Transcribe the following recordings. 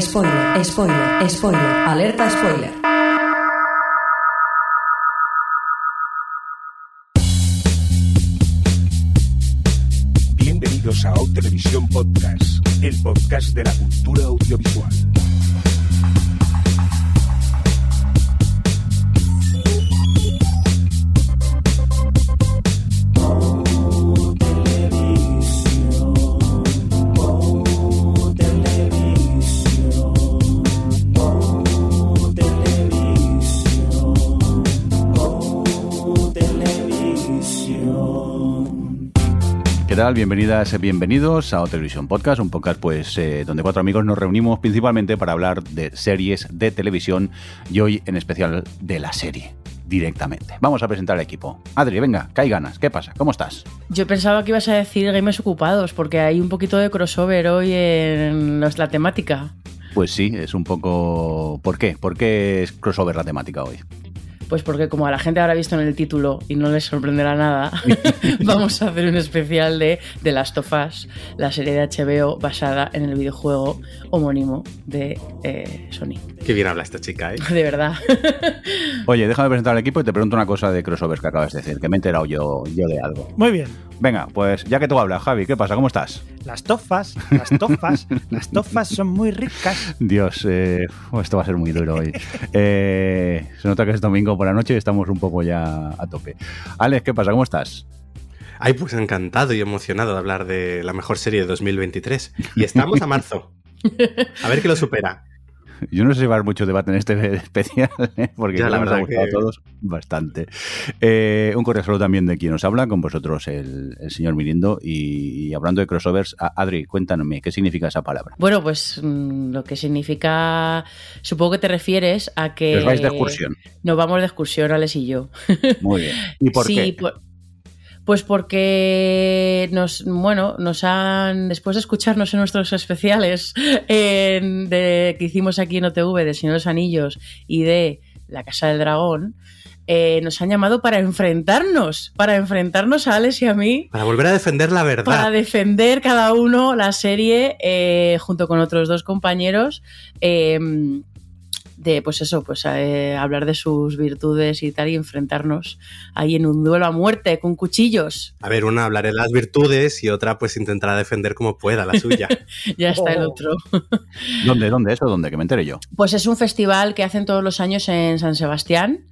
spoiler, spoiler, spoiler, alerta spoiler. Bienvenidos a O Televisión Podcast, el podcast de la cultura audiovisual. Tal? Bienvenidas, bienvenidos a Televisión Podcast, un podcast pues eh, donde cuatro amigos nos reunimos principalmente para hablar de series de televisión y hoy en especial de la serie directamente. Vamos a presentar al equipo. Adri, venga, que hay ganas. ¿Qué pasa? ¿Cómo estás? Yo pensaba que ibas a decir gamers ocupados, porque hay un poquito de crossover hoy en la temática. Pues sí, es un poco... ¿Por qué? ¿Por qué es crossover la temática hoy? Pues porque como a la gente habrá visto en el título y no les sorprenderá nada, vamos a hacer un especial de The Last of Us, la serie de HBO basada en el videojuego homónimo de eh, Sony. Qué bien habla esta chica, ¿eh? De verdad. Oye, déjame presentar al equipo y te pregunto una cosa de crossovers que acabas de decir, que me he enterado yo, yo de algo. Muy bien. Venga, pues ya que tú hablas, Javi, ¿qué pasa? ¿Cómo estás? Las tofas, las tofas, las tofas son muy ricas. Dios, eh, esto va a ser muy duro hoy. Eh, se nota que es domingo por la noche y estamos un poco ya a tope. Alex, ¿qué pasa? ¿Cómo estás? Ay, pues encantado y emocionado de hablar de la mejor serie de 2023. Y estamos a marzo. A ver qué lo supera. Yo no sé si va a haber mucho debate en este especial, ¿eh? porque Ya, la nos ha gustado que- a todos bastante. Eh, un correo saludo también de quien nos habla, con vosotros el, el señor Mirindo. Y, y hablando de crossovers, a- Adri, cuéntame, ¿qué significa esa palabra? Bueno, pues mm, lo que significa, supongo que te refieres a que... Que os vais de excursión. Nos vamos de excursión, Alex y yo. Muy bien. ¿Y por sí, qué? por- pues porque nos, bueno, nos han, después de escucharnos en nuestros especiales en- de, que hicimos aquí en OTV de Señor de los Anillos y de La Casa del Dragón, eh, nos han llamado para enfrentarnos, para enfrentarnos a Alex y a mí Para volver a defender la verdad. para defender cada uno la serie eh, junto con otros dos compañeros eh, de pues eso pues eh, hablar de sus virtudes y tal y enfrentarnos ahí en un duelo a muerte con cuchillos A ver, una hablaré de las virtudes y otra pues intentará defender como pueda la suya. ya está el Oh. otro ¿Dónde, dónde, eso, dónde? Que me entere yo. Pues es un festival que hacen todos los años en San Sebastián.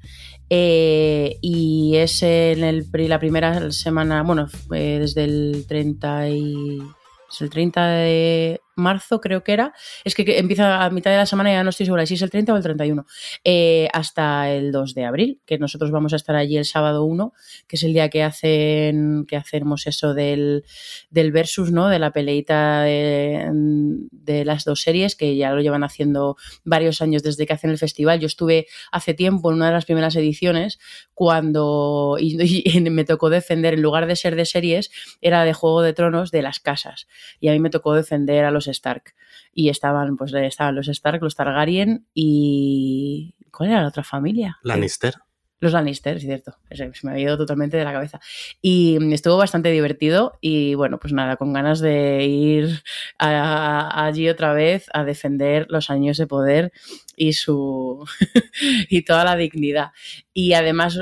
eh, y es en el, la primera semana, bueno, eh, desde el 30 y. es el 30 de marzo, creo que era. Es que, empieza a mitad de la semana, ya no estoy segura si es el 30 o el 31. eh, hasta el 2 de abril, que nosotros vamos a estar allí el sábado 1, que es el día que hacen que hacemos eso del, del versus, ¿no? De la peleita de, las dos series, que ya lo llevan haciendo varios años desde que hacen el festival. Yo estuve hace tiempo en una de las primeras ediciones cuando me tocó defender, en lugar de ser de series, era de Juego de Tronos de las casas. Y a mí me tocó defender a los Stark. Y estaban, pues estaban los Stark, los Targaryen y. ¿Cuál era la otra familia? Lannister. Los Lannister, es cierto. Se me había ido totalmente de la cabeza. Y mm, estuvo bastante divertido. Y bueno, pues nada, con ganas de ir a- a- allí otra vez a defender los años de poder y su y toda la dignidad. Y además.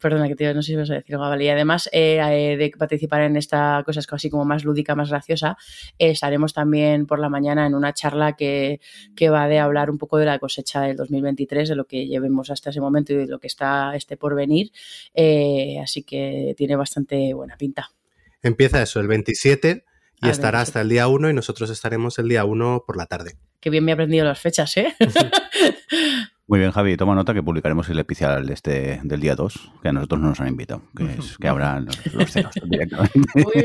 Perdona, que te, no sé si vas a decir algo, vale. Y además eh, eh, de participar en esta cosa así como más lúdica, más graciosa, eh, estaremos también por la mañana en una charla que, que va de hablar un poco de la cosecha del 2023, de lo que llevemos hasta ese momento y de lo que está este por venir. Eh, así que tiene bastante buena pinta. Empieza eso el 27 y Ah, estará 27. hasta el día 1 y nosotros estaremos el día 1 por la tarde. Qué bien me he aprendido las fechas, ¿eh? Muy bien, Javi, toma nota que publicaremos el especial de este, del día 2, que a nosotros no nos han invitado, que es que habrá los, los ceros directamente.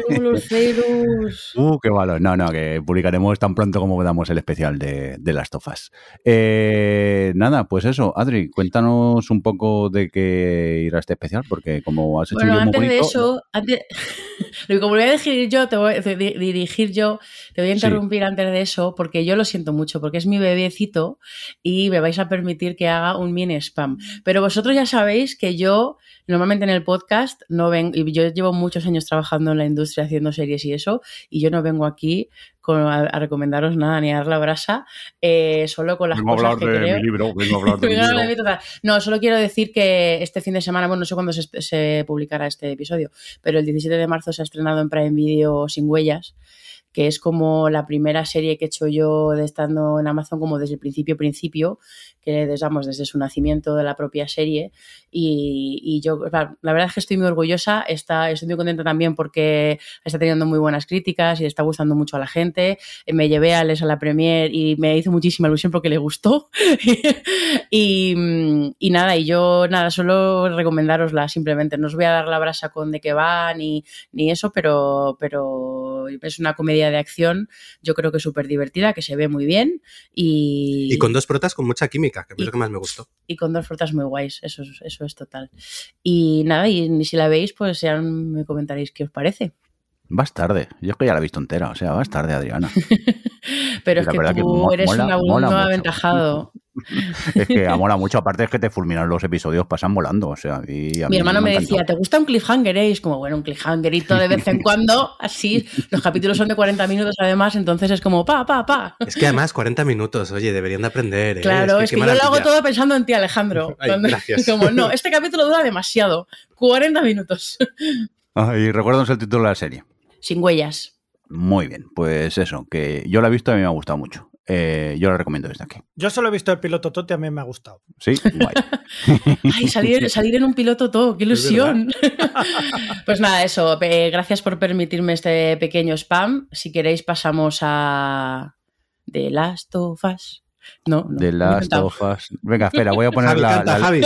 Uy, los ceros. Uh, qué valor. No, no, que publicaremos tan pronto como damos el especial de, de las tofas. Eh, nada, pues eso, Adri, cuéntanos un poco de qué irá este especial, porque como has hecho Bueno, muy antes de eso, antes, como voy a dirigir yo, te voy a di- dirigir yo, te voy a Sí. interrumpir antes de eso, porque yo lo siento mucho, porque es mi bebecito y me vais a permitir que haga un mini spam. Pero vosotros ya sabéis que yo normalmente en el podcast no ven, y yo llevo muchos años trabajando en la industria haciendo series y eso, y yo no vengo aquí con, a, a recomendaros nada ni a dar la brasa, eh, solo con las Vengo a hablar que de creo. mi libro, vengo a hablar de mi libro. No, solo quiero decir que este fin de semana, bueno, no sé cuándo se, se publicará este episodio, pero el 17 de marzo se ha estrenado en Prime Video Sin Huellas, que es como la primera serie que he hecho yo de estando en Amazon como desde el principio principio, que digamos desde su nacimiento de la propia serie. Y, y yo la, verdad es que estoy muy orgullosa, está, estoy muy contenta también porque está teniendo muy buenas críticas y está gustando mucho a la gente, Eh, me llevé a Les a la premier y me hizo muchísima ilusión porque le gustó. Y, y nada, y yo nada, solo recomendárosla simplemente, no os voy a dar la brasa con de qué va ni, ni eso, pero, pero es una comedia de acción, yo creo que súper divertida, que se ve muy bien y, Y con dos protas con mucha química, que es lo que más me gustó. y con dos frutas muy guays, eso, es- eso es total. Y nada, y si la veis, pues ya me comentaréis qué os parece. Vas tarde. Yo es que ya la he visto entera. O sea, vas tarde, Adriana. Pero es que tú que eres mola- un mucho. aventajado. Es que mola mucho. Aparte es que te fulminan los episodios, pasan volando. O sea, y a Mi mí hermano me decía, ¿te gusta un cliffhanger? eh?" Y es como, bueno, un cliffhangerito de vez en cuando, así. Los capítulos son de 40 minutos además, entonces es como, pa, pa, pa. Es que además 40 minutos, oye, deberían de aprender. ¿eh? Claro, es que, yo lo hago todo pensando en ti, Alejandro. Ay, Cuando- gracias. Como, no, este capítulo dura demasiado. 40 minutos. Ah, y recuerdas el título de la serie. Sin huellas. Muy bien. Pues eso, que yo la he visto y a mí me ha gustado mucho. Eh, yo la recomiendo desde aquí. Yo solo he visto el piloto Tote, a mí me ha gustado. Sí, guay. Ay, salir, salir en un piloto todo, qué ilusión. pues nada, eso. eh, gracias por permitirme este pequeño spam. Si queréis, pasamos a The Last of Us. No, no. De lo he Last of Us. Venga, espera, voy a poner Javi, la, canta, la- Javi.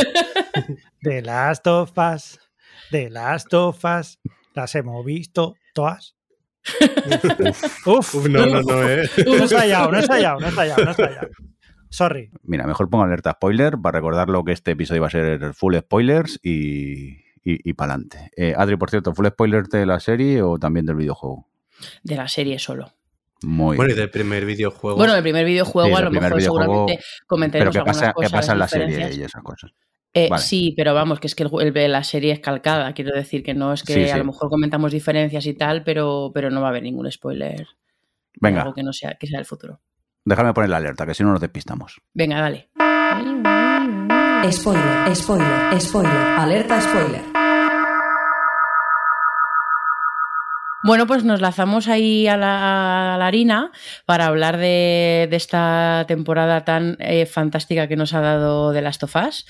De Last of Us, de Last of Us, las hemos visto todas. Uf, Uf, no, no, no, eh. no he ensayado, no he ensayado, no he ensayado, no he ensayado. Sorry. Mira, mejor pongo alerta spoiler para recordarlo que este episodio va a ser full spoilers y, y, para adelante. Adri, por cierto, ¿full spoilers de la serie o también del videojuego? De la serie solo. Muy Bueno, y del primer videojuego. Bueno, el primer videojuego Sí, a del lo primer mejor videojuego, seguramente comentaremos Pero ¿qué algunas pasa, qué cosas, pasa en la serie y esas cosas? Eh, Vale. Sí, pero vamos, que es que el, el- la serie es calcada, quiero decir que no es que Sí, sí. a lo mejor comentamos diferencias y tal, pero, pero no va a haber ningún spoiler. de Venga, Algo que no sea, que sea el futuro. déjame poner la alerta, que si no nos despistamos. Venga, dale. Spoiler, spoiler, spoiler, alerta spoiler. Bueno, pues nos lanzamos ahí a la, a la harina para hablar de, de esta temporada tan eh, fantástica que nos ha dado The Last of Us,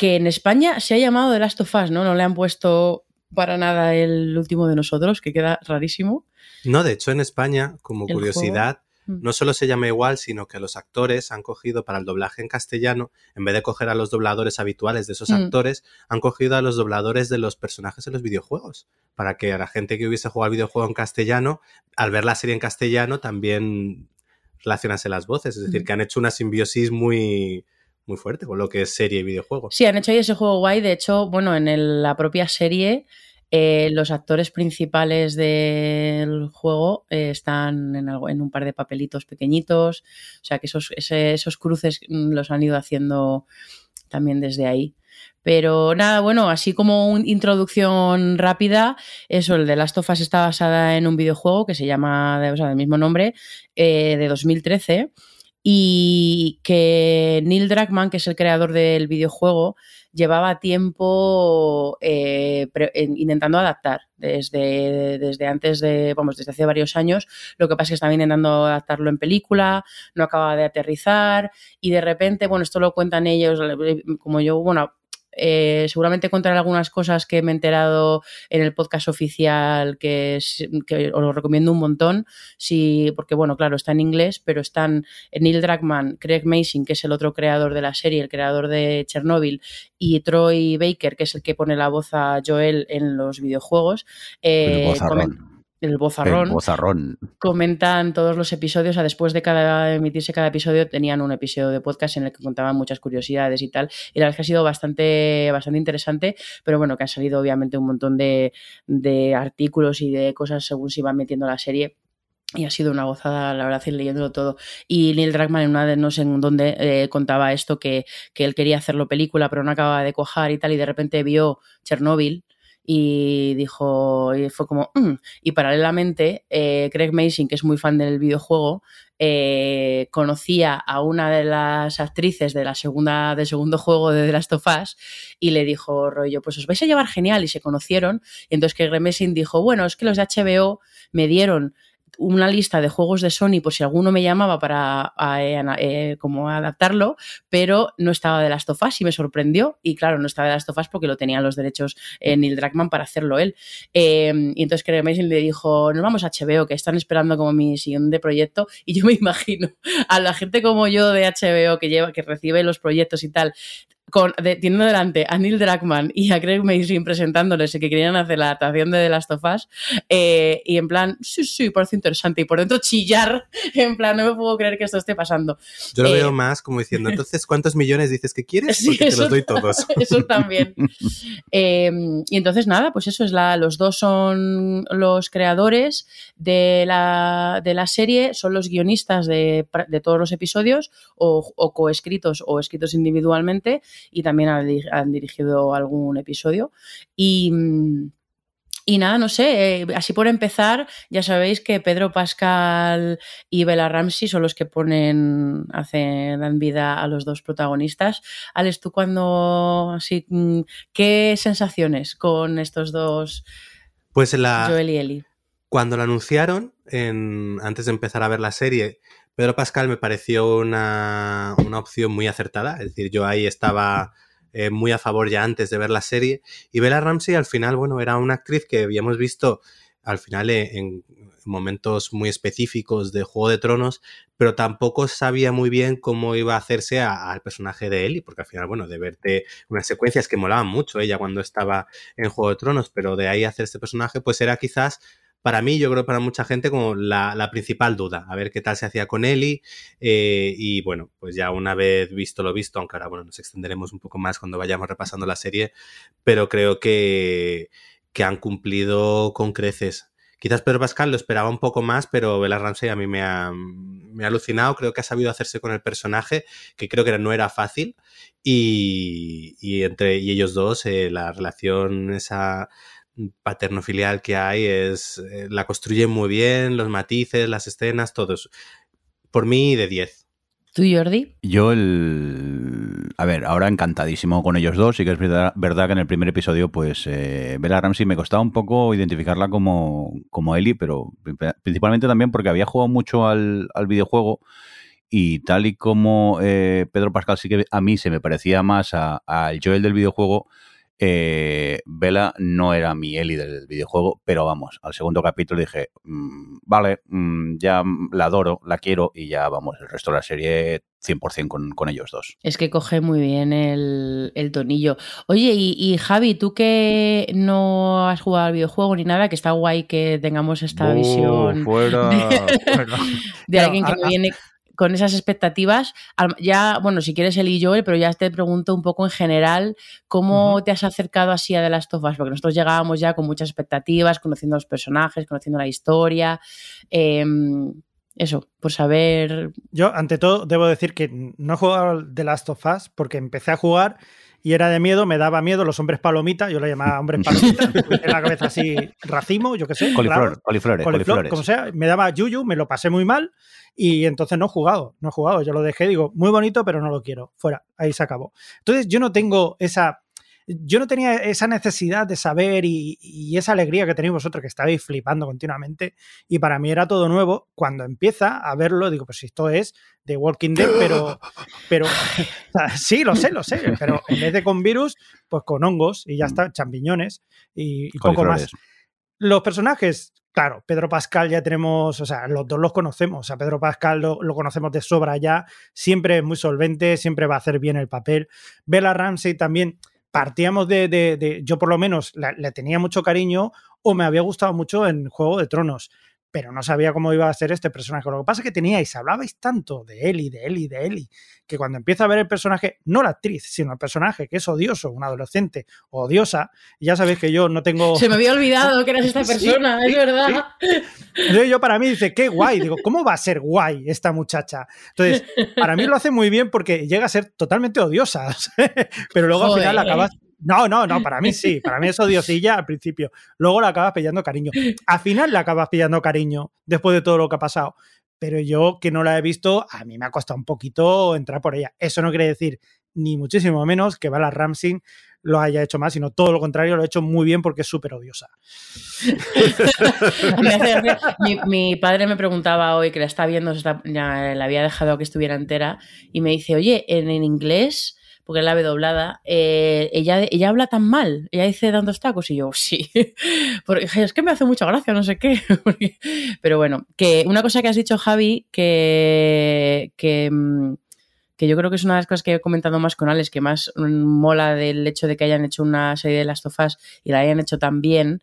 que en España se ha llamado The Last of Us, ¿no? No le han puesto para nada el último de nosotros, que queda rarísimo. No, de hecho, en España, como curiosidad, juego. Mm. no solo se llama igual, sino que los actores han cogido para el doblaje en castellano, en vez de coger a los dobladores habituales de esos Mm. actores, han cogido a los dobladores de los personajes en los videojuegos. Para que a la gente que hubiese jugado al videojuego en castellano, al ver la serie en castellano, también relacionase las voces. Es decir, Mm. que han hecho una simbiosis muy, muy fuerte con lo que es serie y videojuego. Sí, han hecho ahí ese juego guay. De hecho, bueno, en la propia serie, eh, los actores principales del juego eh, están en, algo- en un par de papelitos pequeñitos. O sea que esos, ese- esos cruces mm, los han ido haciendo también desde ahí. Pero nada, bueno, así como una introducción rápida, eso, el de Last of Us está basada en un videojuego que se llama, o sea, del mismo nombre, eh, de 2013 y que Neil Druckmann, que es el creador del videojuego, llevaba tiempo eh, intentando adaptar desde, desde antes de, vamos, desde hace varios años. Lo que pasa es que estaba intentando adaptarlo en película, no acaba de aterrizar y de repente, bueno, esto lo cuentan ellos, como yo, bueno, eh, seguramente contaré algunas cosas que me he enterado en el podcast oficial que, es- que os lo recomiendo un montón, sí, porque bueno, claro, está en inglés, pero están Neil Druckmann, Craig Mason, que es el otro creador de la serie, el creador de Chernobyl, y Troy Baker, que es el que pone la voz a Joel en los videojuegos. eh, comen- el bozarrón El bozarrón. comentan todos los episodios, o sea, después de cada emitirse cada episodio tenían un episodio de podcast en el que contaban muchas curiosidades y tal, y la verdad es que ha sido bastante, bastante interesante, pero bueno, que han salido obviamente un montón de, de artículos y de cosas según se iban metiendo la serie. Y ha sido una gozada, la verdad, ir leyéndolo todo. Y Neil Druckmann en una de no sé en dónde eh, contaba esto, que, que él quería hacerlo película, pero no acababa de cuajar y tal, y de repente vio Chernobyl y dijo, y fue como, "Mm". y paralelamente, eh, Craig Mason, que es muy fan del videojuego, eh, conocía a una de las actrices de la segunda, del segundo juego de The Last of Us y le dijo, rollo, pues os vais a llevar genial, y se conocieron, y entonces Craig Mason dijo, bueno, es que los de HBO me dieron una lista de juegos de Sony por si alguno me llamaba para a- eh, eh, como adaptarlo, pero no estaba de Last of Us y me sorprendió. Y claro, no estaba de Last of Us porque lo tenían los derechos eh, Neil Druckmann para hacerlo él. Eh, y entonces Craig Mason le dijo, nos vamos a HBO, que están esperando como mi siguiente proyecto. Y yo me imagino a la gente como yo de HBO que lleva, que recibe los proyectos y tal, con, de- teniendo delante a Neil Druckmann y a Craig Mason presentándoles que querían hacer la adaptación de The Last of Us eh, y en plan, sí, sí, parece interesante y por dentro chillar, en plan, no me puedo creer que esto esté pasando. Yo lo Eh, veo más como diciendo, entonces, ¿cuántos millones dices que quieres? Sí, Porque te los doy todos. Eso también. Eh, y entonces, nada, pues eso es la. Los dos son los creadores de la, de la serie, son los guionistas de, de todos los episodios, o, o coescritos o escritos individualmente, y también han, di- han dirigido algún episodio. Y. y nada, no sé, eh, así por empezar, ya sabéis que Pedro Pascal y Bella Ramsey son los que ponen, hacen, dan vida a los dos protagonistas. Alex, tú cuando, así, mm, ¿qué sensaciones con estos dos, Pues la, Joel y Ellie? cuando lo anunciaron, en- antes de empezar a ver la serie, Pedro Pascal me pareció una, una opción muy acertada. Es decir, yo ahí estaba eh, muy a favor ya antes de ver la serie. Y Bella Ramsey al final, bueno, era una actriz que habíamos visto al final eh, en momentos muy específicos de Juego de Tronos, pero tampoco sabía muy bien cómo iba a hacerse al personaje de Ellie, porque al final, bueno, de verte unas secuencias que molaban mucho ella cuando estaba en Juego de Tronos, pero de ahí hacer este personaje, pues era quizás para mí, yo creo para mucha gente, como la, la principal duda, a ver qué tal se hacía con Ellie. eh, y bueno, pues ya una vez visto lo visto, aunque ahora bueno, nos extenderemos un poco más cuando vayamos repasando la serie, pero creo que, que han cumplido con creces. Quizás Pedro Pascal lo esperaba un poco más, pero Bella Ramsey a mí me ha, me ha alucinado. Creo que ha sabido hacerse con el personaje, que creo que no era fácil. Y, y entre y ellos dos, eh, la relación esa paterno-filial que hay es eh, la construyen muy bien, los matices, las escenas, todo eso. Por mí, de 10. ¿Tú, Jordi? Yo el... A ver, ahora encantadísimo con ellos dos. Sí que es verdad, verdad que en el primer episodio, pues, eh, Bella Ramsey me costaba un poco identificarla como, como Ellie, pero principalmente también porque había jugado mucho al, al videojuego y tal y como eh, Pedro Pascal sí que a mí se me parecía más a- al Joel del videojuego, eh, Bella no era mi Ellie del videojuego, pero vamos, al segundo capítulo dije, mm, vale, mm, ya la adoro, la quiero y ya vamos, el resto de la serie 100% con, con ellos dos. Es que coge muy bien el, el tonillo. Oye, y, y Javi, tú que no has jugado al videojuego ni nada, que está guay que tengamos esta visión fuera, fuera. de alguien que a- viene con esas expectativas. Ya, bueno, si quieres el y Joel, pero ya te pregunto un poco en general cómo te has acercado así a The Last of Us, porque nosotros llegábamos ya con muchas expectativas, conociendo los personajes, conociendo la historia. em, eso, por saber. Yo, ante todo, debo decir que no he jugado The Last of Us porque empecé a jugar y era de miedo, me daba miedo los hombres palomita, yo lo llamaba hombres palomita, en la cabeza así racimo, yo qué sé. Coliflor, claro, coliflores, coliflor, coliflores. como sea, me daba yuyu, me lo pasé muy mal y entonces no he jugado, no he jugado, yo lo dejé, digo, muy bonito, pero no lo quiero, fuera, ahí se acabó. Entonces yo no tengo esa, yo no tenía esa necesidad de saber y, y esa alegría que tenéis vosotros, que estabais flipando continuamente, y para mí era todo nuevo. Cuando empieza a verlo, digo, pues esto es de Walking Dead, pero, pero sí, lo sé, lo sé, pero en vez de con virus, pues con hongos y ya está, champiñones y, y poco más. Los personajes, claro, Pedro Pascal ya tenemos, o sea, los dos los conocemos, o sea, Pedro Pascal lo, lo conocemos de sobra ya, siempre es muy solvente, siempre va a hacer bien el papel. Bella Ramsey también, partíamos de, de- de- yo por lo menos la- le tenía mucho cariño o me había gustado mucho en Juego de Tronos, pero no sabía cómo iba a ser este personaje. Lo que pasa es que teníais, hablabais tanto de Ellie, de Ellie, de Ellie, que cuando empieza a ver el personaje, no la actriz, sino el personaje, que es odioso, un adolescente odiosa, ya sabéis que yo no tengo... Se me había olvidado que eras esta persona, sí, es verdad. Yo para mí dice, qué guay. Digo, ¿cómo va a ser guay esta muchacha? Entonces, para mí lo hace muy bien porque llega a ser totalmente odiosa. Pero luego Joder. al final acabas, No, no, no, para mí sí, para mí es odiosilla al principio. Luego le acabas pillando cariño. Al final le acabas pillando cariño después de todo lo que ha pasado. Pero yo que no la he visto, a mí me ha costado un poquito entrar por ella. Eso no quiere decir ni muchísimo menos que Vala Ramsey lo haya hecho mal, sino todo lo contrario, lo ha hecho muy bien porque es súper odiosa. mi, padre me preguntaba hoy, que la está viendo, ya la había dejado que estuviera entera, y me dice, oye, en inglés porque la ve doblada, eh, ella, ella habla tan mal, ella dice dando tacos y yo, sí, porque es que me hace mucha gracia, no sé qué. Pero bueno, que una cosa que has dicho, Javi, que, que, mm, que yo creo que es una de las cosas que he comentado más con Alex, que más mola del hecho de que hayan hecho una serie de Last of Us y la hayan hecho tan bien,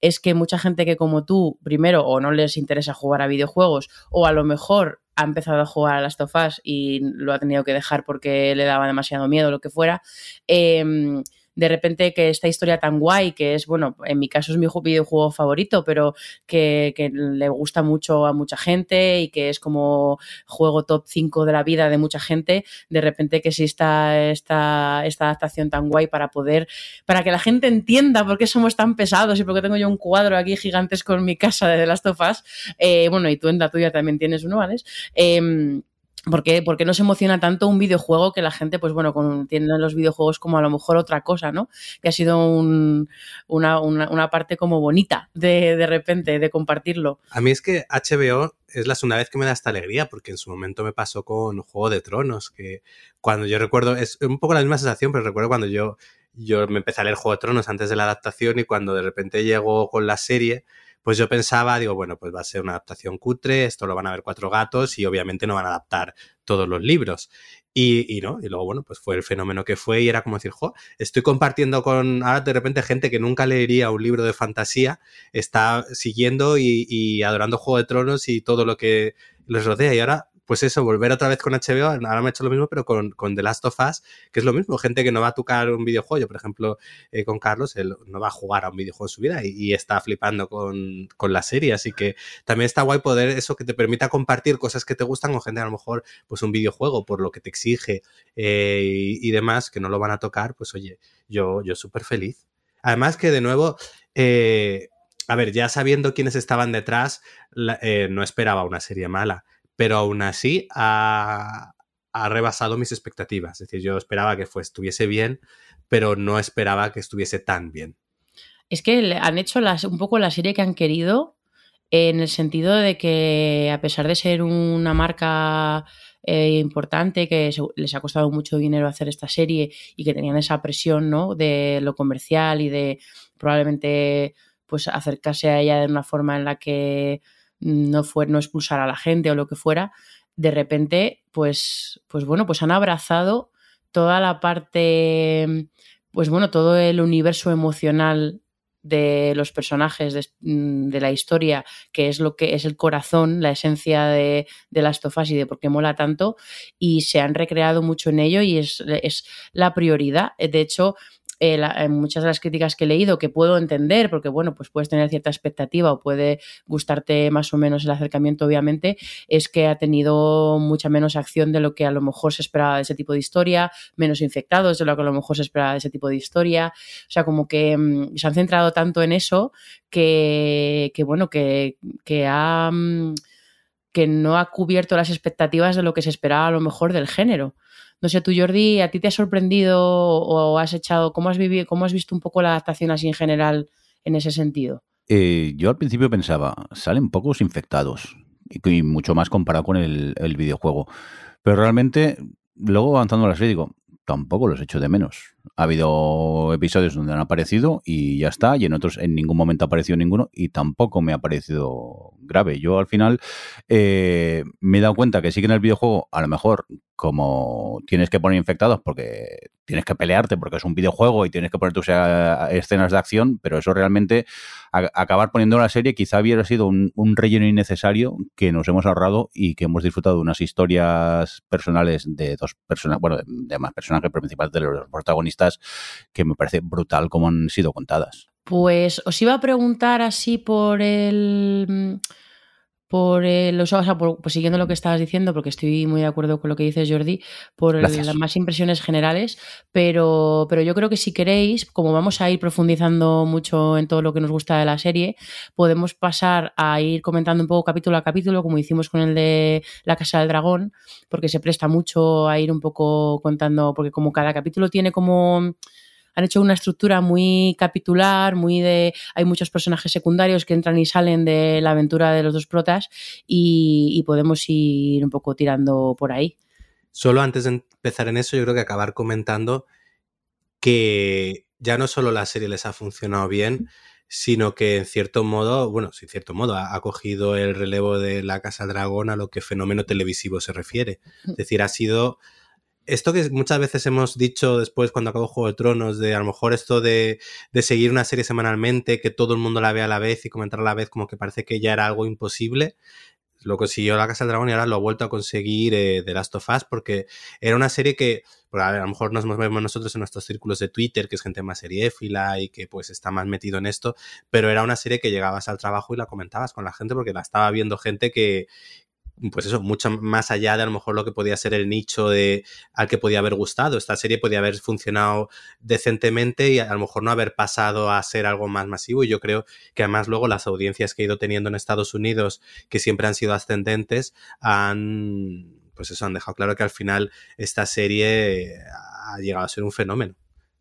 es que mucha gente que como tú, primero, o no les interesa jugar a videojuegos, o a lo mejor ha empezado a jugar a las tofas y lo ha tenido que dejar porque le daba demasiado miedo lo que fuera. Eh, de repente que esta historia tan guay, que es, bueno, en mi caso es mi videojuego favorito, pero que, que le gusta mucho a mucha gente y que es como juego top 5 de la vida de mucha gente, de repente que exista esta, esta adaptación tan guay para poder, para que la gente entienda por qué somos tan pesados y por qué tengo yo un cuadro aquí gigantesco en mi casa de of Us, eh, bueno, y tú en la tuya también tienes uno, ¿vale? Eh, ¿Por qué, porque nos emociona tanto un videojuego que la gente, pues bueno, con, tiene los videojuegos como a lo mejor otra cosa, ¿no? Que ha sido un, una, una, una, parte como bonita de, de repente, de compartirlo. A mí es que HBO es la segunda vez que me da esta alegría, porque en su momento me pasó con Juego de Tronos, que cuando yo recuerdo, es un poco la misma sensación, pero recuerdo cuando yo, yo me empecé a leer Juego de Tronos antes de la adaptación y cuando de repente llegó con la serie, pues yo pensaba, digo, bueno, pues va a ser una adaptación cutre, esto lo van a ver cuatro gatos y obviamente no van a adaptar todos los libros. Y, y, no, y luego, bueno, pues fue el fenómeno que fue y era como decir, jo, estoy compartiendo con ahora de repente gente que nunca leería un libro de fantasía, está siguiendo y, y adorando Juego de Tronos y todo lo que les rodea. Y ahora pues eso, volver otra vez con HBO, ahora me he hecho lo mismo, pero con, con, The Last of Us, que es lo mismo, gente que no va a tocar un videojuego, yo, por ejemplo, eh, con Carlos, él no va a jugar a un videojuego en su vida y, está flipando con, con, la serie, así que también está guay poder eso que te permita compartir cosas que te gustan con gente, a lo mejor, pues un videojuego, por lo que te exige eh, y, demás, que no lo van a tocar, pues oye, yo, yo súper feliz. Además que, de nuevo, eh, a ver, ya sabiendo quiénes estaban detrás, no esperaba una serie mala pero aún así ha, ha, rebasado mis expectativas. Es decir, yo esperaba que estuviese bien, pero no esperaba que estuviese tan bien. Es que han hecho un poco la serie que han querido, en el sentido de que, a pesar de ser una marca eh, importante, que les ha costado mucho dinero hacer esta serie y que tenían esa presión ¿no? de lo comercial y de probablemente pues acercarse a ella de una forma en la que no fue no expulsar a la gente o lo que fuera, de repente, pues, pues bueno, pues han abrazado toda la parte, pues bueno, todo el universo emocional de los personajes de, la historia, que es lo que es el corazón, la esencia de, de las tofas y de por qué mola tanto, y se han recreado mucho en ello y es, es la prioridad. De hecho, eh, la, muchas de las críticas que he leído que puedo entender, porque bueno, pues puedes tener cierta expectativa o puede gustarte más o menos el acercamiento, obviamente, es que ha tenido mucha menos acción de lo que a lo mejor se esperaba de ese tipo de historia, menos infectados de lo que a lo mejor se esperaba de ese tipo de historia. O sea, como que mmm, se han centrado tanto en eso que, que bueno, que, que ha. Mmm, que no ha cubierto las expectativas de lo que se esperaba a lo mejor del género. No sé, tú, Jordi, ¿a ti te ha sorprendido o has echado, cómo has vivido, cómo has visto un poco la adaptación así en general en ese sentido? Eh, yo al principio pensaba, salen pocos infectados, y, mucho más comparado con el, el, videojuego. Pero realmente, luego avanzando la serie, digo, tampoco los echo de menos. Ha habido episodios donde han aparecido y ya está, y en otros en ningún momento ha aparecido ninguno y tampoco me ha parecido grave. Yo al final eh, me he dado cuenta que sí que en el videojuego a lo mejor como tienes que poner infectados porque tienes que pelearte porque es un videojuego y tienes que poner tus escenas de acción, pero eso realmente acabar poniendo la serie quizá hubiera sido un, un, relleno innecesario que nos hemos ahorrado y que hemos disfrutado de unas historias personales de dos personas, bueno, de, de más personajes principales de los protagonistas que me parece brutal como han sido contadas. Pues os iba a preguntar así por el por el, o sea, por, pues siguiendo lo que estabas diciendo, porque estoy muy de acuerdo con lo que dices, Jordi, por Gracias. las más impresiones generales, pero, pero yo creo que si queréis, como vamos a ir profundizando mucho en todo lo que nos gusta de la serie, podemos pasar a ir comentando un poco capítulo a capítulo, como hicimos con el de La Casa del Dragón, porque se presta mucho a ir un poco contando, porque como cada capítulo tiene como han hecho una estructura muy capitular, muy de hay muchos personajes secundarios que entran y salen de la aventura de los dos protas y, y podemos ir un poco tirando por ahí. Solo antes de empezar en eso, yo creo que acabar comentando que ya no solo la serie les ha funcionado bien, sino que en cierto modo, bueno, sí, en cierto modo, ha, ha cogido el relevo de la Casa Dragón a lo que fenómeno televisivo se refiere. Es decir, ha sido esto que muchas veces hemos dicho después cuando acabó Juego de Tronos, de a lo mejor esto de, de seguir una serie semanalmente, que todo el mundo la vea a la vez y comentar a la vez, como que parece que ya era algo imposible. Lo consiguió la Casa del Dragón y ahora lo ha vuelto a conseguir eh, The Last of Us porque era una serie que, porque, a, ver, a lo mejor nos movemos nosotros en nuestros círculos de Twitter, que es gente más seriéfila y que pues está más metido en esto, pero era una serie que llegabas al trabajo y la comentabas con la gente porque la estaba viendo gente que, pues eso, mucho más allá de a lo mejor lo que podía ser el nicho de al que podía haber gustado. Esta serie podía haber funcionado decentemente y a lo mejor no haber pasado a ser algo más masivo. Y yo creo que además luego las audiencias que he ido teniendo en Estados Unidos, que siempre han sido ascendentes, han pues eso, han dejado claro que al final esta serie ha llegado a ser un fenómeno.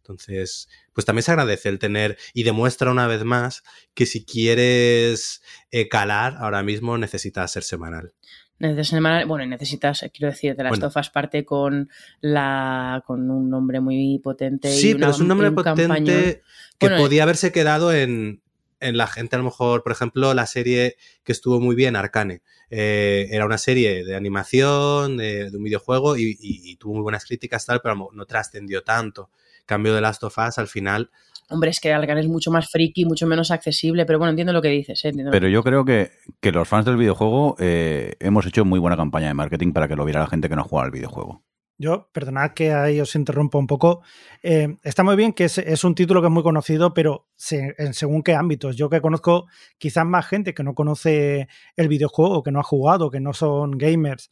Entonces, pues también se agradece el tener y demuestra una vez más que si quieres eh, calar, ahora mismo necesitas ser semanal. Necesitas, bueno, necesitas, quiero decir, de las Bueno. tofas parte con la con un nombre muy potente. y Sí, una- pero es un nombre potente campañón. que Bueno, podía haberse quedado en, en la gente, a lo mejor, por ejemplo, la serie que estuvo muy bien, Arcane. Eh, era una serie de animación, de, de un videojuego y, y- y tuvo muy buenas críticas, tal, pero no trascendió tanto. Cambio de Last of Us, al final, Hombre, es que Alcan es mucho más friki, mucho menos accesible, pero bueno, entiendo lo que dices. ¿eh? Entiendo Pero yo creo que, que los fans del videojuego eh, hemos hecho muy buena campaña de marketing para que lo viera la gente que no juega al videojuego. Yo, perdonad que ahí os interrumpa un poco. Eh, está muy bien que es, es un título que es muy conocido, pero se- en según qué ámbitos. Yo que conozco quizás más gente que no conoce el videojuego, que no ha jugado, que no son gamers,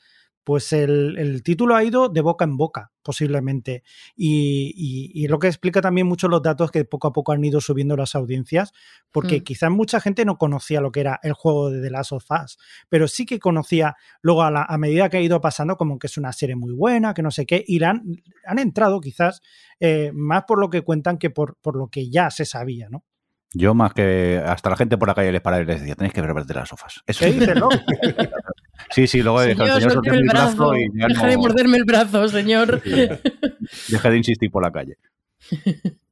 pues el, el título ha ido de boca en boca, posiblemente. Y, y- y lo que explica también mucho los datos que poco a poco han ido subiendo las audiencias, porque Mm. quizás mucha gente no conocía lo que era el juego de The Last of Us, pero sí que conocía luego a, la- a medida que ha ido pasando como que es una serie muy buena, que no sé qué, y han entrado quizás eh, más por lo que cuentan que por, por lo que ya se sabía, ¿no? Yo más que hasta la gente por la calle les paraba y les decía, tenéis que ver de las sofas. Eso ¿Qué sí. dices, no? Sí, sí, luego dijo, Señor, el señor el mi brazo. y ya Deja de morderme el brazo, señor. Deja de insistir por la calle.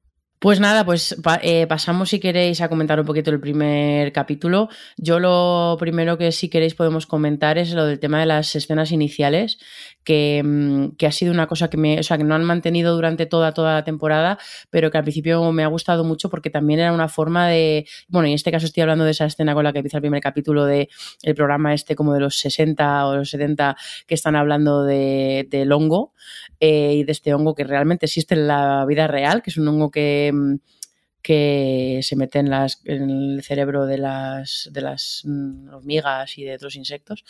Pues nada, pues eh, pasamos si queréis a comentar un poquito el primer capítulo. Yo lo primero que si queréis podemos comentar es lo del tema de las escenas iniciales, que, mm, que ha sido una cosa que me, o sea, que no han mantenido durante toda, toda la temporada, pero que al principio me ha gustado mucho porque también era una forma de, bueno, en este caso estoy hablando de esa escena con la que empieza el primer capítulo de el programa este como de los 60 o los 70 que están hablando de, del hongo eh, y de este hongo que realmente existe en la vida real, que es un hongo que, que se mete en, el cerebro de las, de las mm, hormigas y de otros insectos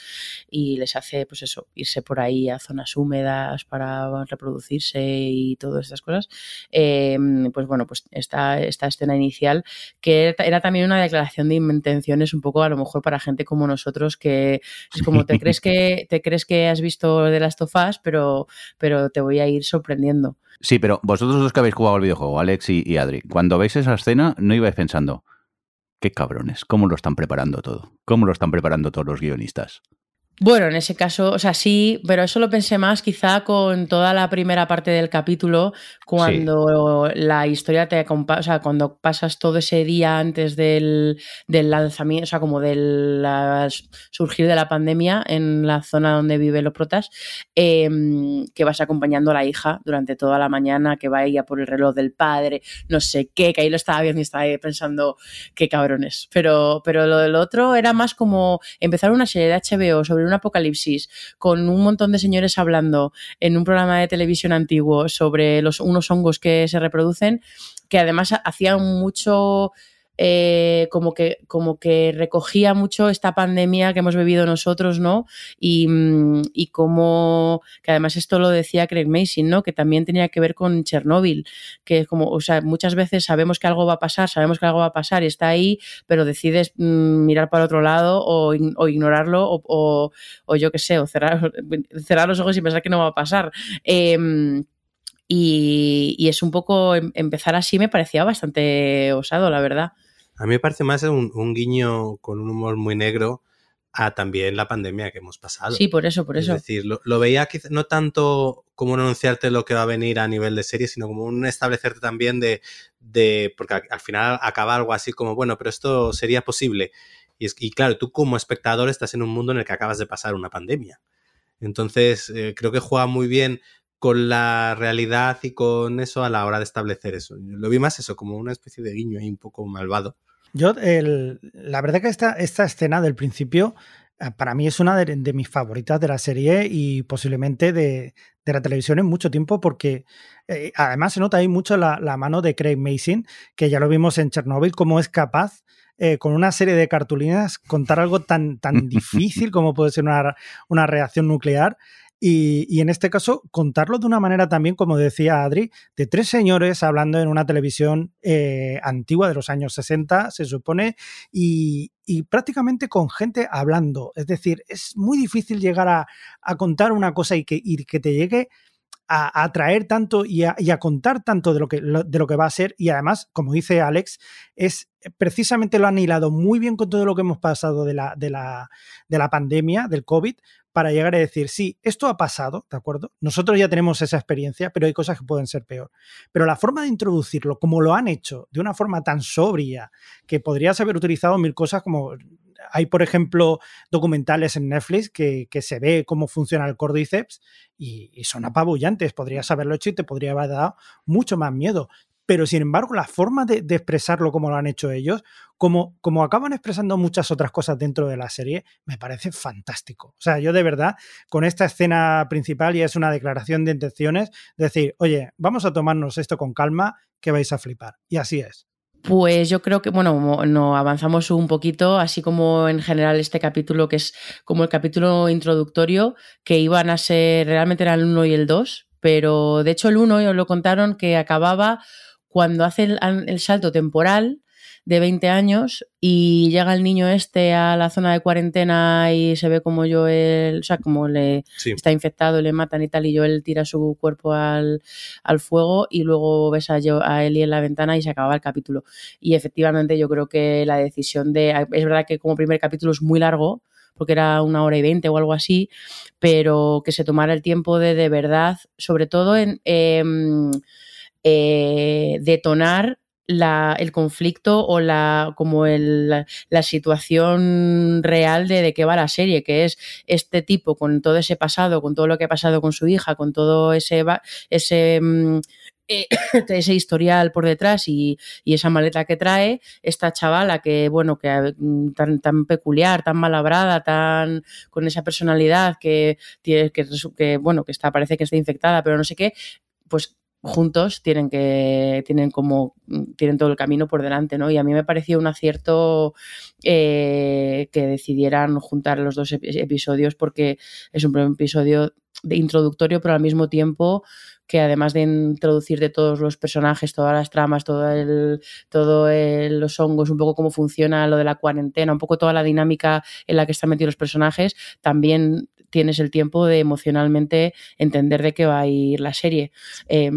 y les hace, pues eso, irse por ahí a zonas húmedas para reproducirse y todas estas cosas. Eh, pues bueno, pues esta, esta escena inicial que era, también una declaración de intenciones un poco a lo mejor para gente como nosotros que es como te crees que te crees que has visto de las tofas pero pero te voy a ir sorprendiendo Sí, pero vosotros los que habéis jugado al videojuego, Alex y, y Adri, cuando veis esa escena, no ibais pensando, qué cabrones, cómo lo están preparando todo, cómo lo están preparando todos los guionistas. Bueno, en ese caso, o sea, sí, pero eso lo pensé más quizá con toda la primera parte del capítulo, cuando la historia te acompaña, o sea, cuando pasas todo ese día antes del, del lanzamiento, o sea, como del la- surgir de la pandemia en la zona donde viven los protas, eh, que vas acompañando a la hija durante toda la mañana, que va ella por el reloj del padre, no sé qué, que ahí lo estaba viendo y estaba pensando, qué cabrones. Pero, pero lo del otro era más como empezar una serie de HBO sobre un apocalipsis con un montón de señores hablando en un programa de televisión antiguo sobre los, unos hongos que se reproducen, que además hacían mucho eh, como, que, como que recogía mucho esta pandemia que hemos vivido nosotros, ¿no? Y, mm, y como, que además esto lo decía Craig Mason, ¿no? Que también tenía que ver con Chernóbil, que como, o sea, muchas veces sabemos que algo va a pasar, sabemos que algo va a pasar y está ahí, pero decides mm, mirar para otro lado o, ignorarlo o, o, yo qué sé, o cerrar, cerrar los ojos y pensar que no va a pasar. Y, y, es un poco, em, empezar así me parecía bastante osado, la verdad. A mí me parece más un, un guiño con un humor muy negro a también la pandemia que hemos pasado. Sí, por eso, por eso. Es decir, lo, lo veía quizá, no tanto como un anunciarte lo que va a venir a nivel de serie, sino como un establecerte también de, de porque al final acaba algo así como, bueno, pero esto sería posible. Y, es, y claro, tú como espectador estás en un mundo en el que acabas de pasar una pandemia. Entonces, eh, creo que juega muy bien con la realidad y con eso a la hora de establecer eso. Lo vi más eso, como una especie de guiño ahí un poco malvado. Yo, el, la verdad que esta, esta escena del principio eh, para mí es una de, de, mis favoritas de la serie y posiblemente de, de la televisión en mucho tiempo porque eh, además se nota ahí mucho la, la, mano de Craig Mason, que ya lo vimos en Chernobyl, cómo es capaz eh, con una serie de cartulinas contar algo tan, tan difícil como puede ser una, una reacción nuclear y, en este caso, contarlo de una manera también, como decía Adri, de tres señores hablando en una televisión eh, antigua de los años 60, se supone, y, prácticamente con gente hablando. Es decir, es muy difícil llegar a, contar una cosa y que, que te llegue a, a traer tanto y a, y a, contar tanto de lo, que, de lo que va a ser. Y además, como dice Alex, es precisamente lo han hilado muy bien con todo lo que hemos pasado de la, de la, de la pandemia, del COVID, para llegar a decir, sí, esto ha pasado, ¿de acuerdo? Nosotros ya tenemos esa experiencia, pero hay cosas que pueden ser peor. Pero la forma de introducirlo, como lo han hecho, de una forma tan sobria, que podrías haber utilizado mil cosas como... Hay, por ejemplo, documentales en Netflix que, se ve cómo funciona el cordíceps y, y son apabullantes. Podrías haberlo hecho y te podría haber dado mucho más miedo pero sin embargo la forma de, expresarlo como lo han hecho ellos, como, como acaban expresando muchas otras cosas dentro de la serie, me parece fantástico. O sea, yo de verdad, con esta escena principal y es una declaración de intenciones, decir, oye, vamos a tomarnos esto con calma, que vais a flipar. Y así es. Pues yo creo que, bueno, no avanzamos un poquito, así como en general este capítulo, que es como el capítulo introductorio, que iban a ser, realmente el 1 y el 2, pero de hecho el 1 lo contaron que acababa cuando hace el, el, salto temporal de 20 años y llega el niño este a la zona de cuarentena y se ve como Joel, o sea, como le sí. está infectado, le matan y tal, y Joel tira su cuerpo al, al fuego y luego ves a, Joe, a Ellie en la ventana y se acaba el capítulo. Y efectivamente yo creo que la decisión de, es verdad que como primer capítulo es muy largo, porque era una hora y veinte o algo así, pero que se tomara el tiempo de de verdad, sobre todo en... Eh, eh, detonar el conflicto o la como la, situación real de, de qué va la serie, que es este tipo con todo ese pasado, con todo lo que ha pasado con su hija, con todo ese ese eh, ese historial por detrás y, y, esa maleta que trae esta chavala que bueno que tan, tan peculiar tan malabrada tan con esa personalidad que que, que bueno que está parece que está infectada pero no sé qué pues juntos tienen que tienen como tienen todo el camino por delante no y a mí me pareció un acierto eh, que decidieran juntar los dos episodios porque es un episodio de introductorio pero al mismo tiempo que además de introducir de todos los personajes, todas las tramas, todo el, todo los hongos, un poco cómo funciona lo de la cuarentena, un poco toda la dinámica en la que están metidos los personajes, también tienes el tiempo de emocionalmente entender de qué va a ir la serie. Eh,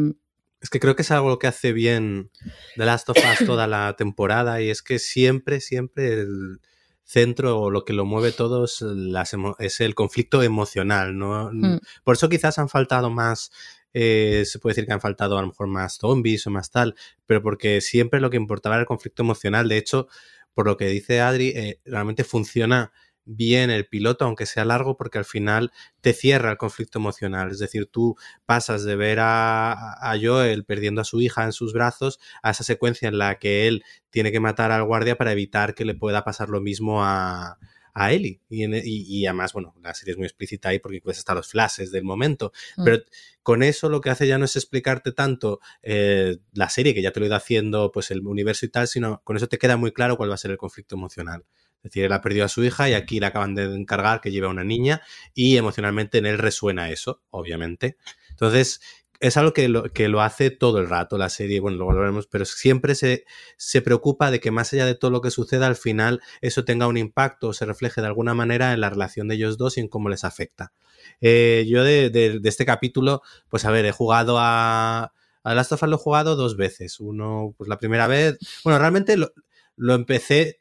es que creo que es algo que hace bien The Last of Us toda la temporada y es que siempre, siempre el centro o lo que lo mueve todo es, las es el conflicto emocional, ¿no? Mm. Por eso quizás han faltado más eh, se puede decir que han faltado a lo mejor más zombies o más tal, pero porque siempre lo que importaba era el conflicto emocional. De hecho, por lo que dice Adri, eh, realmente funciona bien el piloto, aunque sea largo, porque al final te cierra el conflicto emocional. Es decir, tú pasas de ver a, a, Joel perdiendo a su hija en sus brazos a esa secuencia en la que él tiene que matar al guardia para evitar que le pueda pasar lo mismo a, a Ellie. Y, en- y- y además, bueno, la serie es muy explícita ahí porque puedes hasta los flashes del momento. Mm. Pero con eso lo que hace ya no es explicarte tanto eh, la serie, que ya te lo he ido haciendo, pues el universo y tal, sino con eso te queda muy claro cuál va a ser el conflicto emocional. Es decir, él ha perdido a su hija y aquí le acaban de encargar que lleve a una niña y emocionalmente en él resuena eso, obviamente. Entonces, es algo que lo, que lo hace todo el rato la serie, bueno, lo veremos, pero siempre se, se preocupa de que más allá de todo lo que suceda, al final eso tenga un impacto o se refleje de alguna manera en la relación de ellos dos y en cómo les afecta. Eh, yo de, de- de este capítulo, pues a ver, he jugado a... A Last of Us lo he jugado dos veces. Uno, pues la primera vez... Bueno, realmente lo, lo empecé...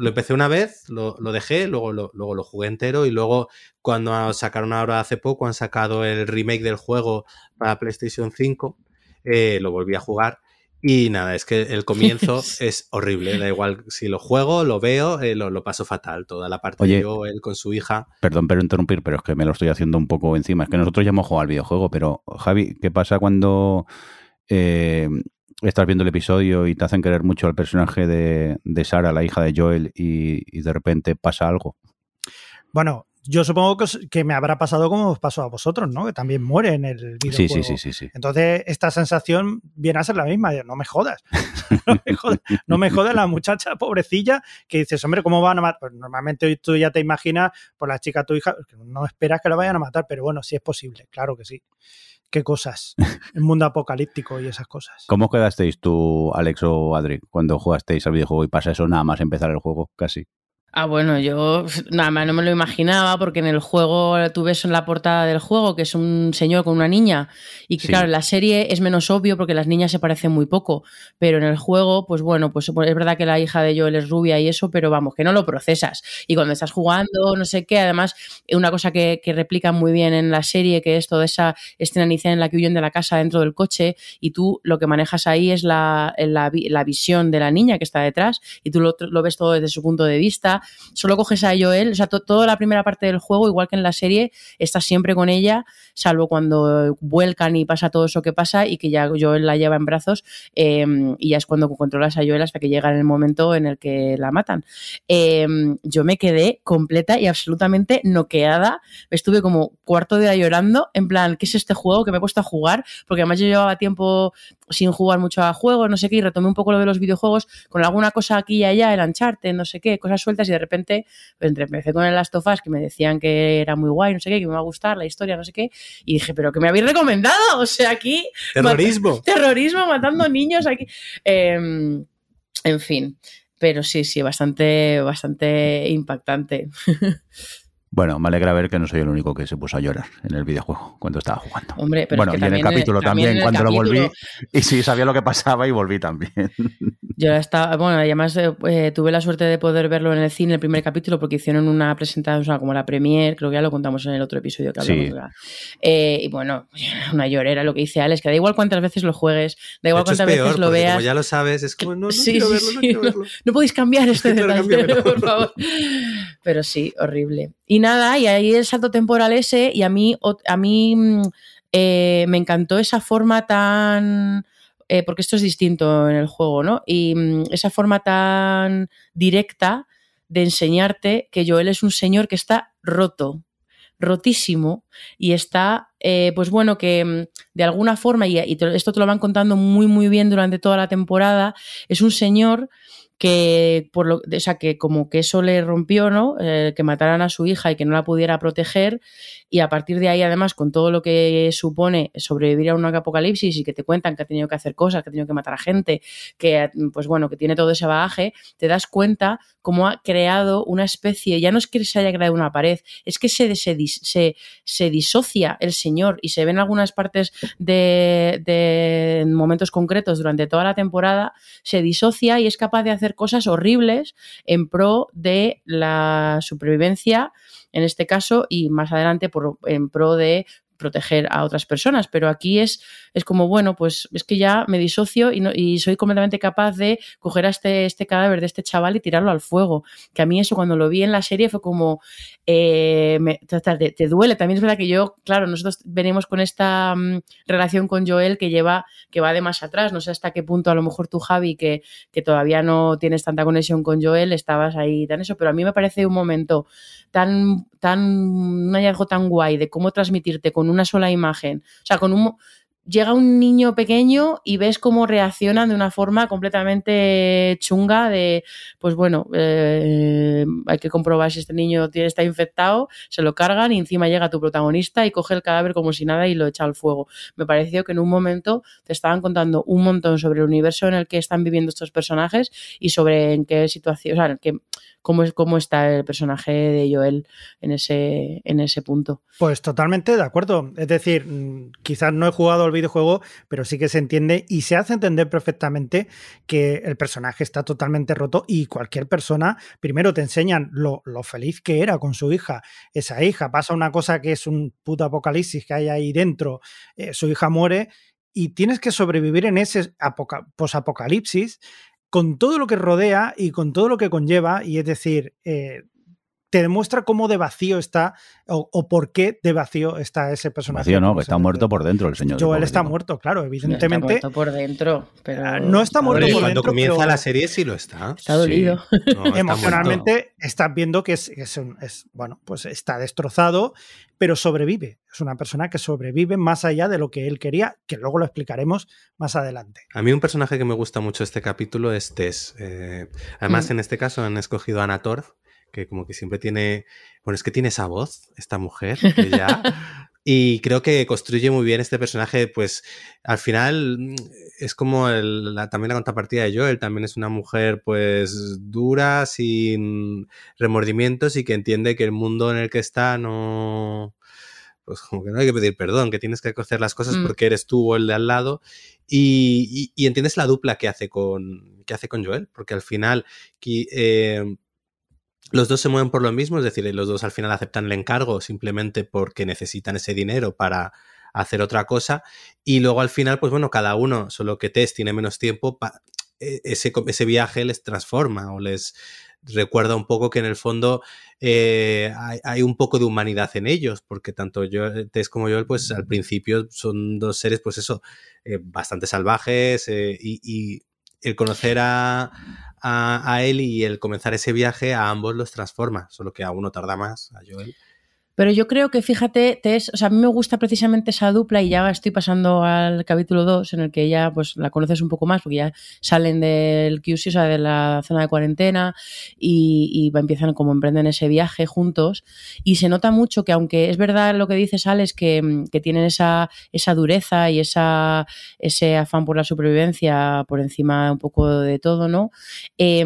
Lo empecé una vez, lo, lo dejé, luego lo, luego lo jugué entero y luego cuando sacaron ahora hace poco, han sacado el remake del juego para PlayStation 5, eh, lo volví a jugar y nada, es que el comienzo es horrible, da igual si lo juego, lo veo, eh, lo, lo paso fatal, toda la parte Oye. de yo, él con su hija. Perdón pero interrumpir, pero es que me lo estoy haciendo un poco encima. Es que nosotros ya hemos jugado al videojuego, pero Javi, ¿qué pasa cuando eh, estás viendo el episodio y te hacen querer mucho al personaje de, de Sara, la hija de Joel, y, y de repente pasa algo? Bueno, yo supongo que, os- que me habrá pasado como os pasó a vosotros, ¿no? Que también muere en el videojuego. Sí, sí, sí, sí. Entonces, esta sensación viene a ser la misma. No me jodas. No me jodas, no me jodas la muchacha pobrecilla que dices, hombre, ¿cómo van a matar? Pues normalmente tú ya te imaginas, por la chica, tu hija, no esperas que la vayan a matar, pero bueno, sí es posible, claro que sí. Qué cosas. El mundo apocalíptico y esas cosas. ¿Cómo quedasteis tú, Alex o Adri, cuando jugasteis al videojuego y pasa eso nada más empezar el juego? Casi. Ah, bueno, yo nada más no me lo imaginaba porque en el juego tú ves en la portada del juego que es un señor con una niña y que Sí. claro, en la serie es menos obvio porque las niñas se parecen muy poco, pero en el juego, pues bueno, pues es verdad que la hija de Joel es rubia y eso, pero vamos, que no lo procesas. Y cuando estás jugando, no sé qué, además, una cosa que, que replican muy bien en la serie, que es toda esa escena inicial en la que huyen de la casa dentro del coche y tú lo que manejas ahí es la, la, la visión de la niña que está detrás y tú lo, lo ves todo desde su punto de vista solo coges a Joel, o sea, to- toda la primera parte del juego, igual que en la serie, estás siempre con ella, salvo cuando vuelcan y pasa todo eso que pasa y que ya Joel la lleva en brazos eh, y ya es cuando controlas a Joel hasta que llega el momento en el que la matan. Eh, yo me quedé completa y absolutamente noqueada, estuve como cuarto de hora llorando, en plan, ¿qué es este juego que me he puesto a jugar? Porque además yo llevaba tiempo sin jugar mucho a juegos, no sé qué, y retomé un poco lo de los videojuegos con alguna cosa aquí y allá, el Uncharted, no sé qué, cosas sueltas y de repente pues, empecé con el Last of Us que me decían que era muy guay, no sé qué, que me va a gustar la historia, no sé qué, y dije, pero que me habéis recomendado, o sea, aquí Terrorismo. terrorismo matando niños aquí. Eh, en fin, pero sí, sí, bastante, bastante impactante. Bueno, me alegra ver que no soy el único que se puso a llorar en el videojuego cuando estaba jugando. Hombre, pero bueno, es que y en el capítulo también también, en el cuando lo volví. Y sí, sabía lo que pasaba y volví también. Yo estaba, bueno, además eh, eh, tuve la suerte de poder verlo en el cine, el primer capítulo, porque hicieron una presentación, o sea, como la premier, creo que ya lo contamos en el otro episodio que Sí. hablamos. ¿verdad? Eh, y bueno, una llorera, lo que dice Alex, que da igual cuántas veces lo juegues, da igual cuántas peor, veces lo veas. como ya lo sabes, es como, no, no Sí, quiero sí, verlo, no sí, quiero no. verlo. No podéis cambiar este detalle, por favor. Pero sí, horrible. Y nada, y ahí el salto temporal ese, y a mí, a mí mm, eh, me encantó esa forma tan. eh, porque esto es distinto en el juego, ¿no? Y mm, esa forma tan directa de enseñarte que Joel es un señor que está roto, rotísimo, y está, eh, pues bueno, que mm, de alguna forma, y, esto te lo van contando muy, muy bien durante toda la temporada, es un señor que por lo o sea que como que eso le rompió no Eh, que mataran a su hija y que no la pudiera proteger y a partir de ahí además con todo lo que supone sobrevivir a un apocalipsis y que te cuentan que ha tenido que hacer cosas que ha tenido que matar a gente que pues bueno que tiene todo ese bagaje te das cuenta cómo ha creado una especie ya no es que se haya creado una pared es que se, se, se, se disocia el señor y se ven algunas partes de, de momentos concretos durante toda la temporada se disocia y es capaz de hacer cosas horribles en pro de la supervivencia, en este caso, y más adelante por, en pro de proteger a otras personas, pero aquí es, es como, bueno, pues es que ya me disocio y, no, y soy completamente capaz de coger a este, este cadáver de este chaval y tirarlo al fuego. Que a mí eso cuando lo vi en la serie fue como, eh, te, duele. También es verdad que yo, claro, nosotros venimos con esta um, relación con Joel que lleva, que va de más atrás. No sé hasta qué punto a lo mejor tú, Javi, que, que todavía no tienes tanta conexión con Joel, estabas ahí tan eso, pero a mí me parece un momento tan, tan, un hallazgo tan guay de cómo transmitirte con una sola imagen, o sea, con un, llega un niño pequeño y ves cómo reaccionan de una forma completamente chunga de, pues bueno, eh, hay que comprobar si este niño tiene, está infectado, se lo cargan y encima llega tu protagonista y coge el cadáver como si nada y lo echa al fuego. Me pareció que en un momento te estaban contando un montón sobre el universo en el que están viviendo estos personajes y sobre en qué situación, o sea, en qué cómo, es, cómo está el personaje de Joel en ese, en ese punto. Pues totalmente de acuerdo. Es decir, mm, quizás no he jugado al videojuego, pero sí que se entiende y se hace entender perfectamente que el personaje está totalmente roto y cualquier persona, primero te enseñan lo, feliz que era con su hija. Esa hija pasa una cosa que es un puto apocalipsis que hay ahí dentro, eh, su hija muere y tienes que sobrevivir en ese posapocalipsis con todo lo que rodea y con todo lo que conlleva, y es decir, eh, te demuestra cómo de vacío está o, por qué de vacío está ese personaje. Vacío no, que está muerto por dentro el señor. Joel está muerto, claro, evidentemente. está muerto por dentro, pero... Ah, no está muerto por cuando dentro. Cuando comienza pero... la serie sí lo está. Está dolido. Sí. No, está Emocionalmente muerto. estás viendo que es, es, un, es, bueno, pues está destrozado, pero sobrevive. Es una persona que sobrevive más allá de lo que él quería, que luego lo explicaremos más adelante. A mí un personaje que me gusta mucho este capítulo es Tess. Eh, además, mm. en este caso han escogido a Anna Torf, que como que siempre tiene, bueno, es que tiene esa voz, esta mujer, que ya... y creo que construye muy bien este personaje, pues al final es como el, la, también la contrapartida de Joel, también es una mujer pues dura, sin remordimientos y que entiende que el mundo en el que está no... Pues como que no hay que pedir perdón, que tienes que hacer las cosas mm. porque eres tú o el de al lado. Y, y, y, entiendes la dupla que hace con, que hace con Joel, porque al final... Eh, los dos se mueven por lo mismo, es decir, los dos al final aceptan el encargo simplemente porque necesitan ese dinero para hacer otra cosa. Y luego al final, pues bueno, cada uno, solo que Tess tiene menos tiempo, ese, ese viaje les transforma o les recuerda un poco que en el fondo eh, hay, hay, un poco de humanidad en ellos, porque tanto yo, Tess como yo, pues al principio son dos seres, pues eso, eh, bastante salvajes eh, y, y el conocer a, a, a, él y el comenzar ese viaje a ambos los transforma, solo que a uno tarda más, a Joel. Pero yo creo que, fíjate, o sea, a mí me gusta precisamente esa dupla y ya estoy pasando al capítulo 2 en el que ya pues la conoces un poco más porque ya salen del QC, o sea, de la zona de cuarentena y, y empiezan como emprenden ese viaje juntos y se nota mucho que aunque es verdad lo que dices, Alex, que, que tienen esa, esa dureza y esa, ese afán por la supervivencia por encima un poco de todo, ¿no? Eh,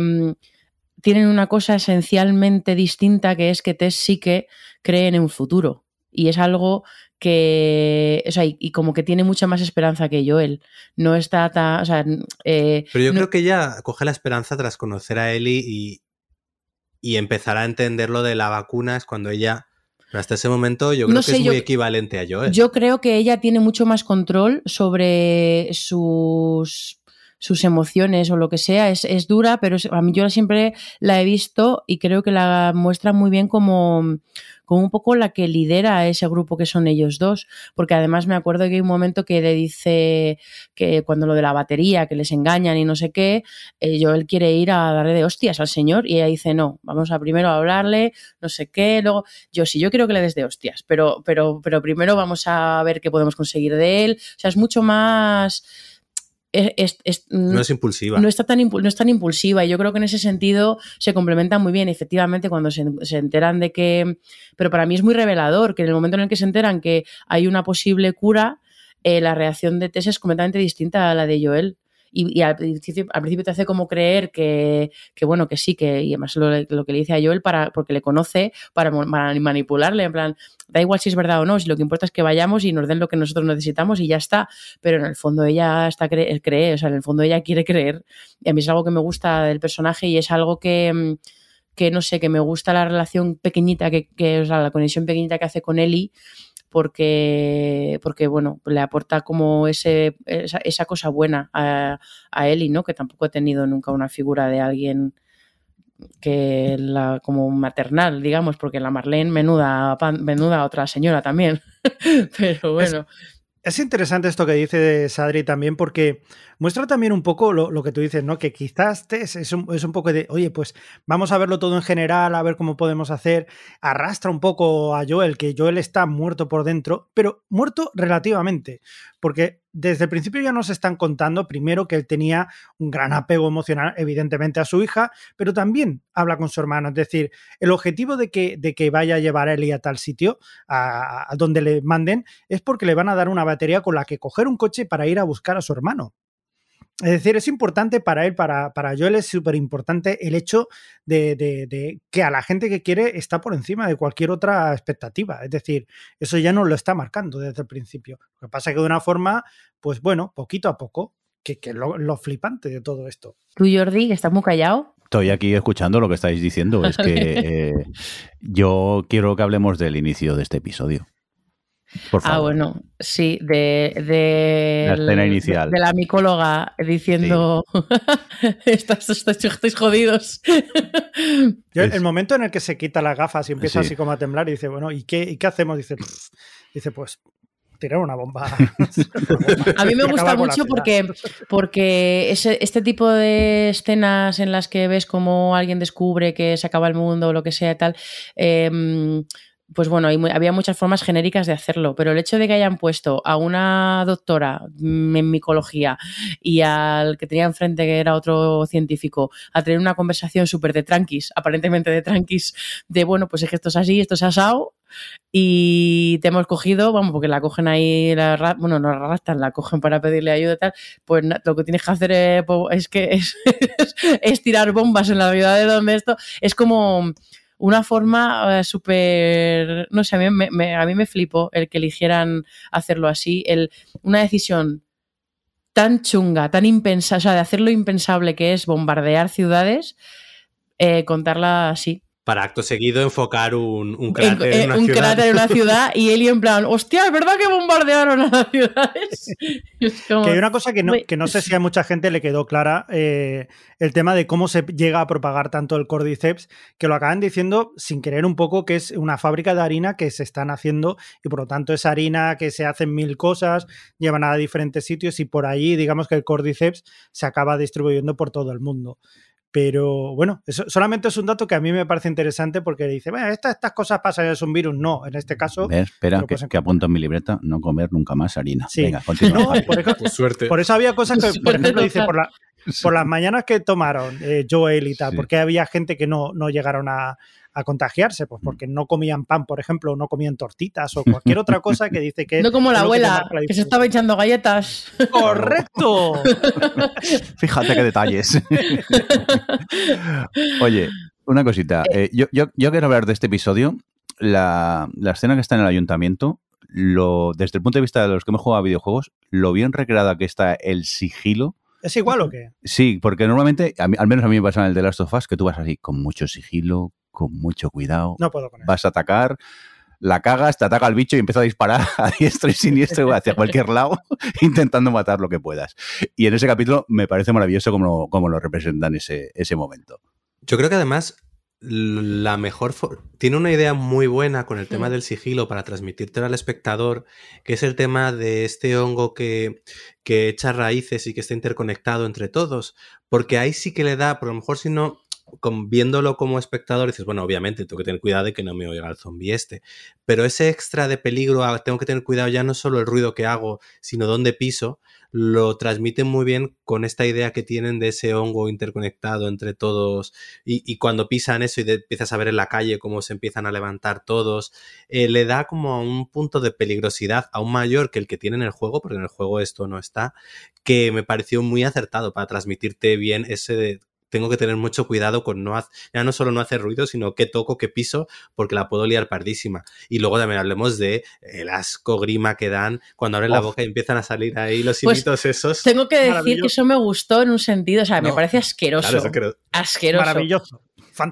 tienen una cosa esencialmente distinta que es que Tess sí que creen en un futuro. Y es algo que, o sea, y, y, como que tiene mucha más esperanza que Joel. No está tan, o sea, eh, Pero yo no, creo que ella coge la esperanza tras conocer a Ellie y, y empezar a entender lo de la vacuna es cuando ella... Hasta ese momento yo creo No que es yo- muy equivalente a Joel. Yo creo que ella tiene mucho más control sobre sus sus emociones o lo que sea, es, es dura, pero a mí yo siempre la he visto y creo que la muestra muy bien como, como un poco la que lidera a ese grupo que son ellos dos, porque además me acuerdo que hay un momento que le dice que cuando lo de la batería, que les engañan y no sé qué, eh, quiere ir a darle de hostias al señor y ella dice no, vamos a primero a hablarle, no sé qué, luego yo sí, yo quiero que le des de hostias, pero, pero, pero primero vamos a ver qué podemos conseguir de él, o sea, es mucho más... Es, es, es, No es impulsiva. no, está tan no es tan impulsiva y yo creo que en ese sentido se complementan muy bien. Efectivamente, cuando se, se enteran de que. Pero para mí es muy revelador que en el momento en el que se enteran que hay una posible cura, eh, la reacción de Tess es completamente distinta a la de Joel. Y, y al, principio, al principio te hace como creer que, que bueno, que sí, que y además lo, lo que le dice a Joel para, porque le conoce para, para manipularle, en plan, da igual si es verdad o no, si lo que importa es que vayamos y nos den lo que nosotros necesitamos y ya está, pero en el fondo ella está cree, cree, o sea, en el fondo ella quiere creer y a mí es algo que me gusta del personaje y es algo que, que no sé, que me gusta la relación pequeñita, que, que o sea, la conexión pequeñita que hace con Ellie, porque, porque bueno, le aporta como ese, esa, esa cosa buena a, a Ellie, ¿no? Que tampoco he tenido nunca una figura de alguien que la como maternal, digamos, porque la Marlene menuda, menuda otra señora también. Pero bueno, Es interesante esto que dice Sadri también porque muestra también un poco lo, que tú dices, ¿no? Que quizás es, es un, es un poco de, oye, pues vamos a verlo todo en general, a ver cómo podemos hacer. Arrastra un poco a Joel, que Joel está muerto por dentro, pero muerto relativamente, porque desde el principio ya nos están contando, primero, que él tenía un gran apego emocional, evidentemente, a su hija, pero también habla con su hermano. Es decir, el objetivo de que, de que vaya a llevar a Ellie a tal sitio, a, a donde le manden, es porque le van a dar una batería con la que coger un coche para ir a buscar a su hermano. Es decir, es importante para él, para, para Joel es súper importante el hecho de, de- de que a la gente que quiere está por encima de cualquier otra expectativa. Es decir, eso ya nos lo está marcando desde el principio. Lo que pasa es que de una forma, pues bueno, poquito a poco, que, que lo, lo flipante de todo esto. tú Jordi, que estás muy callado. Estoy aquí escuchando lo que estáis diciendo. Es que eh, yo quiero que hablemos del inicio de este episodio. Por favor. Ah, bueno, sí, de, de La escena inicial. De, de la micóloga diciendo "Estás- estáis, estáis jodidos. Yo, Es- El momento en el que se quita las gafas y empieza Sí. así como a temblar y dice, bueno, ¿y qué, y qué hacemos? Dice, "Pff". dice, pues tirar una bomba. A mí me gusta mucho porque, porque ese, este tipo de escenas en las que ves como alguien descubre que se acaba el mundo o lo que sea y tal, eh, pues bueno, hay había muchas formas genéricas de hacerlo, pero el hecho de que hayan puesto a una doctora en micología y al que tenía enfrente, que era otro científico, a tener una conversación súper de tranquis, aparentemente de tranquis, de bueno, pues es que esto es así, esto es asado, y te hemos cogido, vamos, porque la cogen ahí, la bueno, no la arrastran, la cogen para pedirle ayuda y tal, pues lo que tienes que hacer es, es que es, es tirar bombas en la ciudad de donde esto es como una forma eh, súper, no sé, a mí me, a mí me flipó el que eligieran hacerlo así, el, una decisión tan chunga, tan impensable, o sea, de hacer lo impensable que es bombardear ciudades, eh, contarla así. Para acto seguido enfocar un, un En- cráter en, eh, una un ciudad. cráter en una ciudad y Eli en plan, hostia, es verdad que bombardearon a las ciudades. Como- Que hay una cosa que no, que no sé si a mucha gente le quedó clara, eh, el tema de cómo se llega a propagar tanto el cordyceps, que lo acaban diciendo sin querer un poco que es una fábrica de harina que se están haciendo y por lo tanto es harina que se hacen mil cosas, llevan a diferentes sitios y por allí digamos que el cordyceps se acaba distribuyendo por todo el mundo. Pero bueno, eso solamente es un dato que a mí me parece interesante porque dice, bueno, estas, estas cosas pasan, es un virus. No, en este caso. Espera, que, pues apunto en mi libreta, no comer nunca más harina. Sí. Venga, continúa. no, por eso, Pues suerte. Por eso había cosas que, por Suerte ejemplo, dice por, la- por las mañanas que tomaron eh, Joel y tal, Sí. porque había gente que no, no llegaron a, a contagiarse, pues porque no comían pan, por ejemplo, o no comían tortitas o cualquier otra cosa que dice que. no como la que abuela, la que se estaba echando galletas. ¡Correcto! Fíjate qué detalles. Oye, una cosita. Eh, yo, yo, yo quiero hablar de este episodio. La, la escena que está en el ayuntamiento, lo, desde el punto de vista de los que hemos jugado a videojuegos, lo bien recreada que está el sigilo. ¿Es igual o qué? Sí, porque normalmente, a mí- al menos a mí me pasa en el de Last of Us, que tú vas así con mucho sigilo, con mucho cuidado, No puedo con eso. vas a atacar, la cagas, te ataca el bicho y empieza a disparar a diestro y siniestro hacia cualquier lado, intentando matar lo que puedas. Y en ese capítulo me parece maravilloso como lo, como lo representan ese, ese momento. Yo creo que además la mejor for- tiene una idea muy buena con el tema Mm. del sigilo para transmitírtelo al espectador, que es el tema de este hongo que, que echa raíces y que está interconectado entre todos, porque ahí sí que le da, por lo mejor si no, con- viéndolo como espectador dices, bueno, obviamente tengo que tener cuidado de que no me oiga el zombie este, pero ese extra de peligro, ah, tengo que tener cuidado ya no solo el ruido que hago, sino dónde piso, lo transmiten muy bien con esta idea que tienen de ese hongo interconectado entre todos y, cuando pisan eso y empiezas a ver en la calle cómo se empiezan a levantar todos, eh, le da como un punto de peligrosidad aún mayor que el que tiene en el juego, porque en el juego esto no está, que me pareció muy acertado para transmitirte bien ese de tengo que tener mucho cuidado con no hacer, ya no solo no hacer ruido, sino que toco, que piso, porque la puedo liar pardísima. Y luego también hablemos de el asco grima que dan cuando abren la boca y empiezan a salir ahí los Pues, hilitos esos. Tengo que decir que eso me gustó en un sentido, o sea, me parece asqueroso. Claro, eso creo- Asqueroso. Maravilloso.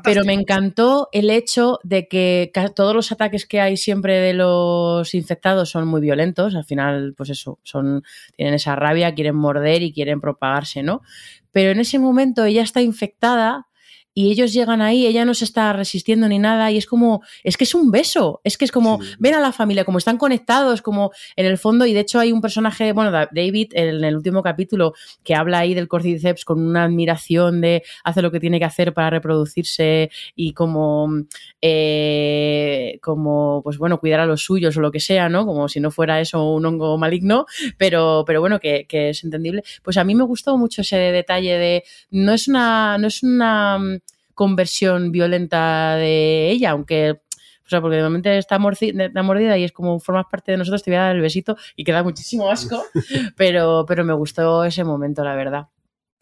Pero me encantó el hecho de que todos los ataques que hay siempre de los infectados son muy violentos. Al final, pues eso, son, tienen esa rabia, quieren morder y quieren propagarse, ¿no? Pero en ese momento ella está infectada y ellos llegan ahí, ella no se está resistiendo ni nada y es como, es que es un beso, es que es como, Sí. ven a la familia, como están conectados, como en el fondo, y de hecho hay un personaje, bueno, Da- David, en el último capítulo, que habla ahí del cordyceps con una admiración de hace lo que tiene que hacer para reproducirse y como, eh, como, pues bueno, cuidar a los suyos o lo que sea, ¿no? Como si no fuera eso un hongo maligno, pero, pero bueno, que, que es entendible. Pues a mí me gustó mucho ese detalle de, no es una, no es una mm, conversión violenta de ella, aunque o sea, porque de momento está, mordida y es como formas parte de nosotros, te voy a dar el besito y queda muchísimo asco, pero, pero me gustó ese momento, la verdad.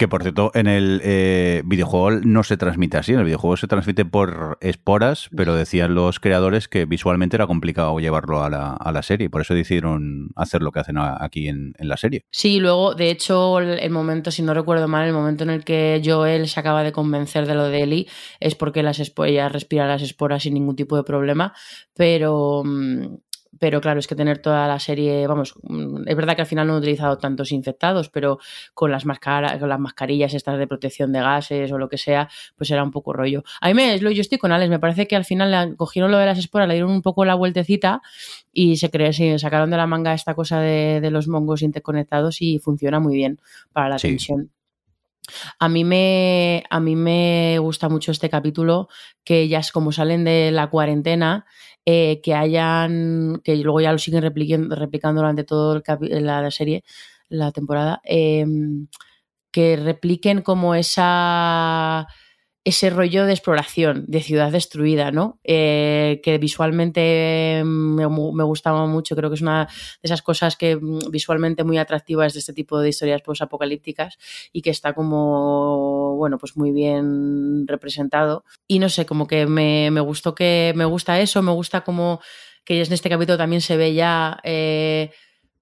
Que por cierto, en el eh, videojuego no se transmite así. En el videojuego se transmite por esporas, pero decían los creadores que visualmente era complicado llevarlo a la, a la serie. Por eso decidieron hacer lo que hacen aquí en, la serie. Sí, luego, de hecho, el, momento, si no recuerdo mal, el momento en el que Joel se acaba de convencer de lo de Ellie es porque las ella respira las esporas sin ningún tipo de problema, pero, mm, pero claro, es que tener toda la serie, vamos, mm, es verdad que al final no he utilizado tantos infectados, pero con las, mascara- con las mascarillas estas de protección de gases o lo que sea, pues era un poco rollo. A mí me, es lo- yo estoy con Alex, me parece que al final le cogieron lo de las esporas, le dieron un poco la vueltecita y se, cre- se sacaron de la manga esta cosa de, de los mongos interconectados y funciona muy bien para la Sí. tensión. A mí, me, a mí me gusta mucho este capítulo, que ya es como salen de la cuarentena, eh, que hayan, que luego ya lo siguen replicando, durante toda la serie, la temporada, eh, que repliquen como esa ese rollo de exploración, de ciudad destruida, ¿no? Eh, que visualmente me, me, gustaba mucho, creo que es una de esas cosas que mm, visualmente muy atractivas de este tipo de historias post-apocalípticas y que está como, bueno, pues muy bien representado. Y no sé, como que me, me gustó que, me gusta eso, me gusta como que en este capítulo también se ve ya... Eh,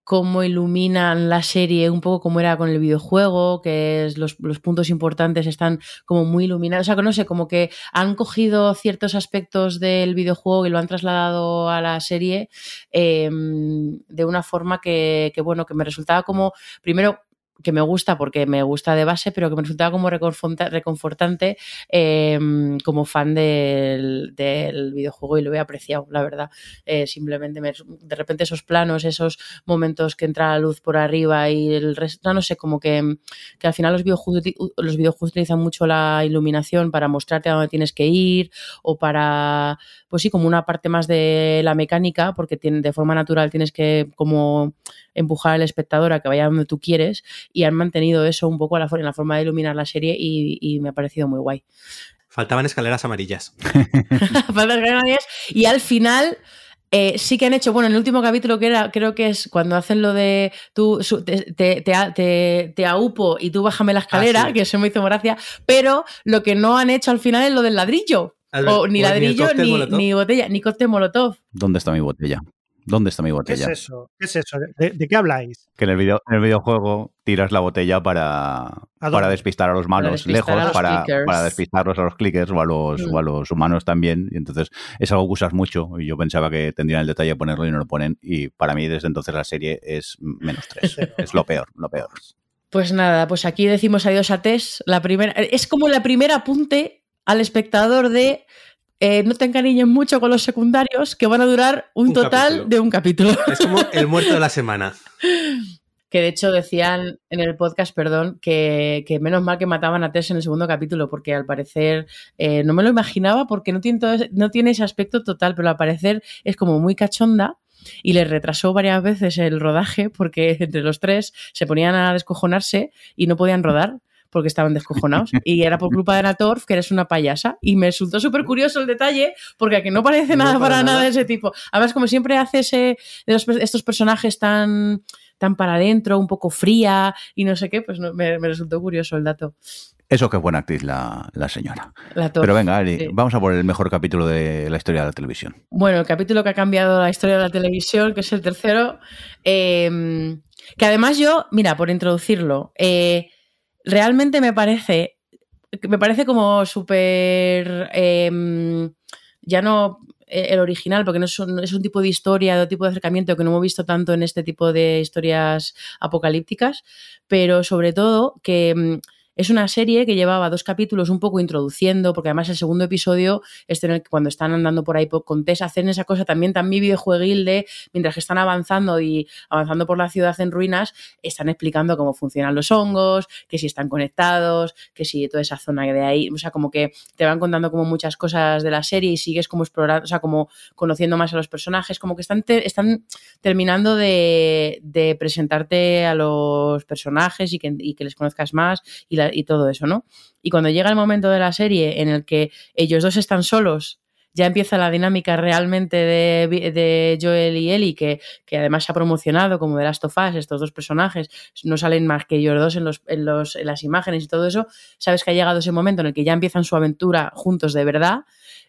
cómo iluminan la serie, un poco como era con el videojuego, que es los, los, puntos importantes están como muy iluminados. O sea, que no sé, como que han cogido ciertos aspectos del videojuego y lo han trasladado a la serie eh, de una forma que, que, bueno, que me resultaba como, primero, que me gusta porque me gusta de base, pero que me resultaba como reconfortante eh, como fan del, del, videojuego y lo he apreciado, la verdad. Eh, simplemente me, de repente esos planos, esos momentos que entra la luz por arriba y el resto, no sé, como que, que al final los videojuegos, los videojuegos utilizan mucho la iluminación para mostrarte a dónde tienes que ir o para, pues sí, como una parte más de la mecánica, porque tiene, de forma natural tienes que como empujar al espectador a que vaya donde tú quieres y han mantenido eso un poco a la, en la forma de iluminar la serie y, y me ha parecido muy guay. Faltaban escaleras amarillas. Faltaban escaleras amarillas y al final... Eh, sí que han hecho, bueno, en el último capítulo que era, creo que es cuando hacen lo de tú su, te, te, te, te, aupo y tú bájame la escalera, ah, sí. que eso me hizo gracia, pero lo que no han hecho al final es lo del ladrillo. O, ni ladrillo, ni, ni, botella, ni cóctel molotov. ¿Dónde está mi botella? ¿Dónde está mi botella? ¿Qué es eso? ¿Qué es eso? ¿De, de qué habláis? Que en el, video, en el videojuego tiras la botella para, para despistar a los malos despistar lejos, los para, para, despistarlos a los clickers o a los, mm. o a los humanos también. Y entonces es algo que usas mucho. Y yo pensaba que tendrían el detalle de ponerlo y no lo ponen. Y para mí desde entonces la serie es menos tres. es lo peor, lo peor. Pues nada, pues aquí decimos adiós a Tess. La primera, es como la primera apunte al espectador de eh, no te encariñes mucho con los secundarios que van a durar un, Un total capítulo. de un capítulo. Es como el muerto de la semana. Que de hecho decían en el podcast, perdón, que, que menos mal que mataban a Tess en el segundo capítulo, porque al parecer eh, no me lo imaginaba porque no tiene, todo ese- no tiene ese aspecto total, pero al parecer es como muy cachonda y le retrasó varias veces el rodaje porque entre los tres se ponían a descojonarse y no podían rodar porque estaban descojonados. Y era por culpa de Natorf, que eres una payasa. Y me resultó súper curioso el detalle, porque aquí no parece nada para para, nada nada. de ese tipo. Además, como siempre hace ese, de los- estos personajes tan, tan para adentro, un poco fría y no sé qué, pues no- me, me resultó curioso el dato. Eso que es buena actriz la, la señora. La Torf. Pero venga, sí. vamos a por el mejor capítulo de la historia de la televisión. Bueno, el capítulo que ha cambiado la historia de la televisión, que es el tercero, eh, que además yo, mira, por introducirlo, eh, realmente me parece me parece como súper... em, ya no eh, el original, porque no es, un, es un tipo de historia, de tipo de acercamiento que no hemos visto tanto en este tipo de historias apocalípticas, pero sobre todo que mm, es una serie que llevaba dos capítulos un poco introduciendo, porque además el segundo episodio, este en el que cuando están andando por ahí con Tess, hacen esa cosa también tan videojueguil de, mientras que están avanzando y avanzando por la ciudad en ruinas, están explicando cómo funcionan los hongos, que si están conectados, que si toda esa zona de ahí, o sea, como que te van contando como muchas cosas de la serie y sigues como explorando, o sea, como conociendo más a los personajes, como que están, están terminando de, de presentarte a los personajes y que, y que les conozcas más y, la- y todo eso, ¿no? Y cuando llega el momento de la serie en el que ellos dos están solos, ya empieza la dinámica realmente de, Joel y Ellie, que, que además se ha promocionado como de Last of Us, estos dos personajes, no salen más que ellos dos en, los, en, los, en las imágenes y todo eso, sabes que ha llegado ese momento en el que ya empiezan su aventura juntos de verdad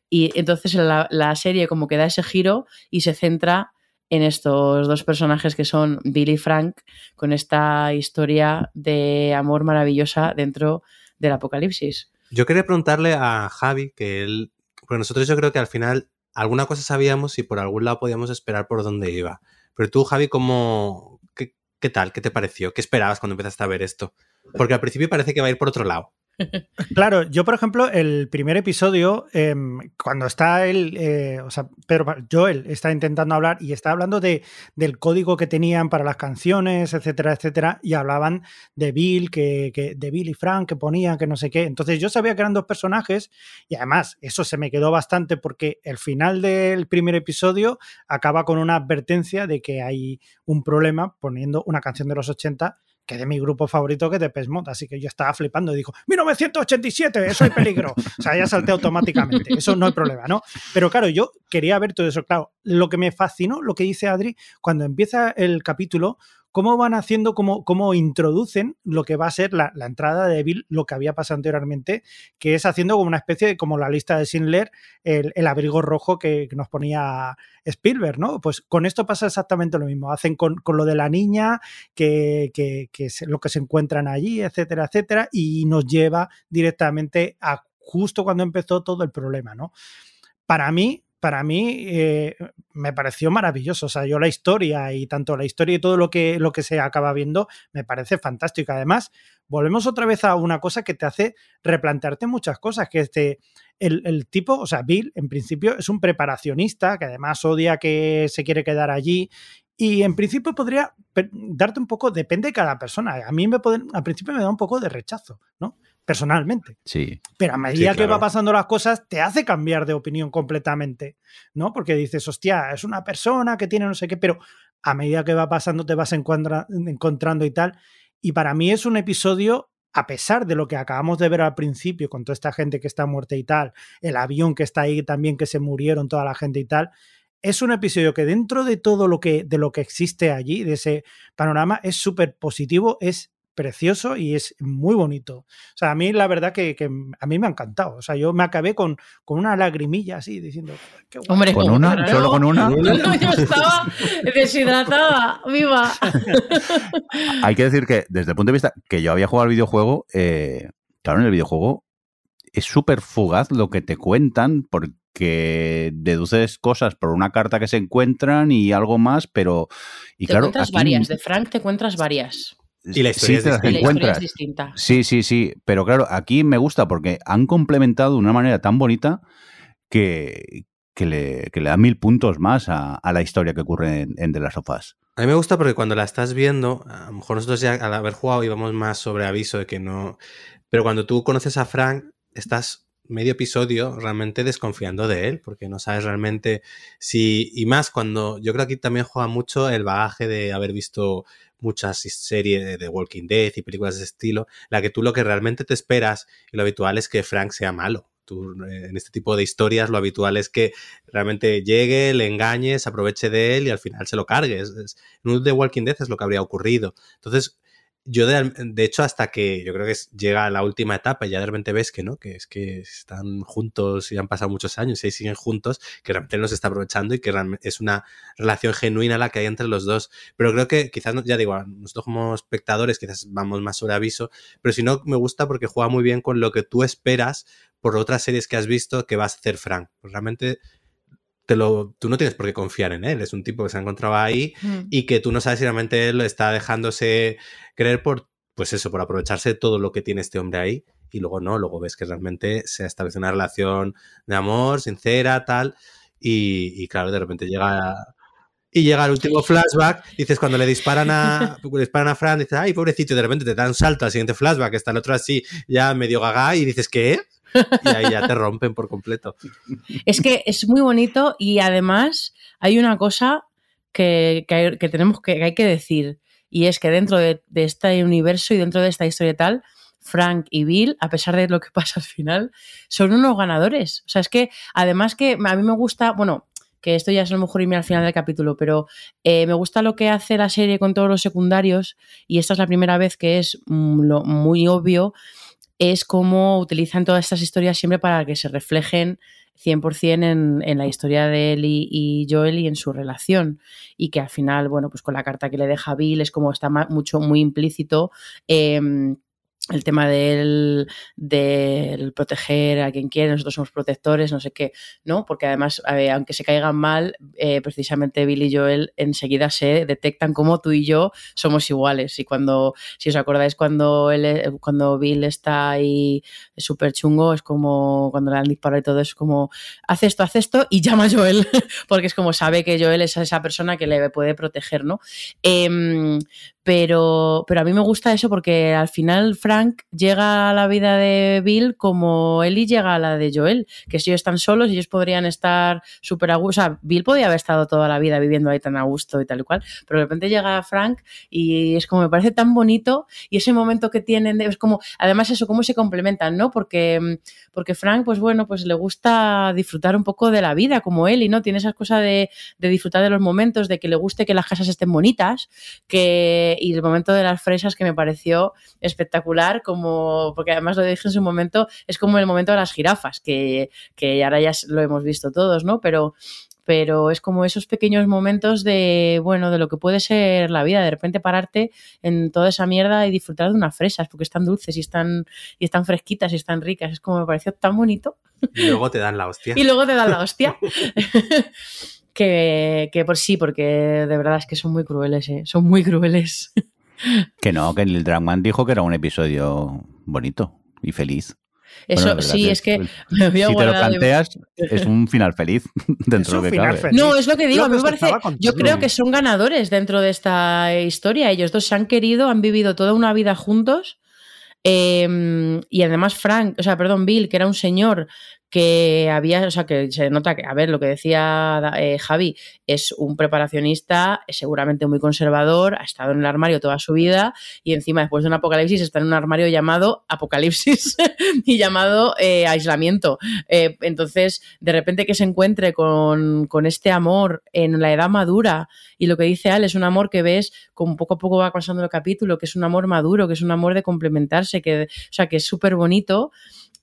y entonces la, la serie como que da ese giro y se centra en estos dos personajes que son Billy y Frank con esta historia de amor maravillosa dentro del apocalipsis. Yo quería preguntarle a Javi que él, porque nosotros yo creo que al final alguna cosa sabíamos y por algún lado podíamos esperar por dónde iba. Pero tú, Javi, ¿cómo, qué, qué tal? ¿Qué te pareció? ¿Qué esperabas cuando empezaste a ver esto? Porque al principio parece que va a ir por otro lado. Claro, yo por ejemplo, el primer episodio, eh, cuando está él, eh, o sea, Pedro, Joel está intentando hablar y está hablando de, del código que tenían para las canciones, etcétera, etcétera, y hablaban de Bill, que, que- de Bill y Frank, que ponían, que no sé qué. Entonces yo sabía que eran dos personajes y además eso se me quedó bastante porque el final del primer episodio acaba con una advertencia de que hay un problema poniendo una canción de los 80 que de mi grupo favorito que es de Pesmod, así que yo estaba flipando y dijo, 1987, eso hay peligro. O sea, ya salté automáticamente, eso no hay problema, ¿no? Pero claro, yo quería ver todo eso, claro, lo que me fascinó, lo que dice Adri, cuando empieza el capítulo, cómo van haciendo, cómo, cómo introducen lo que va a ser la, la entrada de Bill, lo que había pasado anteriormente, que es haciendo como una especie de, como la lista de Schindler, el, el abrigo rojo que, que nos ponía Spielberg, ¿no? Pues con esto pasa exactamente lo mismo, hacen con, con lo de la niña, que, que, que lo que se encuentran allí, etcétera, etcétera, y nos lleva directamente a justo cuando empezó todo el problema, ¿no? Para mí, para mí eh, me pareció maravilloso. O sea, yo la historia y tanto la historia y todo lo que, lo que se acaba viendo me parece fantástico. Además, volvemos otra vez a una cosa que te hace replantearte muchas cosas, que este, el, el tipo, o sea, Bill, en principio es un preparacionista que además odia que se quiere quedar allí y en principio podría darte un poco, depende de cada persona. A mí me pueden, al principio me da un poco de rechazo, ¿no? Personalmente. Sí. Pero a medida Sí, que va pasando las cosas, te hace cambiar de opinión completamente, ¿no? Porque dices, hostia, es una persona que tiene no sé qué, pero a medida que va pasando te vas encuentra- encontrando y tal. Y para mí es un episodio, a pesar de lo que acabamos de ver al principio, con toda esta gente que está muerta y tal, el avión que está ahí también, que se murieron toda la gente y tal, es un episodio que dentro de todo lo que, de lo que existe allí, de ese panorama, es súper positivo, es precioso y es muy bonito. O sea, a mí la verdad que, que a mí me ha encantado. O sea, yo me acabé con, con una lagrimilla así, diciendo, qué guay. Hombre, ¿Con una? claro. ¿Solo con una? Yo estaba deshidratada, viva. Hay que decir que desde el punto de vista que yo había jugado al videojuego, eh, claro, en el videojuego es súper fugaz lo que te cuentan porque deduces cosas por una carta que se encuentran y algo más, pero... Y te claro, encuentras aquí- varias, de Frank te encuentras varias. Y la historia sí es las la historia es distinta. Sí, sí, sí. Pero claro, aquí me gusta porque han complementado de una manera tan bonita que, que, le, que le da mil puntos más a, a la historia que ocurre en, en The Last of Us. A mí me gusta porque cuando la estás viendo, a lo mejor nosotros ya al haber jugado íbamos más sobre aviso de que no. Pero cuando tú conoces a Frank, estás medio episodio realmente desconfiando de él, porque no sabes realmente si. Y más cuando. Yo creo que aquí también juega mucho el bagaje de haber visto muchas series de Walking Dead y películas de ese estilo, la que tú lo que realmente te esperas y lo habitual es que Frank sea malo. Tú, eh, en este tipo de historias lo habitual es que realmente llegue, le engañe, se aproveche de él y al final se lo cargue. Es- es- en un The Walking Dead es lo que habría ocurrido. Entonces, yo de, de, hecho hasta que yo creo que llega a la última etapa y ya de repente ves que no, que es que están juntos y han pasado muchos años y siguen juntos, que realmente él nos está aprovechando y que es una relación genuina la que hay entre los dos. Pero creo que quizás, ya digo, nosotros como espectadores quizás vamos más sobre aviso, pero si no me gusta porque juega muy bien con lo que tú esperas por otras series que has visto que va a hacer Frank. Pues realmente te lo, tú no tienes por qué confiar en él. Es un tipo que se ha encontrado ahí mm. y que tú no sabes si realmente él está dejándose creer por, pues eso, por aprovecharse de todo lo que tiene este hombre ahí. Y luego no, luego ves que realmente se ha establecido una relación de amor, sincera, tal. Y, claro, de repente llega. Y llega el último flashback, dices, cuando le disparan a, le disparan a Fran, dices, ay, pobrecito, y de repente te dan salto al siguiente flashback, está el otro así, ya medio gaga, y dices, ¿qué? y ahí ya te rompen por completo. Es que es muy bonito y además hay una cosa que, tenemos que, hay que decir y es que dentro de, este universo y dentro de esta historia tal, Frank y Bill, a pesar de lo que pasa al final, son unos ganadores. O sea, es que además que a mí me gusta, bueno, que esto ya es a lo mejor irme al final del capítulo, pero eh, me gusta lo que hace la serie con todos los secundarios y esta es la primera vez que es mm, lo, muy obvio es cómo utilizan todas estas historias siempre para que se reflejen 100% en, en la historia de él y, Joel y en su relación. Y que al final, bueno, pues con la carta que le deja Bill es como está mucho, muy implícito. Em, el tema del, del, proteger a quien quiere, nosotros somos protectores, no sé qué, ¿no? Porque además, aunque se caigan mal, eh, precisamente Bill y Joel enseguida se detectan como tú y yo somos iguales. Y cuando, si os acordáis, cuando, él, cuando Bill está ahí súper chungo, es como cuando le han disparado y todo, es como, hace esto, hace esto y llama a Joel, porque es como sabe que Joel es esa persona que le puede proteger, ¿no? Eh, pero, pero a mí me gusta eso porque al final Frank llega a la vida de Bill como Ellie llega a la de Joel, que si ellos están solos, ellos podrían estar súper a gusto. O sea, Bill podía haber estado toda la vida viviendo ahí tan a gusto y tal y cual, pero de repente llega Frank y es como me parece tan bonito y ese momento que tienen, es como, además eso, cómo se complementan, ¿no? Porque, porque Frank, pues bueno, pues le gusta disfrutar un poco de la vida como él no tiene esas cosas de, de disfrutar de los momentos, de que le guste que las casas estén bonitas, que y el momento de las fresas que me pareció espectacular, como, porque además lo dije en su momento, es como el momento de las jirafas, que, que ahora ya lo hemos visto todos, ¿no? Pero pero es como esos pequeños momentos de, bueno, de lo que puede ser la vida, de repente pararte en toda esa mierda y disfrutar de unas fresas, porque están dulces y están, y están fresquitas y están ricas, es como me pareció tan bonito. Y luego te dan la hostia. y luego te dan la hostia. que, que por sí, porque de verdad es que son muy crueles, ¿eh? son muy crueles. que no, que el Dragman dijo que era un episodio bonito y feliz. Eso sí, es, que si te lo planteas, es un final feliz dentro de lo que cabe. No, es lo que digo, me parece. Yo creo que son ganadores dentro de esta historia. Ellos dos se han querido, han vivido toda una vida juntos. Eh, y además Frank, o sea, perdón, Bill, que era un señor que había, o sea, que se nota que, a ver, lo que decía eh, Javi, es un preparacionista seguramente muy conservador, ha estado en el armario toda su vida y encima después de un apocalipsis está en un armario llamado apocalipsis y llamado eh, aislamiento. Eh, entonces, de repente que se encuentre con, con, este amor en la edad madura y lo que dice Al es un amor que ves como poco a poco va pasando el capítulo, que es un amor maduro, que es un amor de complementarse, que, o sea, que es súper bonito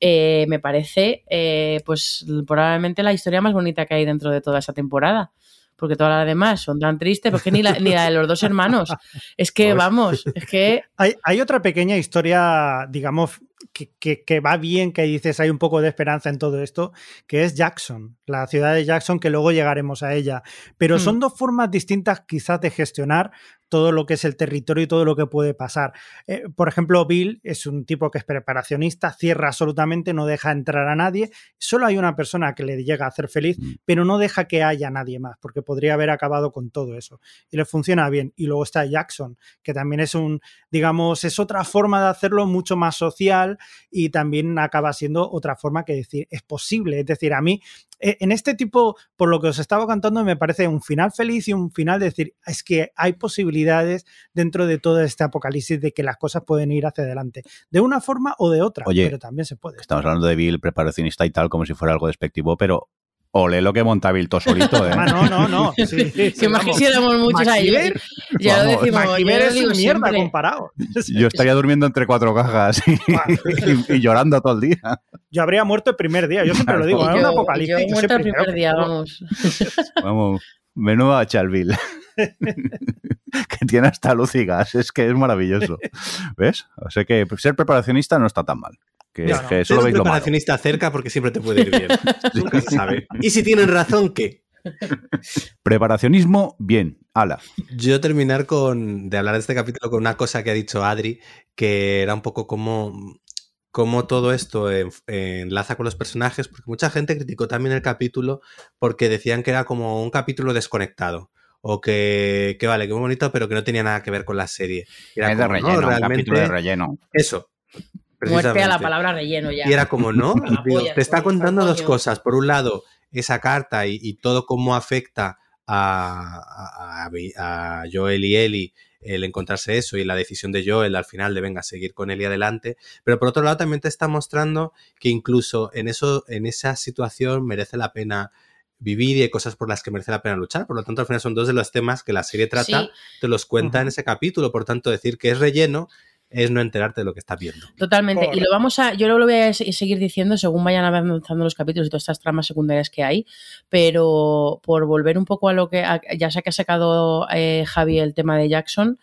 eh, me parece eh, pues probablemente la historia más bonita que hay dentro de toda esa temporada. Porque todas las demás son tan tristes, porque ni la, ni la de los dos hermanos. Es que, pues vamos, es que... Hay, hay otra pequeña historia, digamos, que, va bien, que dices hay un poco de esperanza en todo esto, que es Jackson, la ciudad de Jackson, que luego llegaremos a ella. Pero son hmm. dos formas distintas quizás de gestionar todo lo que es el territorio y todo lo que puede pasar. Eh, por ejemplo, Bill es un tipo que es preparacionista, cierra absolutamente, no deja entrar a nadie, solo hay una persona que le llega a hacer feliz, hmm. pero no deja que haya nadie más, porque podría haber acabado con todo eso. Y le funciona bien. Y luego está Jackson, que también es un, digamos, es otra forma de hacerlo mucho más social y también acaba siendo otra forma que decir, es posible. Es decir, a mí, eh, en este tipo, por lo que os estaba contando, me parece un final feliz y un final de decir, es que hay posibilidades dentro de todo este apocalipsis de que las cosas pueden ir hacia adelante, de una forma o de otra, pero también se puede. Estamos hablando de Bill, preparacionista y tal, como si fuera algo despectivo, pero Ole lo que monta Vilto solito, ¿eh? Ah, no, no, no. Sí, sí, Que más quisiéramos muchos ahí. MacGyver- Ya lo decimos. yo lo es digo mierda siempre. comparado. Yo estaría durmiendo entre cuatro cajas y, y- y llorando todo el día. Yo habría muerto el primer día, yo siempre lo digo, Claro. en Y un yo- apocalipsis. Yo yo muerto el primer día, vamos. Vamos, menuda Chalville. que tiene hasta luz y gas, es que es maravilloso. ¿Ves? O sea que ser preparacionista no está tan mal. Que, No, que solo un veis lo malo. preparacionista cerca porque siempre te puede ir bien. Nunca se sabe. Y si tienen razón, ¿qué? Preparacionismo, bien. Ala. Yo terminar con de hablar de este capítulo con una cosa que ha dicho Adri, que era un poco como, como todo esto en- enlaza con los personajes, porque mucha gente criticó también el capítulo porque decían que era como un capítulo desconectado. O que, que vale, que muy bonito, pero que no tenía nada que ver con la serie. Era es de como, no, relleno, un capítulo de relleno. Eso. Muerte a la palabra relleno ya. Y era como, no, Digo, te está contando dos cosas. Por un lado, esa carta y, y todo cómo afecta a, a- a- Joel y Ellie el encontrarse eso y la decisión de Joel al final de venga a seguir con Ellie adelante. Pero por otro lado también te está mostrando que incluso en eso, en esa situación merece la pena vivir y hay cosas por las que merece la pena luchar. Por lo tanto, al final son dos de los temas que la serie trata, Sí. te los cuenta en ese capítulo. Por tanto, decir que es relleno es no enterarte de lo que estás viendo. Totalmente. Y lo vamos a, yo lo voy a se- seguir diciendo según vayan avanzando los capítulos y todas estas tramas secundarias que hay, pero por volver un poco a lo que, a- ya sé que ha sacado eh, Javi el tema de Jackson,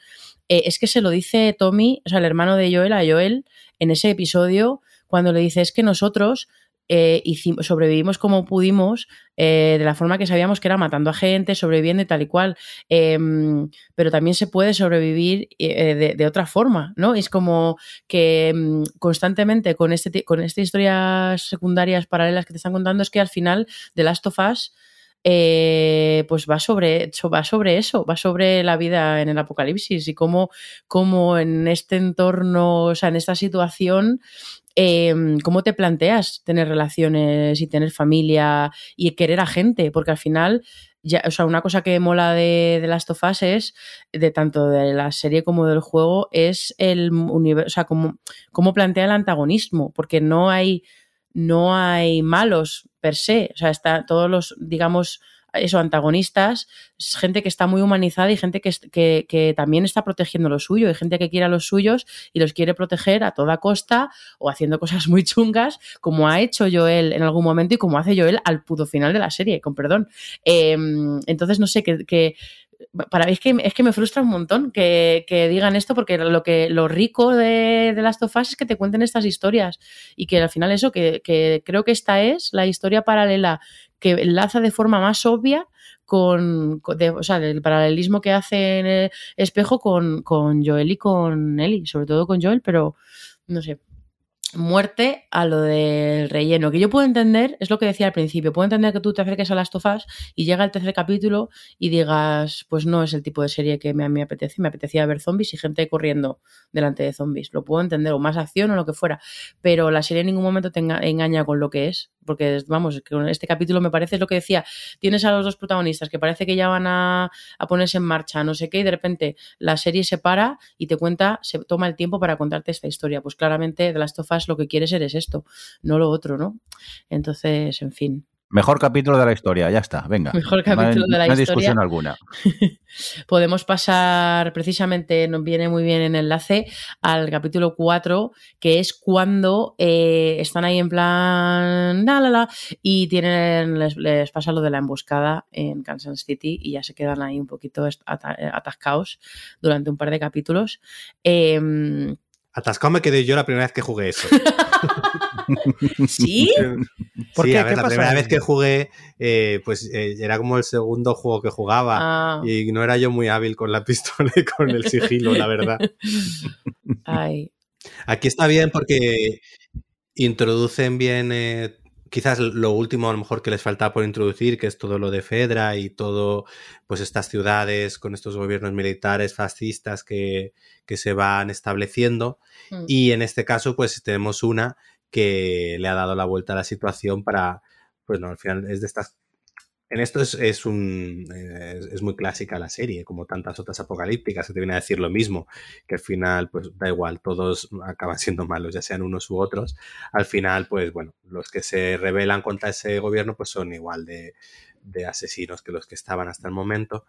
eh, es que se lo dice Tommy, o sea, el hermano de Joel a Joel, en ese episodio, cuando le dice es que nosotros eh, hicimos- sobrevivimos como pudimos, eh, de la forma que sabíamos que era matando a gente, sobreviviendo y tal y cual. Em, pero también se puede sobrevivir eh, de, de otra forma, ¿no? Es como que mm, constantemente con, este, con estas historias secundarias paralelas que te están contando es que al final The Last of Us pues va sobre, so- va sobre eso, va sobre la vida en el apocalipsis y cómo, cómo en este entorno, o sea, en esta situación, eh, cómo te planteas tener relaciones y tener familia y querer a gente, porque al final ya, o sea, una cosa que mola de, of Us es, de tanto de la serie como del juego, es el universo, o sea, cómo, cómo plantea el antagonismo, porque no hay, no hay malos per se, o sea, está todos los, digamos, eso, antagonistas, gente que está muy humanizada y gente que, que, también está protegiendo lo suyo, hay gente que quiere a los suyos y los quiere proteger a toda costa o haciendo cosas muy chungas, como ha hecho Joel en algún momento y como hace Joel al puto final de la serie, con perdón. Eh, entonces, no sé, que, que para mí es que, es que me frustra un montón que, que digan esto porque lo que lo rico de, de Last of Us es que te cuenten estas historias y que al final eso, que, que creo que esta es la historia paralela que enlaza de forma más obvia con, o sea, el paralelismo que hace en el espejo con, con Joel y con Ellie, sobre todo con Joel, pero no sé. Muerte a lo del relleno, que yo puedo entender, es lo que decía al principio, puedo entender que tú te acerques a las tofas y llega el tercer capítulo y digas, pues no es el tipo de serie que me, me apetece, me apetecía ver zombies y gente corriendo delante de zombies, lo puedo entender, o más acción o lo que fuera, pero la serie en ningún momento te enga- engaña con lo que es, porque vamos, este capítulo me parece es lo que decía, tienes a los dos protagonistas que parece que ya van a, a ponerse en marcha, no sé qué, y de repente la serie se para y te cuenta, se toma el tiempo para contarte esta historia, pues claramente de las tofas lo que quieres eres esto, no lo otro, ¿no? Entonces, en fin. Mejor capítulo de la historia, ya está, venga. Mejor No hay- capítulo de la no hay historia. discusión alguna. Podemos pasar precisamente, nos viene muy bien en enlace al capítulo 4, que es cuando eh, están ahí en plan la la la y tienen les, les pasa lo de la emboscada en Kansas City y ya se quedan ahí un poquito eh, atascados durante un par de capítulos. Em, Atascado me quedé yo la primera vez que jugué eso. ¿Sí? ¿Por sí, qué? a ver, ¿Qué la pasó primera ahí? vez que jugué, eh, pues eh, era como el segundo juego que jugaba. Ah, Y no era yo muy hábil con la pistola y con el sigilo, la verdad. ay, Aquí está bien porque introducen bien, eh, quizás lo último a lo mejor que les faltaba por introducir, que es todo lo de Fedra y todo, pues estas ciudades con estos gobiernos militares fascistas que, que se van estableciendo. Mm. Y en este caso, pues tenemos una que le ha dado la vuelta a la situación para, pues no, al final es de estas En esto es, es un, eh, es muy clásica la serie, como tantas otras apocalípticas, que te viene a decir lo mismo, que al final, pues da igual, todos acaban siendo malos, ya sean unos u otros. Al final, pues bueno, los que se rebelan contra ese gobierno, pues son igual de, de asesinos que los que estaban hasta el momento.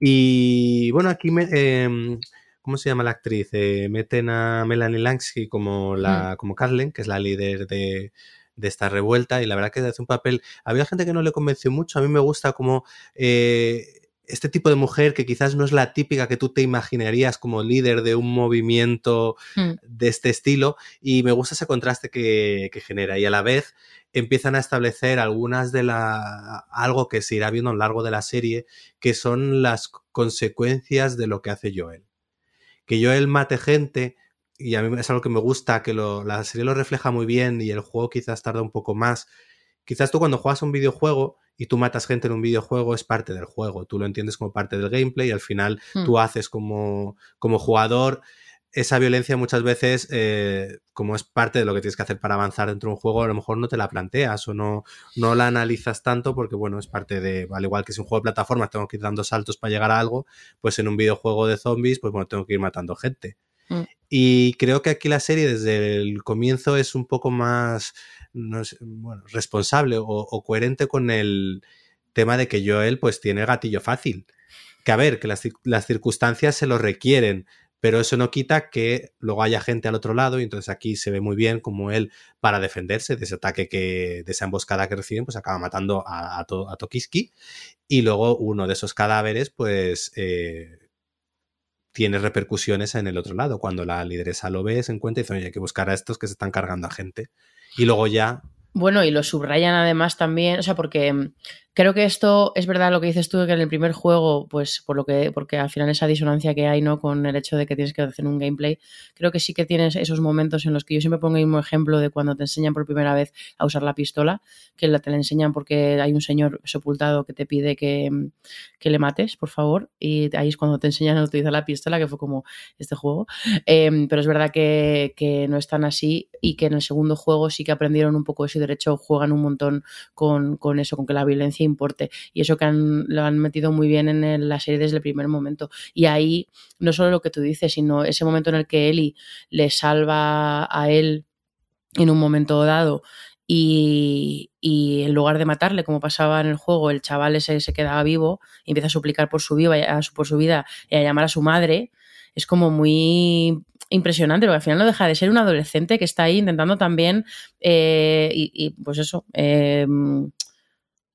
Y bueno, aquí me, eh, ¿cómo se llama la actriz? Eh, meten a Melanie Lansky como la, como Carlen, que es la líder de, de esta revuelta y la verdad que hace un papel, había gente que no le convenció mucho, a mí me gusta como eh, este tipo de mujer que quizás no es la típica que tú te imaginarías como líder de un movimiento Mm. de este estilo y me gusta ese contraste que, que genera y a la vez empiezan a establecer algunas de la algo que se irá viendo a lo largo de la serie que son las consecuencias de lo que hace Joel que Joel mate gente y a mí es algo que me gusta, que lo, la serie lo refleja muy bien y el juego quizás tarda un poco más. Quizás tú cuando juegas un videojuego y tú matas gente en un videojuego es parte del juego, tú lo entiendes como parte del gameplay y al final Hmm. tú haces como, como jugador esa violencia muchas veces, eh, como es parte de lo que tienes que hacer para avanzar dentro de un juego, a lo mejor no te la planteas o no, no la analizas tanto porque, bueno, es parte de, al igual que si un juego de plataformas tengo que ir dando saltos para llegar a algo, pues en un videojuego de zombies, pues bueno, tengo que ir matando gente. Mm. Y creo que aquí la serie desde el comienzo es un poco más no sé, bueno, responsable o, coherente con el tema de que Joel pues tiene gatillo fácil. Que a ver, que las, cir- las circunstancias se lo requieren, pero eso no quita que luego haya gente al otro lado y entonces aquí se ve muy bien como él para defenderse de ese ataque que de esa emboscada que reciben pues acaba matando a, a, a Tokiski y luego uno de esos cadáveres pues eh, tiene repercusiones en el otro lado cuando la lideresa lo ve se encuentra y dice oye hay que buscar a estos que se están cargando a gente y luego ya Bueno, y lo subrayan además también, o sea, porque mm, creo que esto es verdad lo que dices tú, que en el primer juego, pues por lo que, porque al final esa disonancia que hay, ¿no? Con el hecho de que tienes que hacer un gameplay, creo que sí que tienes esos momentos en los que yo siempre pongo el mismo ejemplo de cuando te enseñan por primera vez a usar la pistola, que te la enseñan porque hay un señor sepultado que te pide que, mm, que le mates, por favor, y ahí es cuando te enseñan a utilizar la pistola, que fue como este juego. Eh, pero es verdad que, que no es tan así y que en el segundo juego sí que aprendieron un poco eso y de hecho juegan un montón con, con eso, con que la violencia importe. Y eso que lo han metido muy bien en la serie desde el primer momento. Y ahí no solo lo que tú dices, sino ese momento en el que Ellie le salva a él en un momento dado y, en lugar de matarle como pasaba en el juego, el chaval ese se quedaba vivo y empieza a suplicar por su, vida, a su- por su vida y a llamar a su madre, es como muy impresionante, porque al final no deja de ser un adolescente que está ahí intentando también, eh, y, y, pues eso, eh,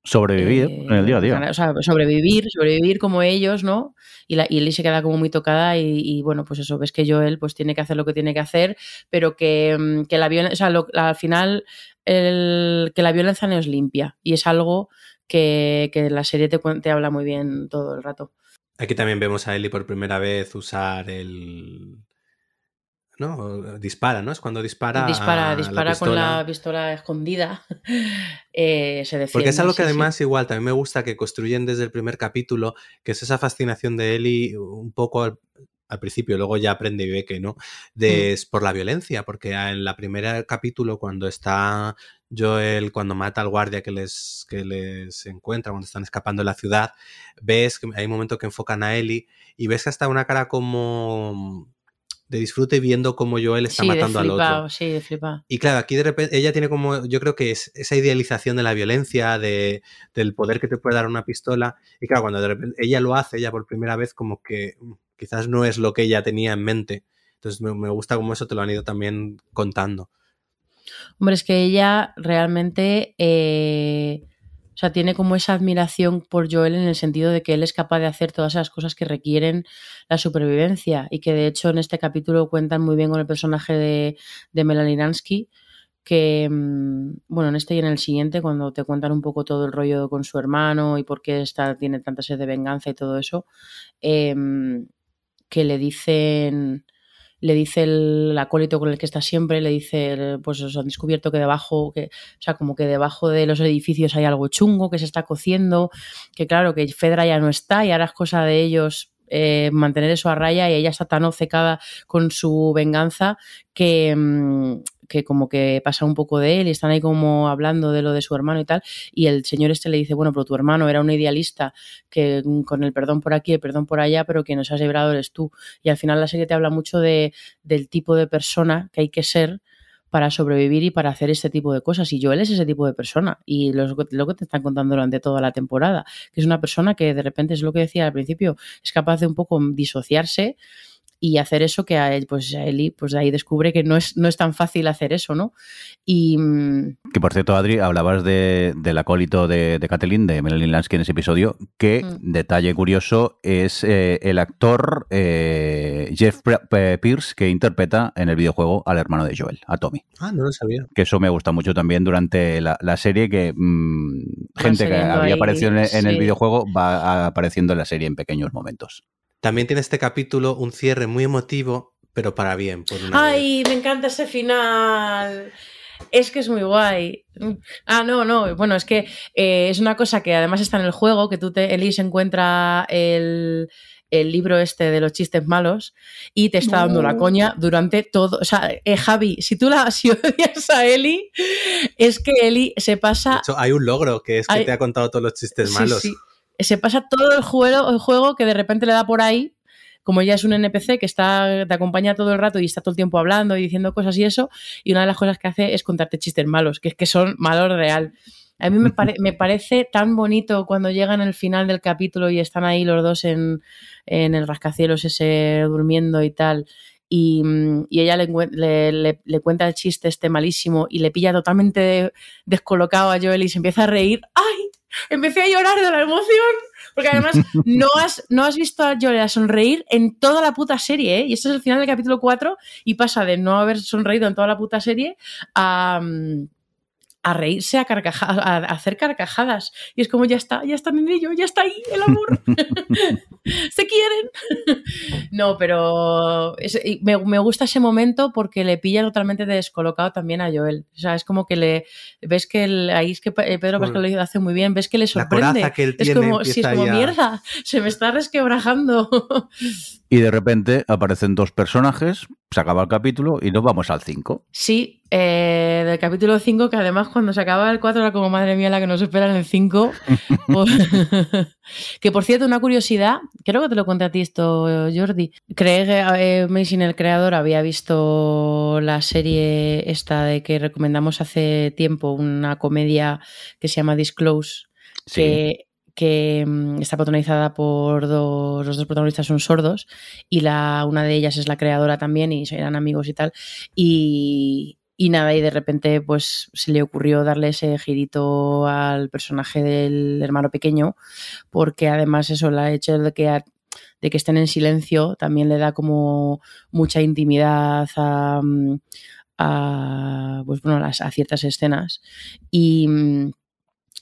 Sobrevivir eh, en el día a día. ganar- o sea, sobrevivir, sobrevivir como ellos, ¿no? Y, la, y Ellie se queda como muy tocada y, y, bueno, pues eso, ves que Joel pues tiene que hacer lo que tiene que hacer, pero que, mm, que la violencia, o sea, lo- al final, el, que la violencia no es limpia y es algo que, que la serie te, te habla muy bien todo el rato. Aquí también vemos a Ellie por primera vez usar el. ¿No? Dispara, ¿no? Es cuando dispara. dispara a dispara con la pistola escondida, eh, se defiende. Porque es algo que sí, sí. además igual también me gusta que construyen desde el primer capítulo, que es esa fascinación de Ellie un poco al, al principio, luego ya aprende y ve que no, de, Mm. es por la violencia, porque en la primera capítulo cuando está Joel, cuando mata al guardia que les, que les encuentra, cuando están escapando de la ciudad, ves que hay un momento que enfocan a Ellie y ves que hasta una cara como de disfrute viendo cómo Joel está Sí, de matando al otro. sí, de flipado. Y claro, aquí de repente ella tiene como, yo creo que es esa idealización de la violencia, de, del poder que te puede dar una pistola. Y claro, cuando de repente ella lo hace, ella por primera vez, como que mm, quizás no es lo que ella tenía en mente. Entonces me, me gusta cómo eso te lo han ido también contando. Hombre, es que ella realmente, eh, sea, tiene como esa admiración por Joel en el sentido de que él es capaz de hacer todas esas cosas que requieren la supervivencia y que de hecho en este capítulo cuentan muy bien con el personaje de, de Melanie Lansky, que, mm, bueno, en este y en el siguiente, cuando te cuentan un poco todo el rollo con su hermano y por qué está, tiene tanta sed de venganza y todo eso, eh, que le dicen le dice el acólito con el que está siempre, le dice, pues os han descubierto que debajo, que, o sea, como que debajo de los edificios hay algo chungo que se está cociendo, que claro, que Fedra ya no está y ahora es cosa de ellos eh, mantener eso a raya y ella está tan obcecada con su venganza que, mm, que como que pasa un poco de él y están ahí como hablando de lo de su hermano y tal, y el señor este le dice, bueno, pero tu hermano era un idealista que mm, con el perdón por aquí, el perdón por allá, pero que nos has librado eres tú. Y al final la serie te habla mucho de, del tipo de persona que hay que ser para sobrevivir y para hacer este tipo de cosas. Y Joel es ese tipo de persona. Y lo, lo, que te están contando durante toda la temporada, que es una persona que de repente es lo que decía al principio, es capaz de un poco disociarse y hacer eso que a él, pues a Eli, pues ahí descubre que no es, no es tan fácil hacer eso, ¿no? Y... mm, Que por cierto, Adri, hablabas de, del acólito de, de Kathleen, de Melanie Lansky en ese episodio, que, Mm. detalle curioso, es eh, el actor eh, Jeff Pierce que interpreta en el videojuego al hermano de Joel, a Tommy. Ah, no lo sabía. Que eso me gusta mucho también durante la, la serie, que mm, gente que había ahí, aparecido en, en el videojuego va apareciendo en la serie en pequeños momentos. También tiene este capítulo un cierre muy emotivo, pero para bien. Por una vez. ¡Ay, me encanta ese final! Es que es muy guay. Ah, no, no. Bueno, es que eh, es una cosa que además está en el juego, que tú te, Elise encuentra el, el libro este de los chistes malos y te está dando la coña durante todo. O sea, eh, Javi, si tú la si odias a Eli, es que Eli se De pasa hecho, hay un logro que es que te ha contado todos los chistes Sí, malos. sí. Se pasa todo el juego, que de repente le da por ahí, como ella es un NPC que está, te acompaña todo el rato y está todo el tiempo hablando y diciendo cosas y eso, y una de las cosas que hace es contarte chistes malos, que es que son malos real. A mí me, pare- me parece tan bonito cuando llegan al final del capítulo y están ahí los dos en, en el rascacielos ese durmiendo y tal. Y, y ella le, le- le- le cuenta el chiste este malísimo y le pilla totalmente descolocado a Joel y se empieza a reír. ¡Ay! Empecé a llorar de la emoción. Porque además no has, no has visto a Joel a sonreír en toda la puta serie, ¿eh? Y este es el final del capítulo 4 y pasa de no haber sonreído en toda la puta serie a, mm, a reírse, a, carcaja- a, hacer carcajadas. Y es como, ya está, ya está en ello, ya está ahí el amor. Se quieren. no, pero es- me, me gusta ese momento porque le pilla totalmente descolocado también a Joel. O sea, es como que le ves que el- ahí es que Pe- Pedro Bueno. Pascal lo hace muy bien, ves que le La sorprende. coraza que él Es tiene como, sí, es como mierda, se me está resquebrajando. Y de repente aparecen dos personajes, se acaba el capítulo y nos vamos al 5. Sí, eh, del capítulo 5, que además cuando se acaba el 4 era como madre mía la que nos espera en el 5. O- que por cierto, una curiosidad, creo que te lo conté a ti esto, Jordi. Craig eh, Mason, el creador, había visto la serie esta de que recomendamos hace tiempo, una comedia que se llama Disclose, Sí. que, que mm, está protagonizada por dos, los dos protagonistas son sordos y la, una de ellas es la creadora también y eran amigos y tal. Y, y nada, y de repente pues se le ocurrió darle ese girito al personaje del hermano pequeño, porque además eso, la hecho de que, a- de que estén en silencio también le da como mucha intimidad a, mm, a, pues, bueno, las- a ciertas escenas. Y, mm,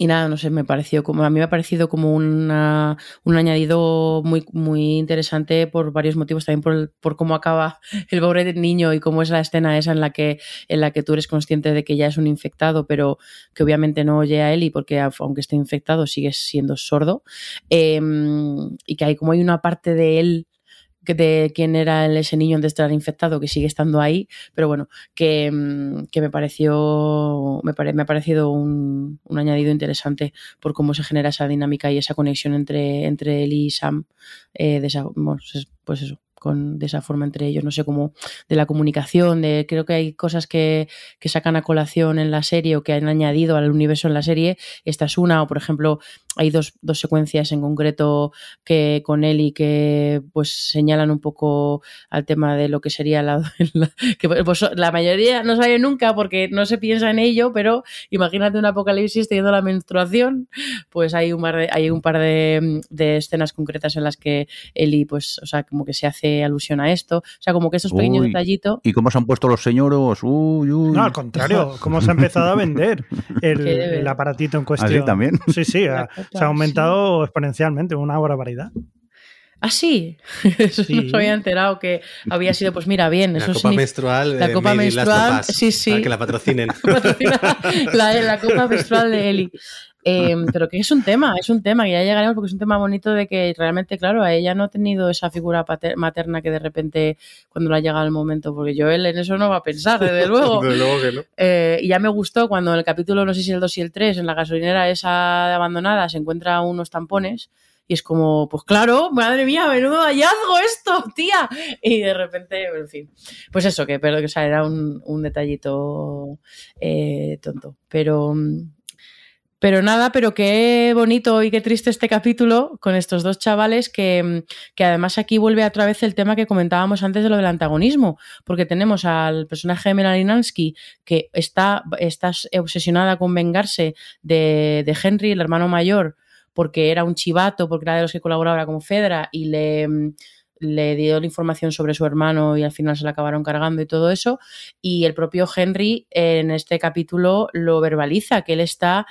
y nada, no sé, me pareció como, a mí me ha parecido como una, un añadido muy, muy interesante por varios motivos, también por, el- por cómo acaba el pobre niño y cómo es la escena esa en la que, en la que tú eres consciente de que ya es un infectado, pero que obviamente no oye a Eli porque a- aunque esté infectado sigue siendo sordo. Eh, y que hay como hay una parte de él de quién era ese niño de estar infectado que sigue estando ahí, pero bueno, que, mm, que me pareció me, pare- me ha parecido un, un añadido interesante por cómo se genera esa dinámica y esa conexión entre, entre él y Sam eh, de esa, pues eso con, de esa forma entre ellos, no sé cómo, de la comunicación, de creo que hay cosas que, que sacan a colación en la serie o que han añadido al universo en la serie, esta es una, o por ejemplo, hay dos, dos secuencias en concreto que con Eli que pues señalan un poco al tema de lo que sería la, la- que pues, la mayoría no sabe nunca porque no se piensa en ello, pero imagínate un apocalipsis teniendo la menstruación, pues hay un par de, hay un par de, de escenas concretas en las que Eli pues, o sea, como que se hace alusión a esto, o sea, como que estos pequeños Uy. detallitos ¿Y cómo se han puesto los señoros? Uy, uy. No, al contrario, cómo se ha empezado a vender el, aparatito en ¿Ah, cuestión. sí, también? Sí, sí, se ha aumentado exponencialmente, una barbaridad. Ah, sí, eso Sí. no se había enterado que había sido, pues mira, bien, La eso copa menstrual. la copa menstrual, of Us, sí, sí. Para que la patrocinen. la, la copa menstrual de Eli. Eh, pero que es un tema, es un tema, que ya llegaremos porque es un tema bonito de que realmente, claro, a ella no ha tenido esa figura materna que de repente cuando le ha llegado el momento, porque Joel en eso no va a pensar, desde luego. Desde luego que no. Eh, y ya me gustó cuando en el capítulo, no sé si el 2 y el 3, en la gasolinera esa de abandonada, se encuentra unos tampones y es como, pues claro, madre mía, menudo hallazgo esto, tía. Y de repente, en fin, pues eso, que, pero, que o sea, era un, un detallito eh, tonto. Pero, mm, pero nada, pero qué bonito y qué triste este capítulo con estos dos chavales que, mm, que además aquí vuelve otra vez el tema que comentábamos antes de lo del antagonismo, porque tenemos al personaje de Melanie que está, está obsesionada con vengarse de, de Henry, el hermano mayor, porque era un chivato, porque era de los que colaboraba como Fedra y le, mm, le dio la información sobre su hermano y al final se la acabaron cargando y todo eso. Y el propio Henry en este capítulo lo verbaliza, que él está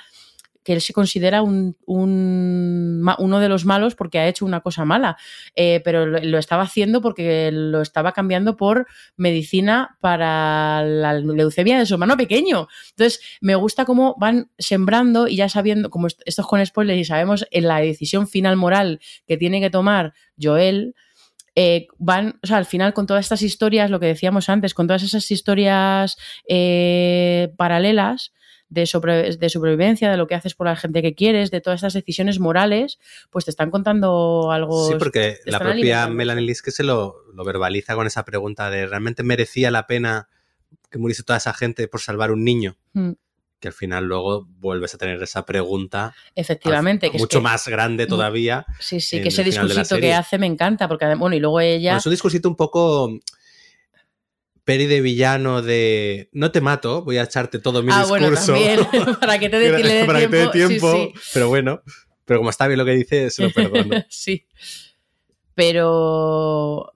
que él se considera un, uno de los malos porque ha hecho una cosa mala, eh, pero lo, estaba haciendo porque lo estaba cambiando por medicina para la leucemia de su hermano pequeño. Entonces, me gusta cómo van sembrando y ya sabiendo, como est- esto es con spoilers y sabemos en la decisión final moral que tiene que tomar Joel, eh, van, o sea, al final con todas estas historias, lo que decíamos antes, con todas esas historias eh, paralelas de, sobre- de sobrevivencia, de lo que haces por la gente que quieres, de todas estas decisiones morales, pues te están contando algo. Sí, porque la propia alimentando. Melanie Liske se lo, lo verbaliza con esa pregunta de ¿realmente merecía la pena que muriese toda esa gente por salvar un niño? Mm, Que al final luego vuelves a tener esa pregunta Efectivamente, que es mucho que- más grande todavía. Sí, sí, que ese discursito que hace me encanta, porque bueno, y luego ella. Bueno, es un discursito un poco peri de villano de no te mato, voy a echarte todo mi ah, bueno, discurso también, para que te dé, para que te dé tiempo. Sí, tiempo, sí. pero bueno, pero como está bien lo que dice, se lo perdono. sí. Pero.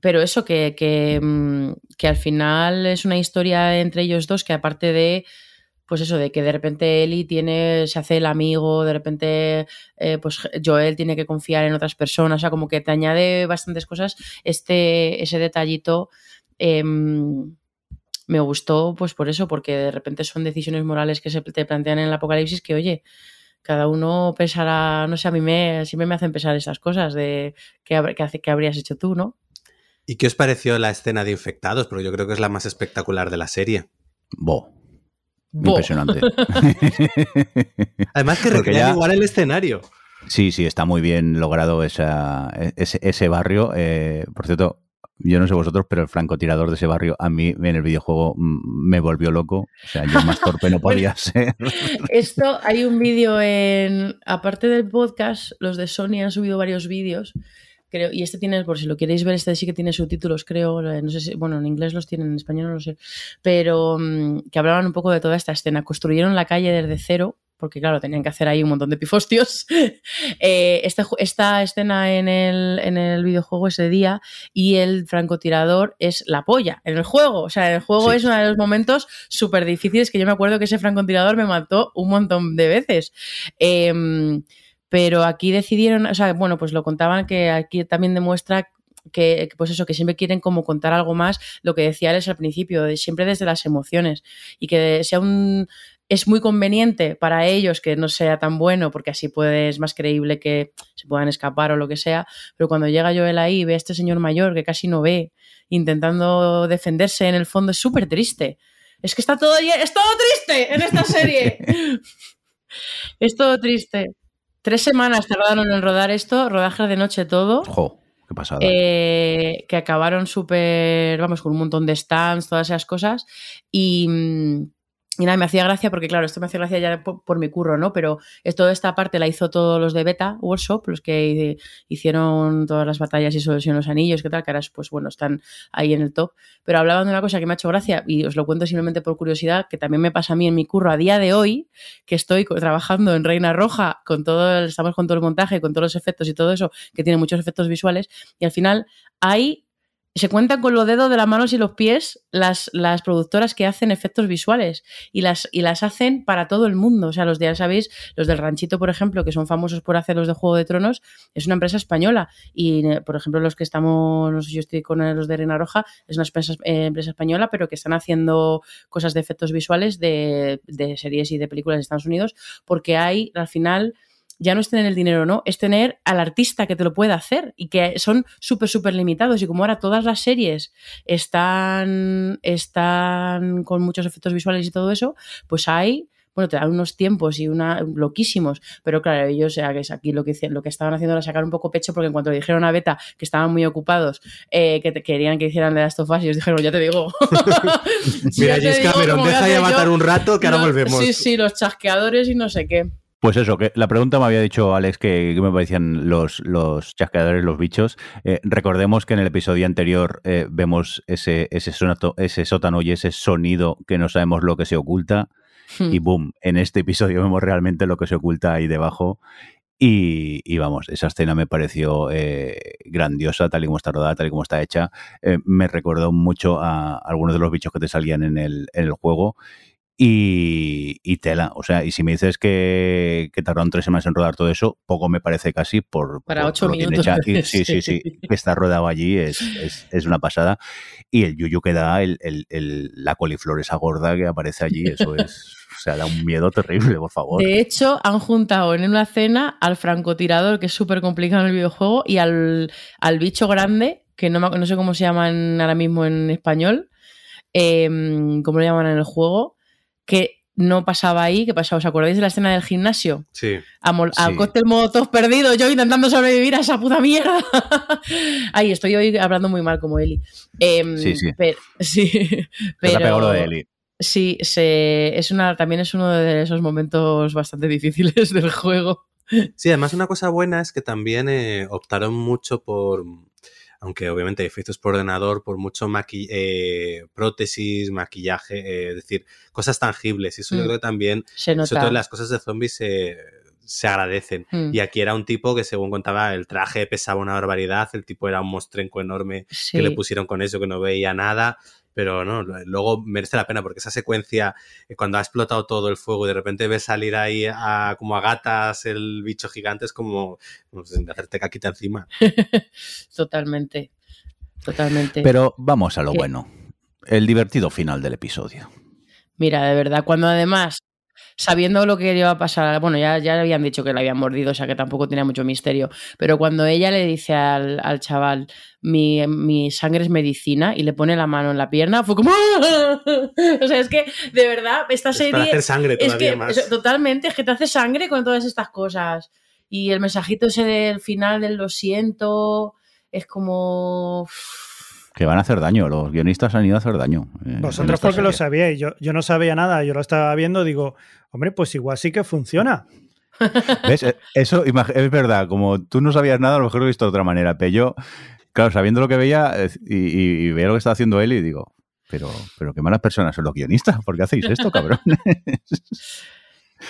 Pero eso, que, que, mm, que al final es una historia entre ellos dos que aparte de. Pues eso, de que de repente Eli tiene, se hace el amigo, de repente eh, pues Joel tiene que confiar en otras personas, o sea, como que te añade bastantes cosas. Este, ese detallito em, me gustó, pues por eso, porque de repente son decisiones morales que se te plantean en el apocalipsis que, oye, cada uno pensará, no sé, a mí me, siempre me hacen pensar esas cosas de qué, qué hace- qué habrías hecho tú, ¿no? ¿Y qué os pareció la escena de infectados? Porque yo creo que es la más espectacular de la serie. Bo. Bo. Impresionante. Además que recrean ya- igual el escenario. Sí, sí, está muy bien logrado esa, ese, ese barrio. Eh, por cierto, yo no sé vosotros, pero el francotirador de ese barrio a mí en el videojuego mm, me volvió loco. O sea, yo más torpe no podía ser. Esto hay un vídeo en. Aparte del podcast, los de Sony han subido varios vídeos. Creo, y este tiene, por si lo queréis ver, este sí que tiene subtítulos, creo. eh, No sé si, bueno, en inglés los tienen, en español no lo sé. Pero mm, que hablaban un poco de toda esta escena. Construyeron la calle desde cero, porque claro, tenían que hacer ahí un montón de pifostios. Eh, ju- esta escena en el, en el videojuego ese día y el francotirador es la polla en el juego. O sea, en el juego Sí. es uno de los momentos súper difíciles que yo me acuerdo que ese francotirador me mató un montón de veces. Em, pero aquí decidieron, o sea, bueno, pues lo contaban que aquí también demuestra que, que, pues eso, que siempre quieren como contar algo más, lo que decía Alex al principio, de siempre desde las emociones y que sea un es muy conveniente para ellos que no sea tan bueno porque así puede, es más creíble que se puedan escapar o lo que sea, pero cuando llega Joel ahí y ve a este señor mayor que casi no ve, intentando defenderse en el fondo, es súper triste. Es que está todo, es todo triste en esta serie. es todo triste. Tres semanas tardaron en rodar esto, rodaje de noche todo. Jo, qué pasada. Eh, que acabaron súper, vamos, con un montón de stands, todas esas cosas. Y, mm, y nada, me hacía gracia porque, claro, esto me hacía gracia ya por, mi curro, ¿no? Pero toda esta parte la hizo todos los de Beta Workshop, los que hicieron todas las batallas y solución los anillos, que tal, que ahora, pues bueno, están ahí en el top. Pero hablaban de una cosa que me ha hecho gracia y os lo cuento simplemente por curiosidad, que también me pasa a mí en mi curro a día de hoy, que estoy trabajando en Reina Roja, con todo, el- estamos con todo el montaje, con todos los efectos y todo eso, que tiene muchos efectos visuales, y al final hay se cuentan con los dedos de las manos y los pies las, las productoras que hacen efectos visuales y las, y las hacen para todo el mundo. O sea, los de, ya sabéis, los del ranchito, por ejemplo, que son famosos por hacer los de Juego de Tronos, es una empresa española. Y, por ejemplo, los que estamos, yo estoy con los de Reina Roja, es una empresa, eh, empresa española, pero que están haciendo cosas de efectos visuales de, de series y de películas de Estados Unidos, porque hay, al final ya no es tener el dinero, ¿no? Es tener al artista que te lo pueda hacer y que son súper, súper limitados. Y como ahora todas las series están, están con muchos efectos visuales y todo eso, pues hay bueno, te dan unos tiempos y una loquísimos, pero claro, ellos, ya que es aquí lo que, lo que estaban haciendo era sacar un poco pecho porque en cuanto le dijeron a Beta que estaban muy ocupados, eh, que te, querían que hicieran de las tofas, ellos dijeron, ya te digo. Mira, James Cameron, deja ya matar un rato que ahora volvemos. Sí, sí, los chasqueadores y no sé qué. Pues eso, que la pregunta me había dicho Alex que, me parecían los, los chasqueadores, los bichos. Eh, recordemos que en el episodio anterior eh, vemos ese, ese, sonato, ese sótano y ese sonido que no sabemos lo que se oculta. Y Hmm. boom, en este episodio vemos realmente lo que se oculta ahí debajo. Y, y vamos, esa escena me pareció eh, grandiosa, tal y como está rodada, tal y como está hecha. Eh, me recordó mucho a algunos de los bichos que te salían en el, en el juego. Y, y tela, o sea, y si me dices que, que tardaron tres semanas en rodar todo eso, poco me parece casi por, Para por- ocho por minutos. Y sí, sí, sí, que está rodado allí es, es, es una pasada. Y el yuyu que da, el, el- el- la coliflor esa gorda que aparece allí, eso es, o sea, da un miedo terrible, por favor. De hecho, han juntado en una cena al francotirador, que es súper complicado en el videojuego, y al, al bicho grande, que no, me- no sé cómo se llaman ahora mismo en español, em, cómo lo llaman en el juego, que no pasaba ahí, que pasaba, ¿os acordáis de la escena del gimnasio? Sí. A, mol- a Sí. cóctel molotov perdido, yo intentando sobrevivir a esa puta mierda. Ay, estoy hoy hablando muy mal como Eli. Em, Sí, sí. pe- sí, pero, lo de Eli. Sí, se, es una, también es uno de esos momentos bastante difíciles del juego. Sí, además una cosa buena es que también eh, optaron mucho por, aunque obviamente efectos por ordenador, por mucho maqui eh, prótesis, maquillaje, eh, es decir, cosas tangibles. Y eso yo Mm. creo que también, Se sobre todo en las cosas de zombies, se se agradecen. Mm, Y aquí era un tipo que, según contaba, el traje pesaba una barbaridad, el tipo era un mostrenco enorme sí. que le pusieron con eso que no veía nada. Pero no, luego merece la pena porque esa secuencia, eh, cuando ha explotado todo el fuego y de repente ves salir ahí a, como a gatas el bicho gigante, es como no sé, de hacerte caquita encima. Totalmente. Totalmente. Pero vamos a lo ¿Qué? bueno. El divertido final del episodio. Mira, de verdad, cuando además, sabiendo lo que iba a pasar, bueno, ya, ya le habían dicho que le habían mordido, o sea que tampoco tenía mucho misterio, pero cuando ella le dice al, al chaval, mi, mi sangre es medicina, y le pone la mano en la pierna, fue como... o sea, es que, de verdad, esta Es para serie... hacer sangre Es todavía que más. totalmente, es que te hace sangre con todas estas cosas. Y el mensajito ese del final del lo siento, es como... Que van a hacer daño, los guionistas han ido a hacer daño. eh, Vosotros porque lo serie. sabíais, yo, yo no sabía nada, yo lo estaba viendo, digo, hombre, pues igual sí que funciona. ¿Ves? Eh, Eso es verdad, como tú no sabías nada, a lo mejor lo he visto de otra manera, pero yo, claro, sabiendo lo que veía y, y, y veía lo que está haciendo él y digo, pero, pero qué malas personas son los guionistas, ¿por qué hacéis esto, cabrón?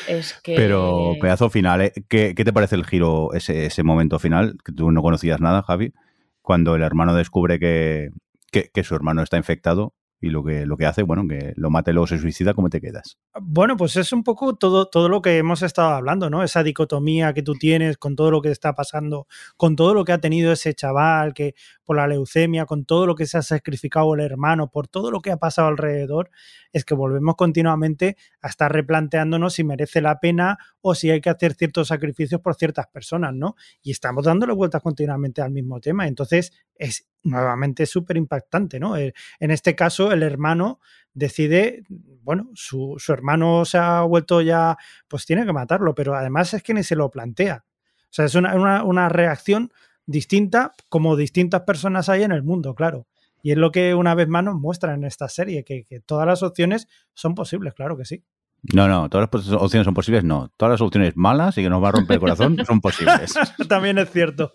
Es que... Pero pedazo final, ¿eh? ¿Qué, qué te parece el giro, ese, ese momento final? Que tú no conocías nada, Javi, cuando el hermano descubre que, que, que su hermano está infectado y lo que, lo que hace, bueno, que lo mate luego se suicida, ¿cómo te quedas? Bueno, pues es un poco todo, todo lo que hemos estado hablando, ¿no? Esa dicotomía que tú tienes con todo lo que está pasando, con todo lo que ha tenido ese chaval, que por la leucemia, con todo lo que se ha sacrificado el hermano, por todo lo que ha pasado alrededor, es que volvemos continuamente a estar replanteándonos si merece la pena o si hay que hacer ciertos sacrificios por ciertas personas, ¿no? Y estamos dándole vueltas continuamente al mismo tema. Entonces, es nuevamente súper impactante, ¿no? Eh, En este caso, el hermano decide, bueno, su, su, hermano se ha vuelto ya, pues tiene que matarlo, pero además es que ni se lo plantea. O sea, es una, una, una reacción distinta como distintas personas hay en el mundo, claro. Y es lo que una vez más nos muestra en esta serie, que, que todas las opciones son posibles, claro que sí. No, no, todas las opciones son posibles, no. Todas las opciones malas y que nos va a romper el corazón son posibles. También es cierto.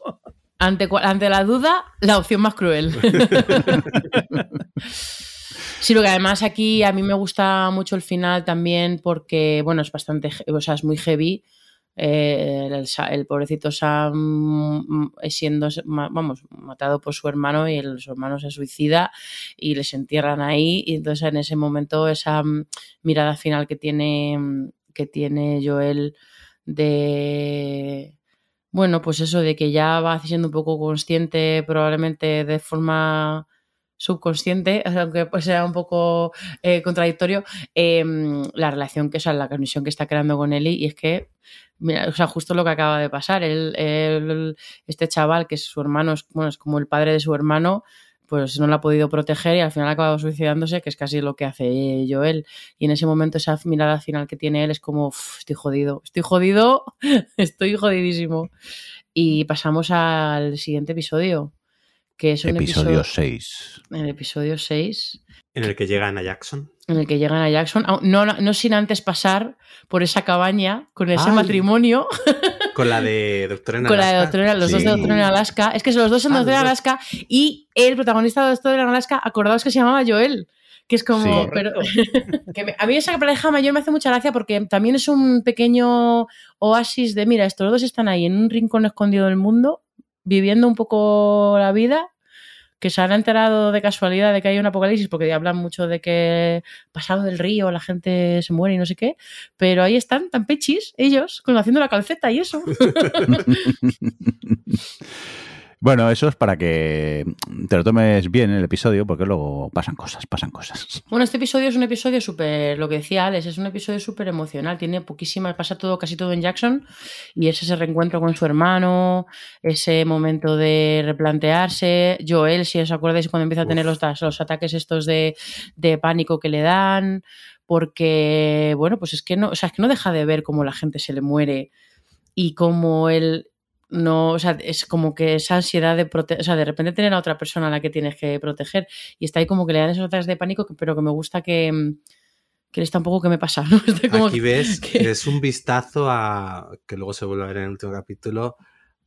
Ante, ante la duda, la opción más cruel. Sí, lo que además aquí a mí me gusta mucho el final también porque, bueno, es bastante, o sea, es muy heavy. Eh, el, pobrecito Sam mm, es siendo, vamos, matado por su hermano y el, su hermano se suicida y les entierran ahí. Y entonces en ese momento esa mm, mirada final que tiene, mm, que tiene Joel de... Bueno, pues eso de que ya va siendo un poco consciente, probablemente de forma subconsciente, aunque pues sea un poco eh, contradictorio, eh, la relación que, o la conexión que está creando con Eli y es que, o sea, justo lo que acaba de pasar, él, este chaval que es su hermano, es, bueno, es como el padre de su hermano, pues no lo ha podido proteger y al final ha acabado suicidándose, que es casi lo que hace Joel. Y en ese momento esa mirada final que tiene él es como, "Uf, estoy jodido, estoy jodido, estoy jodidísimo. Y pasamos al siguiente episodio, que es un Episodio episodio, 6. el episodio 6, En el que llegan a Jackson. en el que llegan a Jackson, no, no, no sin antes pasar por esa cabaña con ese Ay. matrimonio, Con la de Doctor en con la de Alaska. Doctor en- los dos de Sí. Doctor en Alaska. Es que son los dos en Ah, Doctor en. Alaska y el protagonista de Doctor en Alaska, acordaos que se llamaba Joel. Que es como. Sí. pero- que me- a mí esa pareja mayor me hace mucha gracia porque también es un pequeño oasis de: mira, estos dos están ahí en un rincón escondido del mundo, viviendo un poco la vida, que se han enterado de casualidad de que hay un apocalipsis, porque hablan mucho de que pasado del río la gente se muere y no sé qué, pero ahí están, tan pechis, ellos, con- haciendo la calceta y eso. Bueno, eso es para que te lo tomes bien el episodio, porque luego pasan cosas, pasan cosas. Bueno, este episodio es un episodio súper, lo que decía Alex, es un episodio súper emocional, tiene poquísimas, pasa todo, casi todo en Jackson, y es ese reencuentro con su hermano, ese momento de replantearse, Joel, si os acordáis, cuando empieza a tener los, los ataques estos de, de pánico que le dan, porque, bueno, pues es que no, o sea, es que no deja de ver cómo la gente se le muere y cómo él no, o sea, es como que esa ansiedad de proteger, o sea, de repente tener a otra persona a la que tienes que proteger y está ahí como que le dan esos ataques de pánico, que- pero que me gusta que, mm, que está un poco que me pasa, ¿no? Está como Aquí ves, que- es un vistazo a, que luego se vuelve a ver en el último capítulo,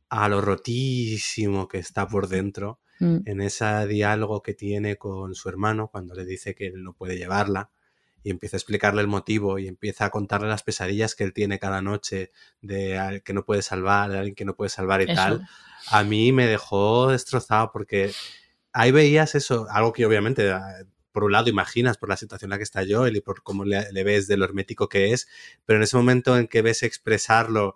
a lo rotísimo que está por dentro Mm, en ese diálogo que tiene con su hermano cuando le dice que él no puede llevarla y empieza a explicarle el motivo y empieza a contarle las pesadillas que él tiene cada noche de al que no puede salvar, de alguien que no puede salvar y eso. tal. A mí me dejó destrozado porque ahí veías eso, algo que obviamente ah, por un lado imaginas por la situación en la que está Joel y por cómo le, le ves de lo hermético que es, pero en ese momento en que ves expresarlo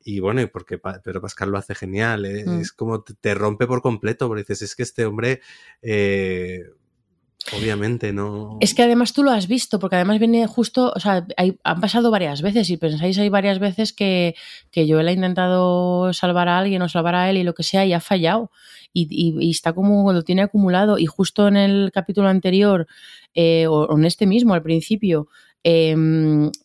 y bueno, y porque Pedro Pascal lo hace genial, eh, Mm. es como te, te rompe por completo, porque dices, es que este hombre, eh, obviamente, no... Es que además tú lo has visto, porque además viene justo, o sea, hay- han pasado varias veces y pensáis hay varias veces que, que Joel ha intentado salvar a alguien o salvar a él y lo que sea y ha fallado. Y, y- está como lo tiene acumulado. Y justo en el capítulo anterior eh, o en este mismo al principio eh,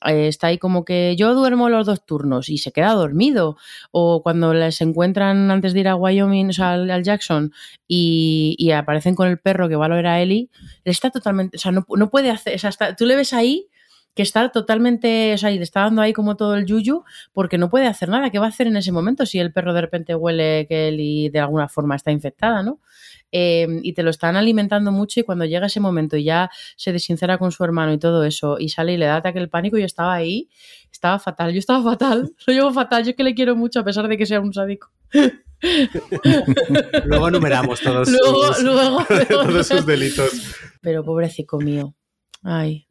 eh, está ahí como que yo duermo los dos turnos y se queda dormido. O cuando les encuentran antes de ir a Wyoming, o sea, al, Jackson y, aparecen con el perro que va a ver a Ellie está totalmente, o sea, no, no puede hacer, o sea, tú le ves ahí que está totalmente, o sea, y le está dando ahí como todo el yuyu porque no puede hacer nada. ¿Qué va a hacer en ese momento si el perro de repente huele que él y de alguna forma está infectada, ¿no? Eh, y te lo están alimentando mucho y cuando llega ese momento y ya se desincera con su hermano y todo eso y sale y le da ataque el pánico, yo estaba ahí, estaba fatal, yo estaba fatal, lo llevo fatal, yo es que le quiero mucho a pesar de que sea un sádico. Luego enumeramos todos, Luego, sus, luego, todos sus delitos. Pero pobrecito mío. Ay.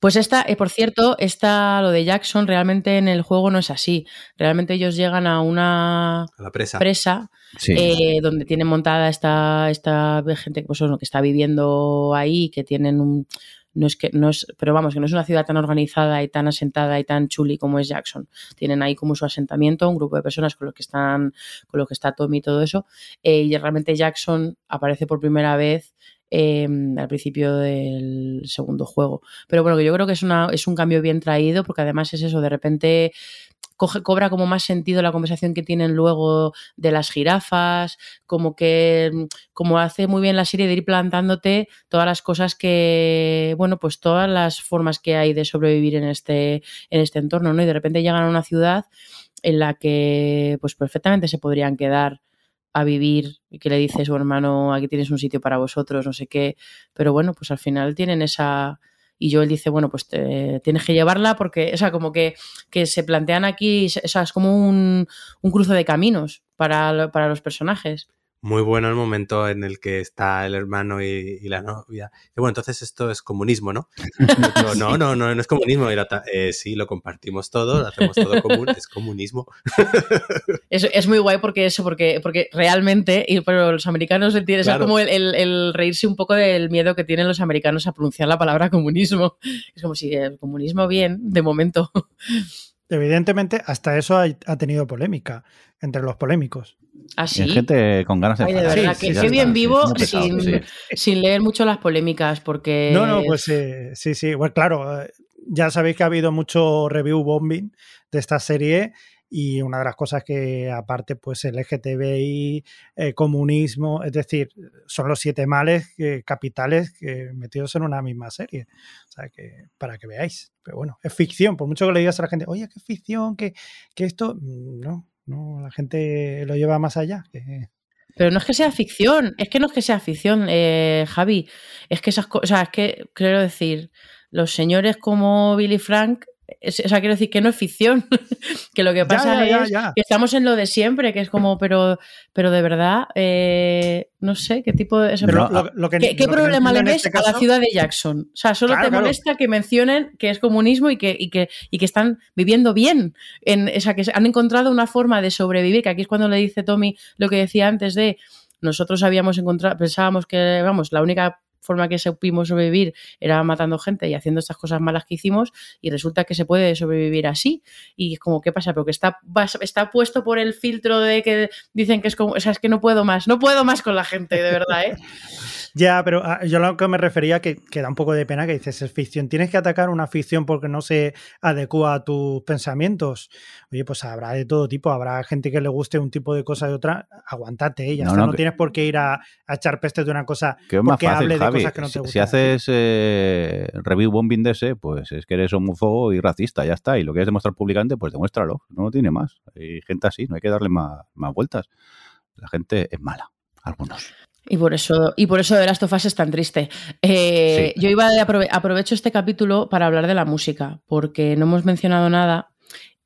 Pues esta, eh, por cierto, esta, lo de Jackson, realmente en el juego no es así. Realmente ellos llegan a una A la presa. presa Sí. eh, donde tienen montada esta, esta gente pues, bueno, que está viviendo ahí, que tienen un. No es que, no es, pero vamos, que no es una ciudad tan organizada y tan asentada y tan chuli como es Jackson. Tienen ahí como su asentamiento, un grupo de personas con los que están, con los que está Tommy y todo eso. Eh, y realmente Jackson aparece por primera vez eh, al principio del segundo juego. Pero bueno, yo creo que es, una, es un cambio bien traído, porque además es eso, de repente coge, cobra como más sentido la conversación que tienen luego de las jirafas, como que como hace muy bien la serie de ir plantándote todas las cosas que, bueno, pues todas las formas que hay de sobrevivir en este, en este entorno, ¿no? Y de repente llegan a una ciudad en la que pues perfectamente se podrían quedar a vivir y que le dice su hermano aquí tienes un sitio para vosotros, no sé qué, pero bueno, pues al final tienen esa Y Joel dice, bueno, pues te- tienes que llevarla porque, o sea, como que, que se plantean aquí, o sea, es como un, un cruce de caminos para, para los personajes. Muy bueno el momento en el que está el hermano y, y la novia. Y bueno, entonces esto es comunismo, ¿no? Otro, no, no, no, no es comunismo. Y la otra, "Eh, sí, lo compartimos todo, lo hacemos todo común, es comunismo. Es, es muy guay porque eso, porque, porque realmente, y, pero los americanos entienden, Claro. como el, el- el reírse un poco del miedo que tienen los americanos a pronunciar la palabra comunismo. Es como si el comunismo bien, de momento. Evidentemente, hasta eso ha, ha tenido polémica entre los polémicos. Así. Hay gente con ganas de Ay, de verdad, Sí, que, sí, bien está, vivo sí, sin, sí. sin leer mucho las polémicas, porque... No, no, pues eh, sí, sí. Bueno, claro, eh, ya sabéis que ha habido mucho review bombing de esta serie y una de las cosas que aparte pues el LGTBI, eh, comunismo, es decir, son los siete males eh, capitales que metidos en una misma serie. O sea que para que veáis. Pero bueno, es ficción, por mucho que le digas a la gente, oye, qué ficción, que, que esto, mm, no, no, la gente lo lleva más allá. Pero no es que sea ficción, es que no es que sea ficción, eh, Javi. Es que esas cosas, o sea, es que quiero decir, los señores como Billy Frank, o sea, quiero decir que no es ficción, que lo que pasa ya, ya, es que estamos en lo de siempre, que es como, pero, pero de verdad, eh, no sé qué tipo de. o sea, Pero Lo- lo- lo que- ¿Qué, problema le ves este a la ciudad de Jackson? O sea, solo Claro, te claro. molesta que mencionen que es comunismo y que, y que, y que están viviendo bien. En, o sea, que han encontrado una forma de sobrevivir, que aquí es cuando le dice Tommy lo que decía antes de nosotros habíamos encontrado, pensábamos que, vamos, la única forma que supimos sobrevivir era matando gente y haciendo estas cosas malas que hicimos y resulta que se puede sobrevivir así. Y es como qué pasa pero que está está puesto por el filtro de que dicen que es como o sea es que no puedo más no puedo más con la gente de verdad eh Ya, pero ah, yo lo que me refería que, que da un poco de pena que dices es ficción. Tienes que atacar una ficción porque no se adecua a tus pensamientos. Oye, pues habrá de todo tipo. Habrá gente que le guste un tipo de cosa y otra. Aguantate, ¿eh? ya No, está. no, No, que- tienes por qué ir a, a echar peste de una cosa Que es más porque fácil, hable de cosas que no te Si- gustan. si haces eh, review bombing de ese, pues es que eres homófobo y racista, ya está. Y lo quieres demostrar públicamente, pues demuéstralo. No tiene más. Hay gente así, no hay que darle más, más vueltas. La gente es mala, algunos. Y por eso, y por eso The Last of Us es tan triste. Eh, Sí. Yo iba a aprove- aprovecho este capítulo para hablar de la música, porque no hemos mencionado nada.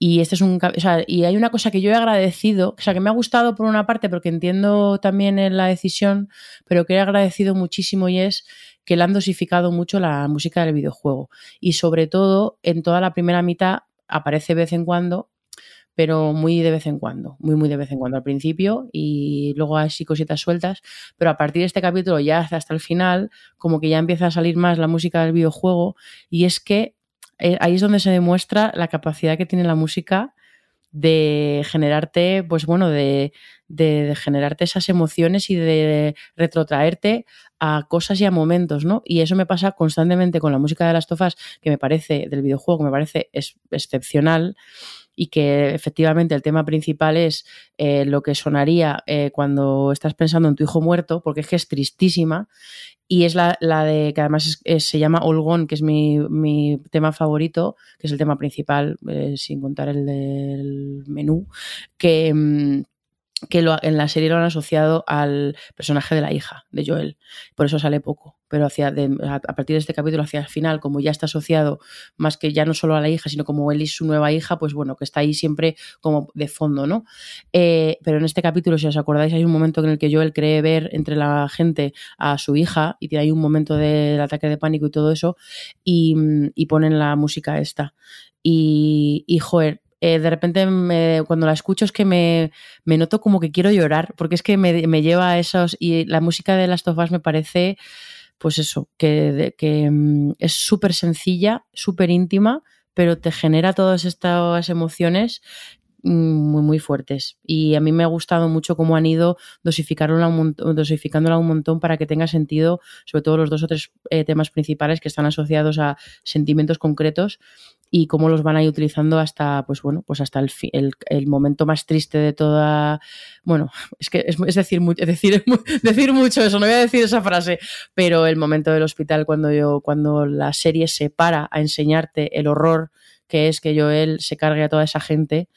Y este es un o sea, y hay una cosa que yo he agradecido, o sea, que me ha gustado por una parte, porque entiendo también en la decisión, pero que he agradecido muchísimo y es que le han dosificado mucho la música del videojuego. Y sobre todo, en toda la primera mitad aparece de vez en cuando, pero muy de vez en cuando, muy, muy de vez en cuando al principio y luego hay sí cositas sueltas, pero a partir de este capítulo ya hasta el final, como que ya empieza a salir más la música del videojuego y es que eh, ahí es donde se demuestra la capacidad que tiene la música de generarte, pues bueno, de, de, de generarte esas emociones y de retrotraerte a cosas y a momentos, ¿no? Y eso me pasa constantemente con la música de las tofas, que me parece, del videojuego, que me parece es, excepcional y que efectivamente el tema principal es eh, lo que sonaría eh, cuando estás pensando en tu hijo muerto, porque es que es tristísima, y es la, la de que además se llama Gone, que es mi, mi tema favorito, que es el tema principal, eh, sin contar el del menú, que, mm, que lo- en la serie lo han asociado al personaje de la hija de Joel, por eso sale poco. Pero hacia a partir de este capítulo, hacia el final, como ya está asociado más que ya no solo a la hija, sino como él y su nueva hija, pues bueno, que está ahí siempre como de fondo, ¿no? Eh, pero en este capítulo, si os acordáis, hay un momento en el que Joel cree ver entre la gente a su hija y ahí un momento del ataque de pánico y todo eso y, y ponen la música esta. Y, y joder, eh, de repente me- cuando la escucho es que me, me noto como que quiero llorar, porque es que me, me lleva a esos... Y la música de Last of Us me parece, pues eso, que, mm, es súper sencilla, súper íntima, pero te genera todas estas emociones mm, muy, muy fuertes. Y a mí me ha gustado mucho cómo han ido dosificándola un, montón, dosificándola un montón para que tenga sentido, sobre todo los dos o tres eh, temas principales que están asociados a sentimientos concretos y cómo los van a ir utilizando hasta, pues bueno, pues hasta el, el, el momento más triste de toda. Bueno, es que es, decir, es decir, es decir mucho eso, no voy a decir esa frase, pero el momento del hospital cuando yo, cuando la serie se para a enseñarte el horror que es que Joel se cargue a toda esa gente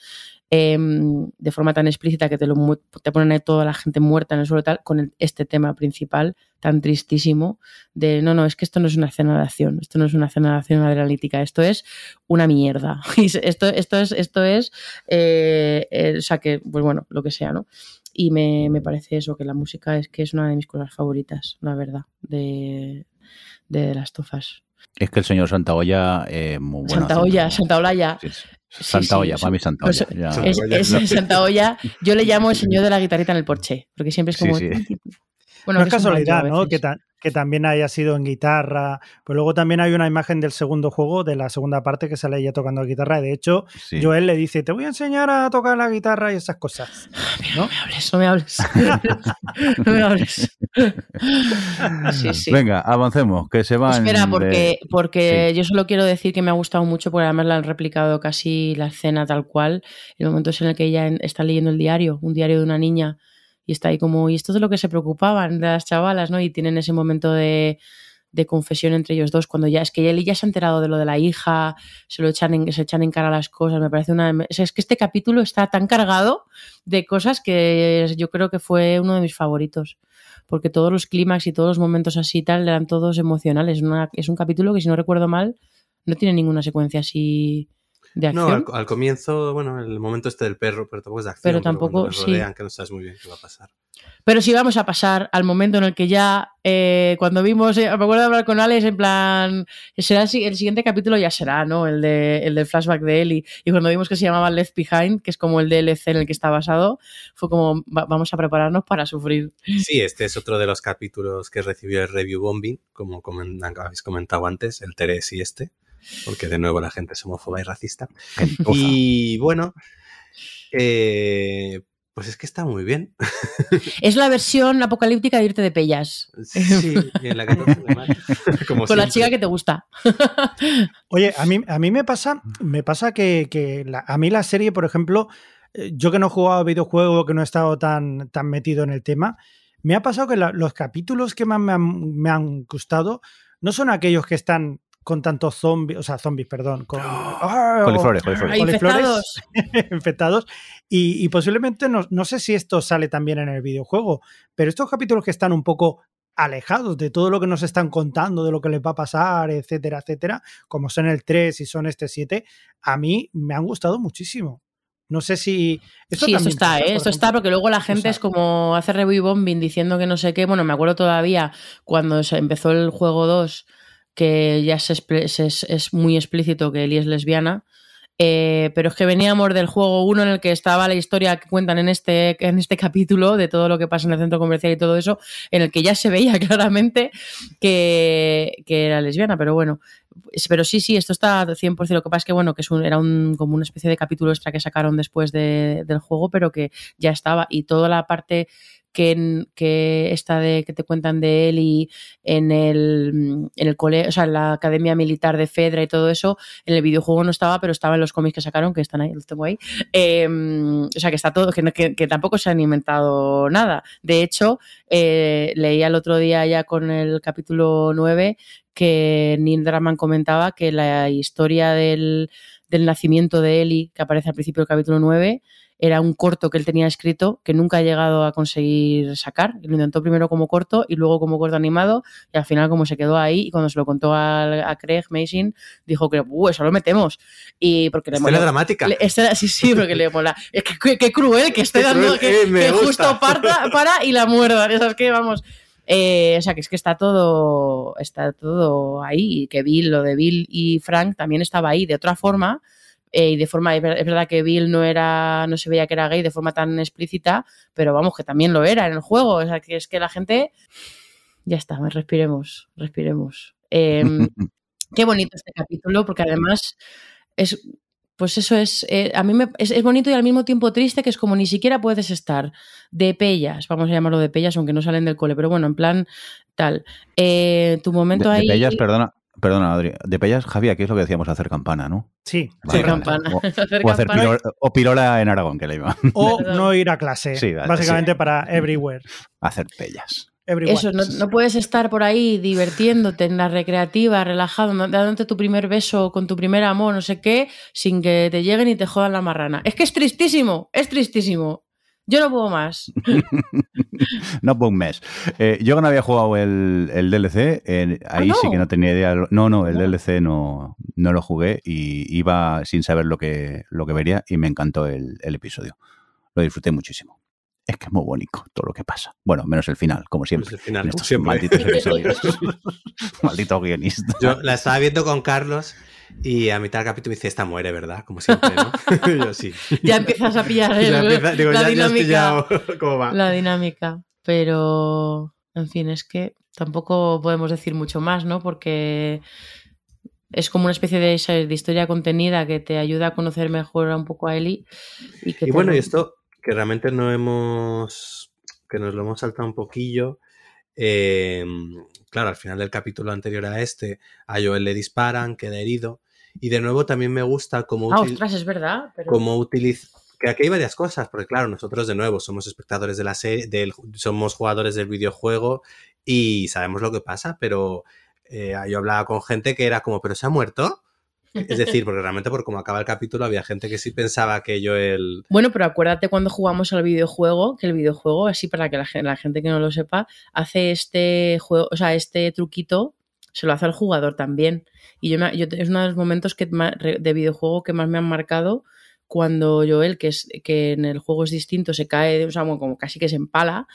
em, de forma tan explícita que te, lo, te ponen ahí toda la gente muerta en el suelo tal, con este tema principal tan tristísimo de no, no, es que esto no es una escena de acción, esto no es una escena de acción adrenalítica, esto es una mierda. Esto, esto es, esto es eh, eh, o sea que, pues bueno, lo que sea, ¿no? Y me, me parece eso, que la música es que es una de mis cosas favoritas, la verdad, de, de las tofas. Es que el señor Santaolla, eh, muy bueno. Santa haciendo- Olla, Santa Olaya. Sí, sí. Sí, Santa sí, Olla, eso- para mí Santa pues. Es, es no. Santa Olla, yo le llamo el señor de la guitarrita en el porche, porque siempre es como... sí. Bueno, no es casualidad, ¿no? Que, veces. Que también haya sido en guitarra. Pues luego también hay una imagen del segundo juego, de la segunda parte, que sale ella tocando guitarra. y De hecho, Sí. Joel le dice, te voy a enseñar a tocar la guitarra y esas cosas. No me hables, no me hables. no me hables. Sí, sí. Venga, avancemos, que se van. Espera, de- porque, porque Sí. yo solo quiero decir que me ha gustado mucho, porque además la han replicado casi la escena tal cual. El momento es en el que ella está leyendo el diario, un diario de una niña, y está ahí como, y esto es de lo que se preocupaban de las chavalas, ¿no? Y tienen ese momento de, de confesión entre ellos dos, cuando ya es que él ya se ha enterado de lo de la hija, se lo echan en, se echan en cara las cosas, me parece una... es que este capítulo está tan cargado de cosas que yo creo que fue uno de mis favoritos porque todos los clímax y todos los momentos así y tal eran todos emocionales. Es un capítulo que, si no recuerdo mal, no tiene ninguna secuencia así de No, al, al comienzo, bueno, el momento este del perro, pero tampoco es de acción. Pero tampoco, cuando le sí. rodean, que no sabes muy bien qué va a pasar. Pero sí vamos a pasar al momento en el que ya, eh, cuando vimos, eh, me acuerdo de hablar con Alex, en plan, será el, si- el siguiente capítulo ya será, ¿no? El, de, el del flashback de Ellie. Y cuando vimos que se llamaba Left Behind, que es como el DLC en el que está basado, fue como, va- vamos a prepararnos para sufrir. Sí, este es otro de los capítulos que recibió el review bombing, como habéis comentado antes, el Teres y este, porque de nuevo la gente es homófoba y racista. Y bueno, eh, pues es que está muy bien. Es la versión apocalíptica de irte de pellas. Sí, y en la que mal. Como Con la chica que te gusta. Oye, a mí, a mí me pasa, me pasa que, que la- a mí la serie, por ejemplo, eh, yo que no he jugado a videojuegos, que no he estado tan, tan metido en el tema, me ha pasado que la- los capítulos que más me han, me han gustado no son aquellos que están con tantos zombies, o sea, zombies, perdón, con ¡Ah! Coliflores, coliflores. Coliflores. infectados. infectados. Y, y posiblemente no, no sé si esto sale también en el videojuego, pero estos capítulos que están un poco alejados de todo lo que nos están contando, de lo que les va a pasar, etcétera, etcétera, como son el 3 y son este 7, a mí me han gustado muchísimo. No sé si... sí, esto también está, pasa, ¿eh? Esto está, porque luego la gente sea- es como hace review bombing diciendo que no sé qué. Bueno, me acuerdo todavía cuando se empezó el juego 2, que ya se es, muy explícito que Ellie es lesbiana. Eh, pero es que veníamos del juego 1 en el que estaba la historia que cuentan en este, en este capítulo de todo lo que pasa en el centro comercial y todo eso, en el que ya se veía claramente que, era lesbiana, pero bueno. Pero sí, sí, esto está 100%. Lo que pasa es que, bueno, que es un- era un, como una especie de capítulo extra que sacaron después de- del juego, pero que ya estaba. Y toda la parte que, en- que esta de que te cuentan de él y en el, en el cole, o sea, en la academia militar de Fedra y todo eso, en el videojuego no estaba, pero estaba en los cómics que sacaron, que están ahí, los tengo ahí. Eh, o sea, que está todo, que, que- que tampoco se han inventado nada. De hecho, eh, leía el otro día ya con el capítulo 9 que Neil Druckmann comentaba que la historia del, del nacimiento de Ellie, que aparece al principio del capítulo 9, era un corto que él tenía escrito que nunca ha llegado a conseguir sacar. Lo intentó primero como corto y luego como corto animado y al final como se quedó ahí y cuando se lo contó al- a, Craig Mason dijo que "Uh, eso lo metemos y porque le moló- dramática. le- este- sí, sí, porque le mola. Es que qué, qué cruel que esté Qué dando cruel, que, eh, que justo parta, para y la muerdan. Esas que vamos. Eh, o sea, que es que está todo, está todo ahí. y Que Bill, lo de Bill y Frank también estaba ahí de otra forma. Eh, y de forma, es ver- es verdad que Bill no era, no se veía que era gay de forma tan explícita, pero vamos, que también lo era en el juego. O sea, que es que la gente. Ya está, respiremos, respiremos. Eh, qué bonito este capítulo, porque además es. Pues eso es, eh, a mí me, es, es bonito y al mismo tiempo triste, que es como ni siquiera puedes estar de pellas, vamos a llamarlo de pellas, aunque no salen del cole, pero bueno, en plan tal. Eh, tu momento de, de ahí. Pellas, perdona, perdona, Adri. De Pellas, Javi, aquí es lo que decíamos, hacer campana, ¿no? Sí. Vale, Hacer vale. campana. O, Hacer o hacer campana. pirora, o pirola en Aragón, que le iban. O no ir a clase, Sí, vale, básicamente sí. para everywhere. hacer pellas. everyone. Eso, no, no puedes estar por ahí divirtiéndote en la recreativa, relajado, dándote tu primer beso con tu primer amor, no sé qué, sin que te lleguen y te jodan la marrana. Es que es tristísimo, es tristísimo. Yo no puedo más. No un mes. Eh, yo que no había jugado el, el DLC, eh, ahí no. sí que no tenía idea. No, no, el No. DLC no, no lo jugué y iba sin saber lo que, lo que vería y me encantó el, el episodio. Lo disfruté muchísimo. Es que es muy bonito todo lo que pasa. Bueno, menos el final, como siempre. Pues el final, en estos siempre. malditos episodios. Maldito guionista. Yo la estaba viendo con Carlos y a mitad del capítulo me dice, esta muere, ¿verdad? Como siempre, ¿no? Yo sí. Ya empiezas a pillar el- Ya empieza- digo, la ya- ya has dinámica. pillado cómo va. la dinámica. Pero, en fin, es que tampoco podemos decir mucho más, ¿no? Porque es como una especie de, historia contenida que te ayuda a conocer mejor un poco a Eli. Y, que Y te bueno, lo- y esto que realmente no hemos, que nos lo hemos saltado un poquillo. eh, claro, al final del capítulo anterior a este, a Joel le disparan, queda herido. Y de nuevo también me gusta cómo, Ah, ostras, es verdad. Pero... cómo utiliza... Que aquí hay varias cosas, porque claro, nosotros de nuevo somos espectadores de la serie, del, somos jugadores del videojuego y sabemos lo que pasa, pero eh, yo hablaba con gente que era como, ¿pero se ha muerto? Es decir, porque realmente por cómo acaba el capítulo había gente que sí pensaba que Joel... Bueno, pero acuérdate cuando jugamos al videojuego, que el videojuego, así para que la, la gente que no lo sepa, hace este juego, o sea, este truquito, se lo hace al jugador también. Y yo, me- es uno de los momentos que de videojuego que más me han marcado cuando Joel, que es que en el juego es distinto, se cae, o sea, bueno, como casi que se empala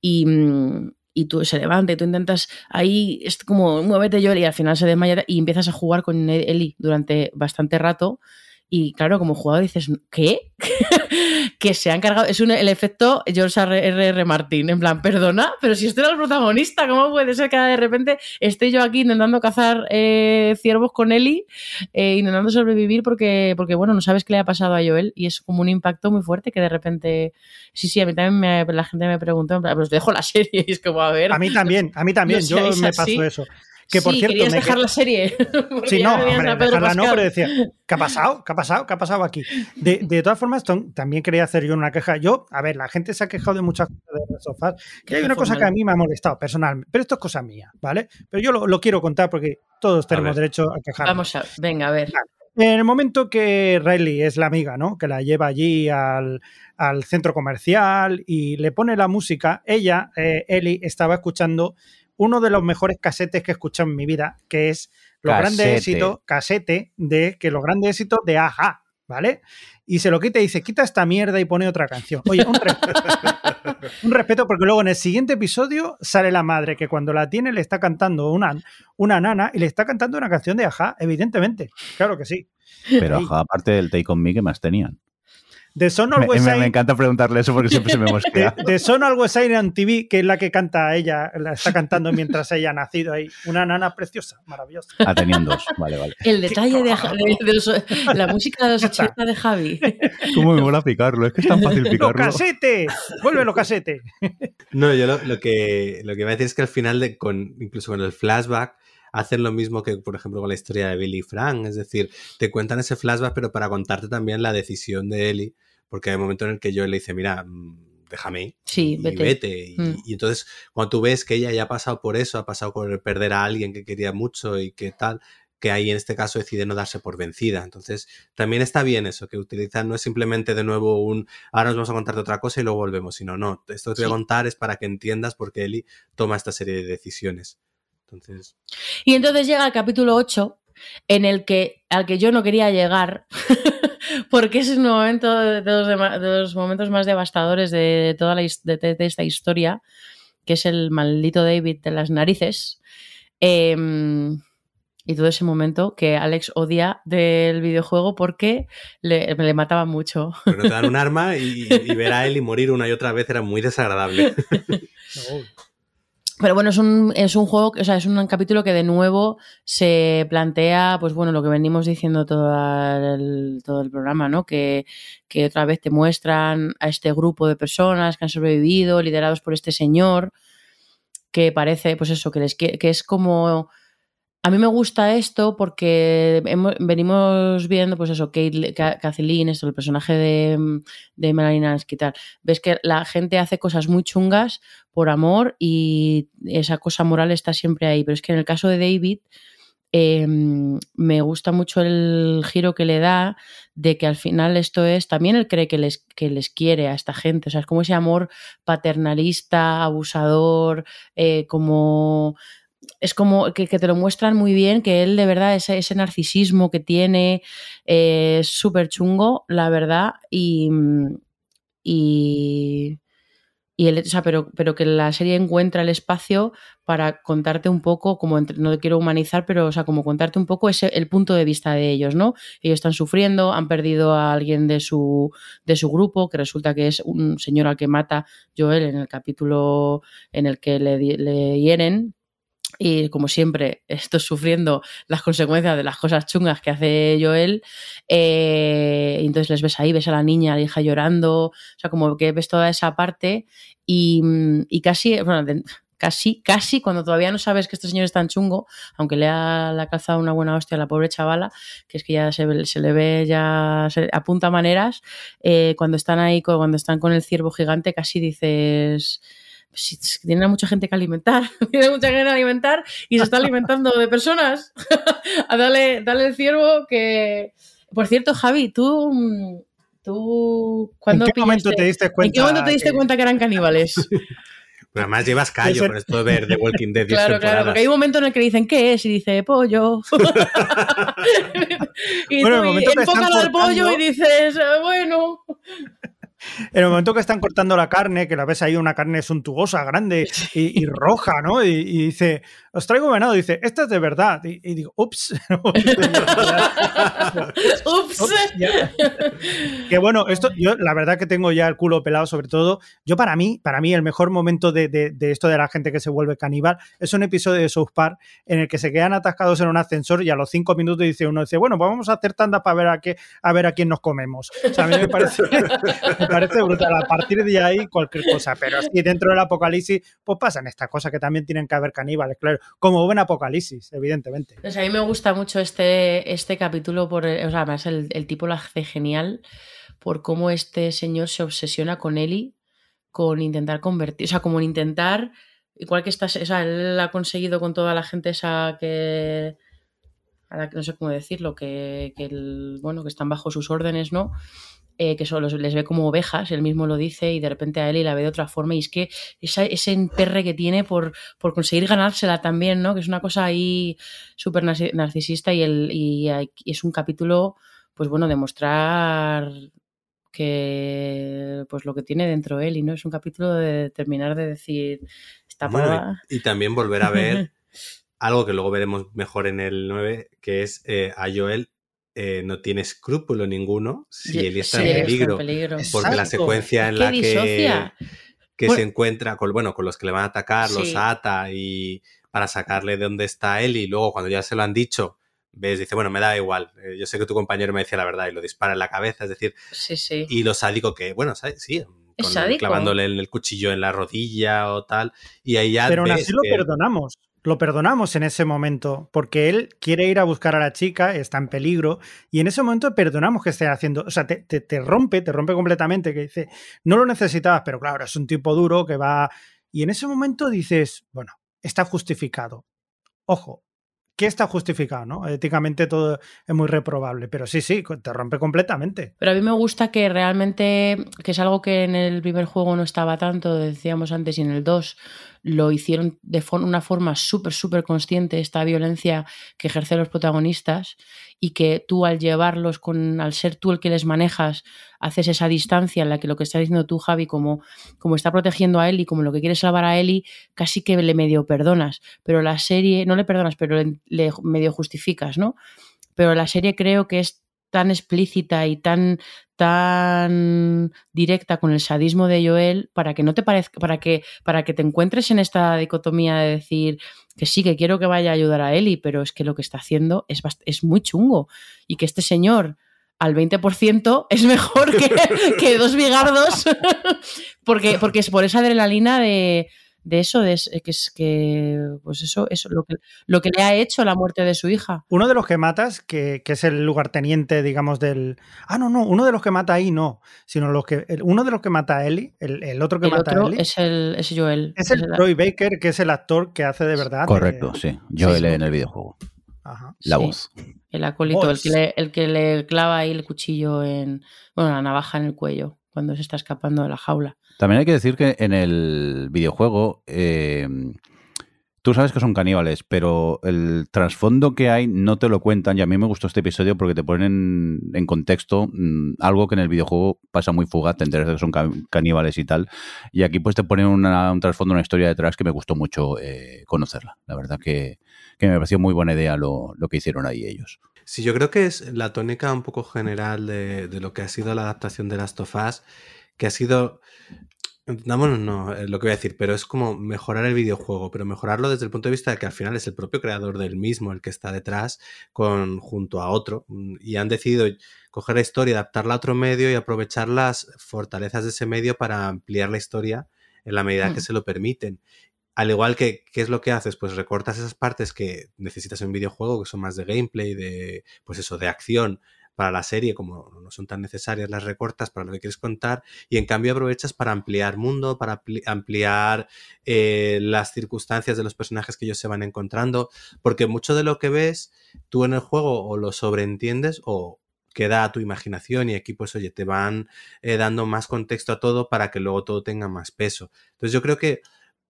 y, mm, y tú se levanta y tú intentas ahí, es como muévete Joel y al final se desmaya y empiezas a jugar con Eli durante bastante rato. Y claro, como jugador dices, ¿qué? que se han cargado. Es un, el efecto George R. R. Martin. En plan, perdona, pero si este era el protagonista, ¿cómo puede ser que de repente esté yo aquí intentando cazar eh, ciervos con Eli, eh, intentando sobrevivir porque, porque, bueno, no sabes qué le ha pasado a Joel y es como un impacto muy fuerte que de repente. Sí, sí, a mí también me- la gente me preguntó, plan, pues dejo la serie y es como, a ver. A mí también, a mí también. No yo me así. pasó eso. Que por sí, cierto, querías me dejar que- la serie. Sí, no, hombre, dejarla pero decía, ¿qué ha pasado? ¿Qué ha pasado? ¿Qué ha pasado aquí? De, de todas formas, también quería hacer yo una queja. Yo, a ver, la gente se ha quejado de muchas cosas de sofás, hay una cosa que a mí me ha molestado personalmente, pero esto es cosa mía, ¿vale? Pero yo lo, lo quiero contar porque todos tenemos derecho a quejarnos. Vamos a, venga, a ver. En el momento que Riley es la amiga, ¿no? Que la lleva allí al, al centro comercial y le pone la música, ella, eh, Ellie, estaba escuchando uno de los mejores casetes que he escuchado en mi vida, que es los grandes éxitos, casete de que los grandes éxitos de Aja, ¿vale? Y se lo quita y dice, quita esta mierda y pone otra canción. Oye, un respeto. un respeto porque luego en el siguiente episodio sale la madre que cuando la tiene le está cantando una, una nana y le está cantando una canción de Aja, evidentemente. Claro que sí. Pero ajá, aparte del Take On Me, ¿qué más tenían? De Son Me, Always me- me encanta preguntarle eso porque siempre se me mosquea. de Son Always Shine on TV, que es la que canta ella, la está cantando mientras ella ha nacido ahí. Una nana preciosa, maravillosa. Ah, tenían dos. Vale, vale. El detalle de, de- de los- la música de los Ya está. 80 de Javi. ¿Cómo me mola picarlo? Es que es tan fácil ¡Los picarlo. casetes! ¡Vuelve los casetes! No, yo lo, lo que, lo que iba a decir es que al final, de, con, incluso con el flashback, hacen lo mismo que, por ejemplo, con la historia de Billy y Frank. Es decir, te cuentan ese flashback, pero para contarte también la decisión de Ellie, porque hay un momento en el que yo le dice, mira, mm, déjame Sí, y vete. Y, Mm. y entonces, cuando tú ves que ella ya ha pasado por eso, ha pasado por perder a alguien que quería mucho y que tal, que ahí en este caso decide no darse por vencida. Entonces, también está bien eso, que utilizan, no es simplemente de nuevo un, ahora nos vamos a contarte otra cosa y luego volvemos, sino no, esto que te voy a contar es para que entiendas por qué Eli toma esta serie de decisiones. Entonces, Y entonces llega el capítulo 8, en el que, al que yo no quería llegar, porque es un momento de los, de los momentos más devastadores de toda la de, de- de esta historia, que es el maldito David de las narices. Em, y todo ese momento que Alex odia del videojuego porque le, le mataba mucho. pero no te dan un arma y, y ver a Eli morir una y otra vez era muy desagradable. Pero bueno, es un, es un juego, o sea, es un capítulo que de nuevo se plantea, pues bueno, lo que venimos diciendo todo el, todo el programa, ¿no? Que, que otra vez te muestran a este grupo de personas que han sobrevivido, liderados por este señor, que parece, pues eso, que, les, que, que es como a mí me gusta esto porque hemos- venimos viendo, pues eso, Kate, Ka- Kathleen, esto, el personaje de, de Melanie tal. Ves que la gente hace cosas muy chungas por amor y esa cosa moral está siempre ahí. Pero es que en el caso de David, eh, me gusta mucho el giro que le da de que al final esto es, también él cree que les, que les quiere a esta gente. O sea, es como ese amor paternalista, abusador, eh, como es como que, que te lo muestran muy bien, que él de verdad, ese, ese narcisismo que tiene eh, es súper chungo, la verdad, y, y, y el- o sea, pero, pero que la serie encuentra el espacio para contarte un poco, como no quiero humanizar, pero o sea, como contarte un poco ese, el punto de vista de ellos, ¿no? Ellos están sufriendo, han perdido a alguien de su, de su grupo, que resulta que es un señor al que mata Joel en el capítulo en el que le, le hieren. Y como siempre, estoy sufriendo las consecuencias de las cosas chungas que hace Joel. eh, y entonces les ves ahí, ves a la niña, a la hija llorando. O sea, como que ves toda esa parte. Y, y casi, bueno, de- casi, casi cuando todavía no sabes que este señor es tan chungo, aunque le ha, le ha calzado una buena hostia a la pobre chavala, que es que ya se, se le ve, ya se apunta maneras. eh, cuando están ahí, cuando están con el ciervo gigante, casi dices si es que tiene mucha gente que alimentar, tiene mucha gente que alimentar y se está alimentando de personas. dale, dale el ciervo que... Por cierto, Javi, tú... mm, tú ¿En ¿cuándo qué momento te diste cuenta? ¿En qué momento te diste que- cuenta que eran caníbales? Pero además llevas callo con esto de ver The Walking Dead 10 claro, claro, porque hay un momento en el que le dicen ¿qué es? Y dice pollo. y Bueno, el tú enfócalo al pollo y dices, "Eh, bueno. En el momento que están cortando la carne, que la ves ahí, una carne suntuosa, grande y, y roja, ¿no? Y, y dice, os traigo venado. Dice, esta es de verdad. Y, digo, ups. Ups. Que bueno, esto, yo la verdad que tengo ya el culo pelado, sobre todo. Yo, para mí, para mí, el mejor momento de, de- de esto de la gente que se vuelve caníbal es un episodio de South Park en el que se quedan atascados en un ascensor y a los cinco minutos dice uno, dice, bueno, pues vamos a hacer tanda para ver a qué, a ver a quién nos comemos. O sea, a mí me parece, parece brutal. A partir de ahí, cualquier cosa. Pero así dentro del apocalipsis, pues pasan estas cosas que también tienen que haber caníbales, claro. Como buen apocalipsis, evidentemente. Pues a mí me gusta mucho este, este capítulo, por, o sea, además el, tipo lo hace genial por cómo este señor se obsesiona con Eli, con intentar convertir, o sea, como en intentar, igual que estás, o sea, él ha conseguido con toda la gente esa que, a que no sé cómo decirlo, que, que bueno, que están bajo sus órdenes, ¿no? Eh, que solo les ve como ovejas, él mismo lo dice, y de repente a Eli la ve de otra forma, y es que esa- ese emperre que tiene por, por conseguir ganársela también, ¿no? Que es una cosa ahí súper narci- narcisista y, el, y, es un capítulo, pues bueno, demostrar que pues lo que tiene dentro él y no es un capítulo de terminar de decir esta Bueno, y también volver a ver algo que luego veremos mejor en el 9, que es eh, a Joel eh, no tiene escrúpulo ninguno si Eli está sí, en está peligro. peligro. Porque la secuencia en ¿Qué la que, disocia? que Bueno. se encuentra con, bueno, con los que le van a atacar, los ata y para sacarle de dónde está Eli, y luego cuando ya se lo han dicho, ves, dice, bueno, me da igual, eh, yo sé que tu compañero me decía la verdad y lo dispara en la cabeza, es decir, Sí, sí. y lo sádico que, bueno, sí, con- clavándole el, el cuchillo en la rodilla o tal, y ahí ya Pero aún así lo perdonamos. Lo perdonamos en ese momento, porque él quiere ir a buscar a la chica, está en peligro, y en ese momento perdonamos que esté haciendo, o sea, te, te- rompe, te rompe completamente, que dice, no lo necesitabas, pero claro, es un tipo duro que va, y en ese momento dices, bueno, está justificado. Ojo, que está justificado, ¿no? Éticamente todo es muy reprobable, pero sí, sí, te rompe completamente. Pero a mí me gusta que realmente, que es algo que en el primer juego no estaba tanto, decíamos antes, y en el 2 lo hicieron de una forma súper, súper consciente, esta violencia que ejercen los protagonistas, y que tú al llevarlos, con, al ser tú el que les manejas, haces esa distancia en la que lo que estás diciendo tú, Javi, como, como está protegiendo a Eli, como lo que quiere salvar a Eli, casi que le medio perdonas. Pero la serie, no le perdonas, pero le medio justificas, ¿no? Pero la serie creo que es tan explícita y tan tan directa con el sadismo de Joel para que no te parezca para que para que te encuentres en esta dicotomía de decir que sí que quiero que vaya a ayudar a Eli pero es que lo que está haciendo es es muy chungo y que este señor al 20% es mejor que, que dos bigardos porque porque es por esa adrenalina de de eso, de que es que, pues eso, eso, lo que, lo que le ha hecho la muerte de su hija. Uno de los que matas, que, que es el lugarteniente, digamos, del. Ah, no, no, uno de los que mata ahí no, sino los que. uno de los que mata a Ellie, el, otro que mata a Ellie. Es el es Joel. Es el Troy Baker, que es el actor que hace de verdad. Correcto, sí. Joel en el videojuego. Ajá. La voz. El acólito, el que, le, el que le clava ahí el cuchillo en. Bueno, la navaja en el cuello cuando se está escapando de la jaula. También hay que decir que en el videojuego eh, tú sabes que son caníbales, pero el trasfondo que hay no te lo cuentan y a mí me gustó este episodio porque te ponen en contexto mm, algo que en el videojuego pasa muy fugaz, te enteras de que son caníbales y tal, y aquí pues te ponen un trasfondo, una historia detrás que me gustó mucho eh, conocerla. La verdad que, me pareció muy buena idea lo, que hicieron ahí ellos. Sí, yo creo que es la tónica un poco general de, de lo que ha sido la adaptación de Last of Us, que ha sido Entendámonos, no, eh, lo que voy a decir, pero es como mejorar el videojuego, pero mejorarlo desde el punto de vista de que al final es el propio creador del mismo el que está detrás con, junto a otro mm, y han decidido coger la historia, adaptarla a otro medio y aprovechar las fortalezas de ese medio para ampliar la historia en la medida que mm. se lo permiten. Al igual que, ¿qué es lo que haces? Pues recortas esas partes que necesitas en un videojuego, que son más de gameplay, de, pues eso, de acción, para la serie, como no son tan necesarias las recortas para lo que quieres contar, y en cambio aprovechas para ampliar mundo, para ampliar eh, las circunstancias de los personajes que ellos se van encontrando, porque mucho de lo que ves tú en el juego o lo sobreentiendes o queda a tu imaginación y aquí pues oye, te van eh, dando más contexto a todo para que luego todo tenga más peso. Entonces yo creo que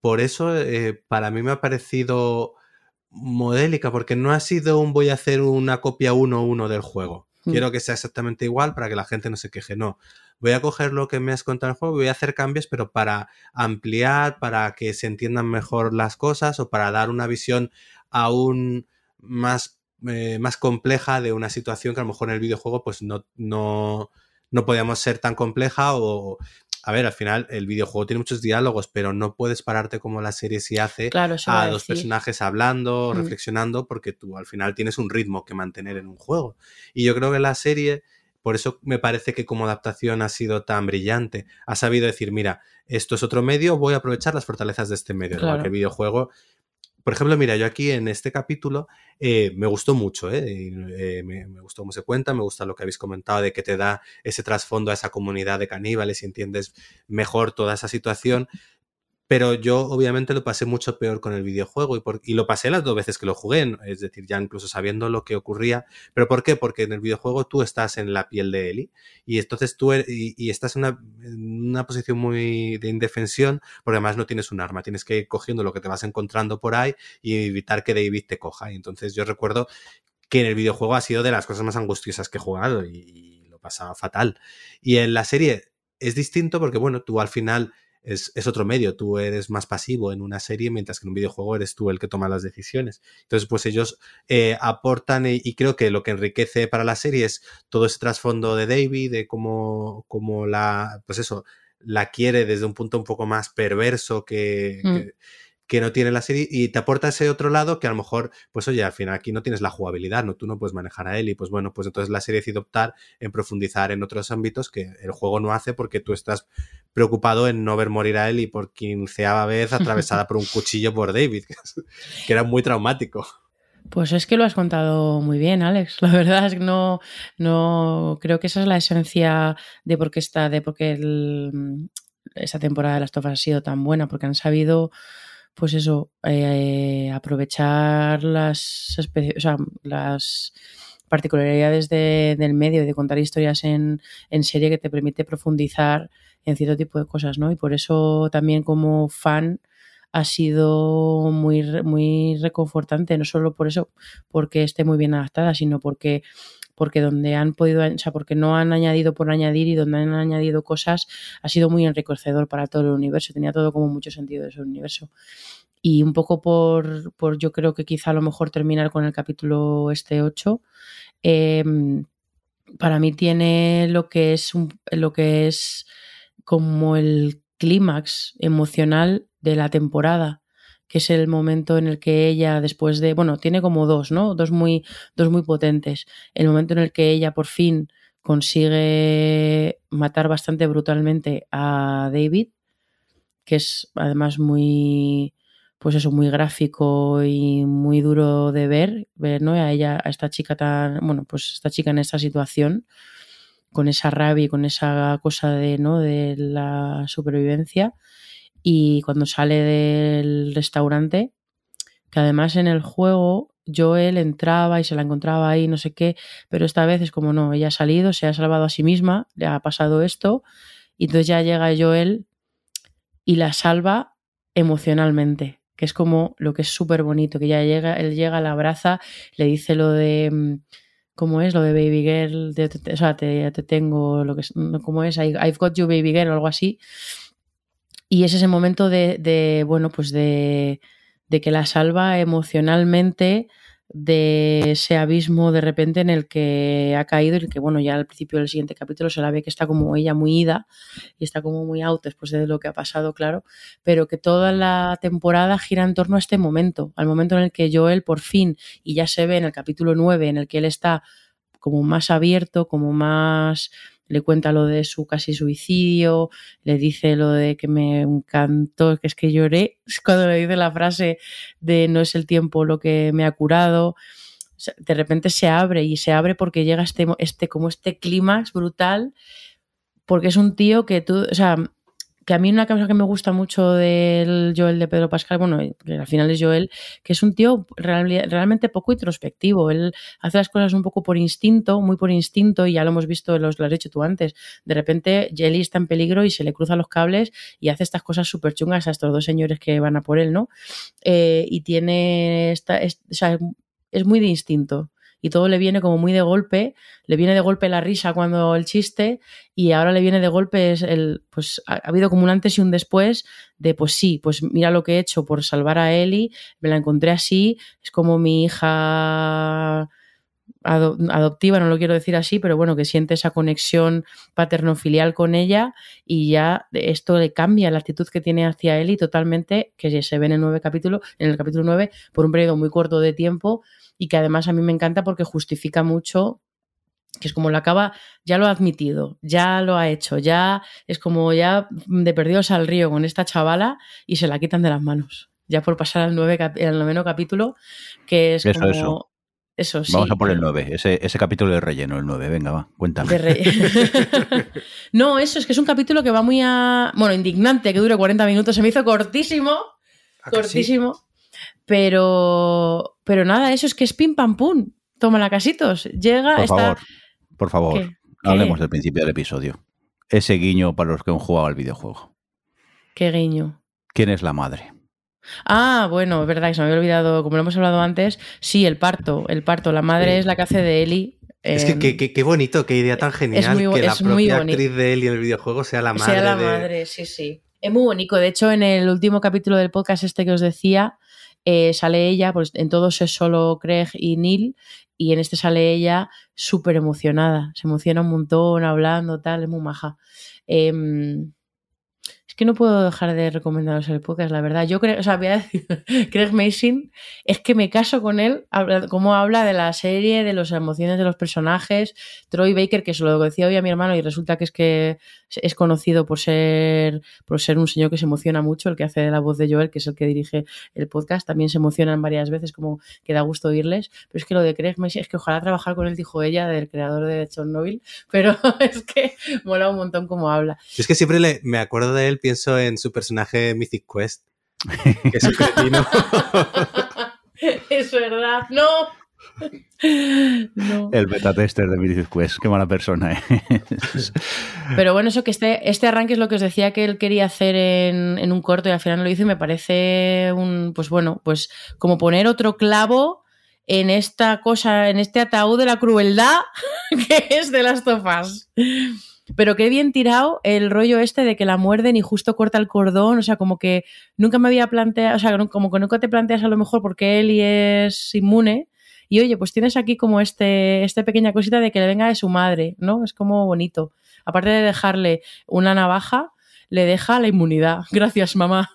por eso eh, para mí me ha parecido modélica, porque no ha sido un voy a hacer una copia 1-1 del juego. Mm. Quiero que sea exactamente igual para que la gente no se queje. No, voy a coger lo que me has contado en el juego, voy a hacer cambios, pero para ampliar, para que se entiendan mejor las cosas o para dar una visión aún más, eh, más compleja de una situación que a lo mejor en el videojuego pues no, no, no podíamos ser tan compleja o a ver, al final el videojuego tiene muchos diálogos, pero no puedes pararte como la serie sí hace a dos personajes hablando, mm. reflexionando, porque tú al final tienes un ritmo que mantener en un juego. Y yo creo que la serie, por eso me parece que como adaptación ha sido tan brillante. Ha sabido decir, mira, esto es otro medio, voy a aprovechar las fortalezas de este medio. Claro. que el videojuego por ejemplo, mira, yo aquí en este capítulo eh, me gustó mucho, ¿eh? eh me, gustó cómo se cuenta, me gusta lo que habéis comentado de que te da ese trasfondo a esa comunidad de caníbales y entiendes mejor toda esa situación. Pero yo obviamente lo pasé mucho peor con el videojuego y, y, lo pasé las dos veces que lo jugué, es decir, ya incluso sabiendo lo que ocurría. ¿Pero por qué? Porque en el videojuego tú estás en la piel de Eli y entonces tú er, y, estás en una, en una, posición muy de indefensión porque además no tienes un arma, tienes que ir cogiendo lo que te vas encontrando por ahí y evitar que David te coja. Y entonces yo recuerdo que en el videojuego ha sido de las cosas más angustiosas que he jugado y, y lo pasaba fatal. Y en la serie es distinto porque, bueno, tú al final es, otro medio, tú eres más pasivo en una serie, mientras que en un videojuego eres tú el que toma las decisiones. Entonces, pues ellos eh, aportan y, creo que lo que enriquece para la serie es todo ese trasfondo de David, de cómo, cómo la, pues eso, la quiere desde un punto un poco más perverso que mm que no tiene la serie y te aporta ese otro lado que a lo mejor, pues oye, al final aquí no tienes la jugabilidad, ¿no? Tú no puedes manejar a él y pues bueno, pues entonces la serie decide optar en profundizar en otros ámbitos que el juego no hace porque tú estás preocupado en no ver morir a él y por quinceava vez atravesada por un cuchillo por David, que era muy traumático. Pues es que lo has contado muy bien, Alex. La verdad es que no, no creo que esa es la esencia de por qué está, de por qué esa temporada de las tofas ha sido tan buena, porque han sabido pues eso, eh, aprovechar las, o sea, las particularidades del medio y de contar historias en, en, serie que te permite profundizar en cierto tipo de cosas, ¿no? Y por eso también como fan ha sido muy, muy reconfortante, no solo por eso, porque esté muy bien adaptada, sino porque porque donde han podido, o sea, porque no han añadido por añadir y donde han añadido cosas ha sido muy enriquecedor para todo el universo, tenía todo como mucho sentido de ese universo. Y un poco por, por yo creo que quizá a lo mejor terminar con el capítulo este 8, em, para mí tiene lo que es lo que es como el clímax emocional de la temporada que es el momento en el que ella, después de, bueno, tiene como dos, ¿no? Dos muy, dos muy potentes. El momento en el que ella por fin consigue matar bastante brutalmente a David, que es además muy, pues eso, muy gráfico y muy duro de ver, ver, ¿no? A ella, a esta chica tan, bueno, pues esta chica en esta situación, con esa rabia y con esa cosa de, ¿no? De la supervivencia. Y cuando sale del restaurante, que además en el juego Joel entraba y se la encontraba ahí, no sé qué, pero esta vez es como no, ella ha salido, se ha salvado a sí misma, le ha pasado esto, y entonces ya llega Joel y la salva emocionalmente, que es como lo que es súper bonito, que ya llega, él llega, la abraza, le dice lo de, mm, ¿cómo es? Lo de Baby Girl, de- te- o sea, te, te tengo, lo que ¿cómo es? I've got you Baby Girl o algo así. Y es ese momento de, de, bueno, pues de, de que la salva emocionalmente de ese abismo de repente en el que ha caído y que, bueno, ya al principio del siguiente capítulo se la ve que está como ella muy ida y está como muy out después de lo que ha pasado, claro, pero que toda la temporada gira en torno a este momento, al momento en el que Joel por fin, y ya se ve en el capítulo 9, en el que él está como más abierto, como más le cuenta lo de su casi suicidio, le dice lo de que me encantó, que es que lloré cuando le dice la frase de no es el tiempo lo que me ha curado. De repente se abre y se abre porque llega este, este como este clímax brutal, porque es un tío que tú, o sea, que a mí una cosa que me gusta mucho del Joel de Pedro Pascal, bueno, que al final es Joel, que es un tío real- realmente poco introspectivo. Él hace las cosas un poco por instinto, muy por instinto, y ya lo hemos visto, los, lo has dicho tú antes. De repente, Jelly está en peligro y se le cruzan los cables y hace estas cosas súper chungas a estos dos señores que van a por él, ¿no? Eh, y tiene esta, es, o sea, es muy de instinto. Y todo le viene como muy de golpe, le viene de golpe la risa cuando el chiste, y ahora le viene de golpe el, pues ha, ha habido como un antes y un después de pues sí, pues mira lo que he hecho por salvar a Ellie, me la encontré así, es como mi hija ado- adoptiva, no lo quiero decir así, pero bueno, que siente esa conexión paterno-filial con ella y ya esto le cambia la actitud que tiene hacia Ellie totalmente, que se ve en el nueve capítulo, en el capítulo 9, por un periodo muy corto de tiempo y que además a mí me encanta porque justifica mucho que es como lo acaba, ya lo ha admitido, ya lo ha hecho, ya es como ya de perdidos al río con esta chavala y se la quitan de las manos. Ya por pasar al, nueve, al noveno capítulo, que es Eso, como. eso. Eso, sí. Vamos a por el que- 9, ese, ese capítulo de relleno, el 9. Venga, va, cuéntame. de re- no, eso es que es un capítulo que va muy a. Bueno, indignante, que dure 40 minutos. Se me hizo cortísimo. Cortísimo. Pero. Pero nada, eso es que es pim pam pum. Toma la casitos. Llega, Por está. favor, por favor, ¿Qué? ¿Qué? hablemos del principio del episodio. Ese guiño para los que han jugado al videojuego. Qué guiño. ¿Quién es la madre? Ah, bueno, es verdad que se me había olvidado, como lo hemos hablado antes, sí, el parto, el parto, la madre Sí. es la que hace de Eli. Es que qué, qué- bonito, qué idea tan genial muy que la propia actriz de y en el videojuego sea la madre. sea la de- madre, sí, sí. Es muy bonito. De hecho, en el último capítulo del podcast este que os decía, eh, sale ella, pues en todos es solo Craig y Neil, y en este sale ella súper emocionada. Se emociona un montón hablando, tal, es muy maja. Em, es que no puedo dejar de recomendaros el podcast, la verdad. Yo creo, o sea, voy a decir, Craig Mason, es que me caso con él, cómo habla de la serie, de las emociones de los personajes. Troy Baker, que se lo decía hoy a mi hermano y resulta que es que es conocido por ser, por ser un señor que se emociona mucho, el que hace la voz de Joel, que es el que dirige el podcast, también se emocionan varias veces, como que da gusto oírles. Pero es que lo de Craig Mason, es que ojalá trabajar con él, dijo ella, del creador de Chernobyl, pero es que mola un montón cómo habla. Yo es que siempre le- me acuerdo de él, pienso en su personaje Mythic Quest, que es un cretino. es verdad, no. No. El beta tester de Mythic Quest. Qué mala persona, ¿eh? Pero bueno, eso que este, este arranque es lo que os decía que él quería hacer en, en un corto y al final no lo hizo y me parece un, pues bueno, pues como poner otro clavo en esta cosa, en este ataúd de la crueldad que es de las tofas. Pero qué bien tirado el rollo este de que la muerden y justo corta el cordón, o sea, como que nunca me había planteado, o sea, como que nunca te planteas a lo mejor porque Eli es inmune y oye, pues tienes aquí como este, esta pequeña cosita de que le venga de su madre, ¿no? Es como bonito. Aparte de dejarle una navaja, le deja la inmunidad. Gracias, mamá.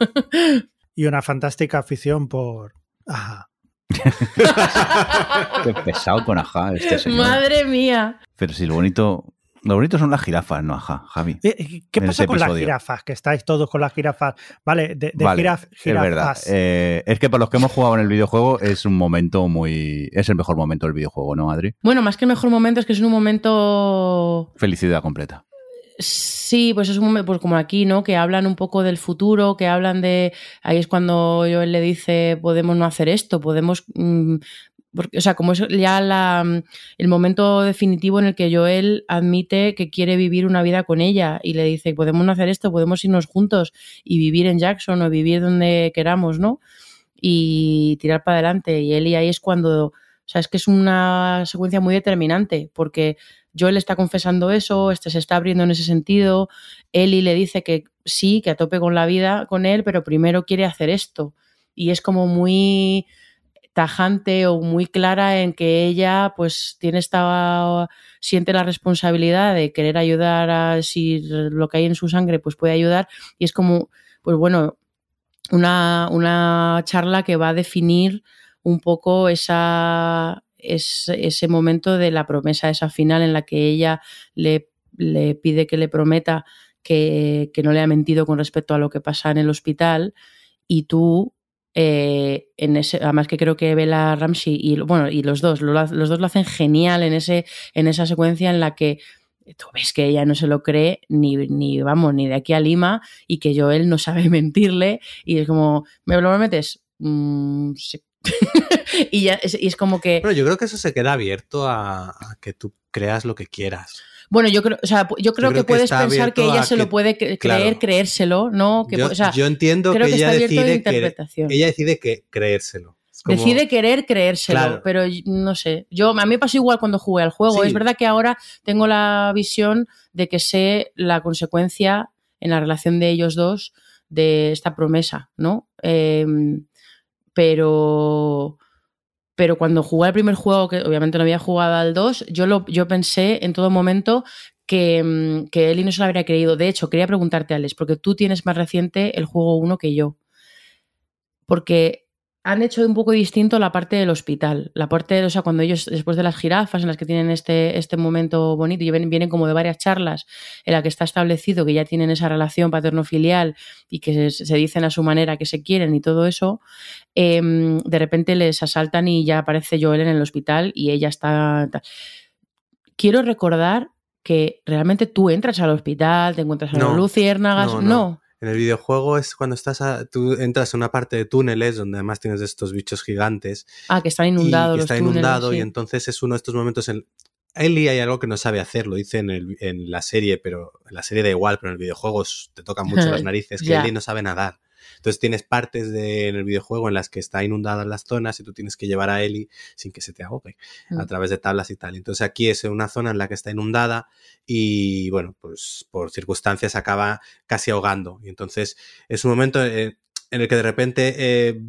Y una fantástica afición por. Ajá. Qué pesado con ajá este señor. Madre mía. Pero si lo bonito Lo bonito son las jirafas, ¿no? Ajá, Javi. Eh, ¿Qué en pasa con las jirafas? Que estáis todos con las jirafas. Vale, de, de Vale, jiraf- es verdad. jirafas. Eh, es que para los que hemos jugado en el videojuego es un momento muy... Es el mejor momento del videojuego, ¿no, Adri? Bueno, más que el mejor momento es que es un momento Felicidad completa. Sí, pues es un momento, pues como aquí, ¿no? Que hablan un poco del futuro, que hablan de. Ahí es cuando Joel le dice, podemos no hacer esto, podemos. mm, porque, o sea, como es ya la, el momento definitivo en el que Joel admite que quiere vivir una vida con ella y le dice, podemos hacer esto, podemos irnos juntos y vivir en Jackson o vivir donde queramos, ¿no? Y tirar para adelante. Y él y ahí es cuando. O es que es una secuencia muy determinante, porque Joel está confesando eso, este se está abriendo en ese sentido. Ellie le dice que sí, que a tope con la vida con él, pero primero quiere hacer esto. Y es como muy tajante o muy clara en que ella pues tiene esta siente la responsabilidad de querer ayudar a si lo que hay en su sangre pues puede ayudar. Y es como pues bueno una, una charla que va a definir un poco esa es, ese momento de la promesa, esa final en la que ella le, le pide que le prometa que, que, no le ha mentido con respecto a lo que pasa en el hospital. Y tú eh, en ese, además que creo que Bella Ramsey y bueno y los dos lo, los dos lo hacen genial en ese en esa secuencia en la que tú ves que ella no se lo cree ni, ni vamos ni de aquí a Lima y que Joel no sabe mentirle y es como me lo metes mm, sí. y ya es, y es como que Bueno, yo creo que eso se queda abierto a que tú creas lo que quieras. Bueno, yo creo, o sea, yo creo, Yo creo que puedes pensar que ella se que- lo puede claro. creer, creérselo, ¿no? Que, yo, o sea, yo entiendo creo que, ella está abierto de decide que interpretación. ella decide que creérselo. Como- Decide querer creérselo, Claro. pero no sé. Yo a mí me pasó igual cuando jugué al juego. Sí. Es verdad que ahora tengo la visión de que sé la consecuencia en la relación de ellos dos de esta promesa, ¿no? Eh, pero pero cuando jugué el primer juego, que obviamente no había jugado al 2, yo, lo, yo pensé en todo momento que, mm, que Eli no se lo habría creído. De hecho, quería preguntarte, Alex, porque tú tienes más reciente el juego 1 que yo. Porque han hecho un poco distinto la parte del hospital. La parte, o sea, cuando ellos, después de las jirafas, en las que tienen este, este momento bonito, y vienen, vienen como de varias charlas en la que está establecido que ya tienen esa relación paterno-filial y que se, se dicen a su manera que se quieren y todo eso, eh, de repente les asaltan y ya aparece Joel en el hospital y ella está... tal. Quiero recordar que realmente tú entras al hospital, te encuentras a No, los luciérnagas, no, no. no. En el videojuego es cuando estás a- tú entras a una parte de túneles donde además tienes estos bichos gigantes Ah, que están inundados y que está túneles, inundado sí. y entonces es uno de estos momentos en Ellie hay algo que no sabe hacer, lo dice en, el- en la serie, pero en la serie da igual, pero en el videojuego te tocan mucho las narices, que Ya. Ellie no sabe nadar. Entonces tienes partes de, en el videojuego en las que está inundadas las zonas y tú tienes que llevar a Ellie sin que se te ahogue Mm. a través de tablas y tal. Entonces aquí es una zona en la que está inundada y bueno, pues por circunstancias acaba casi ahogando. Y entonces es un momento eh, en el que de repente eh,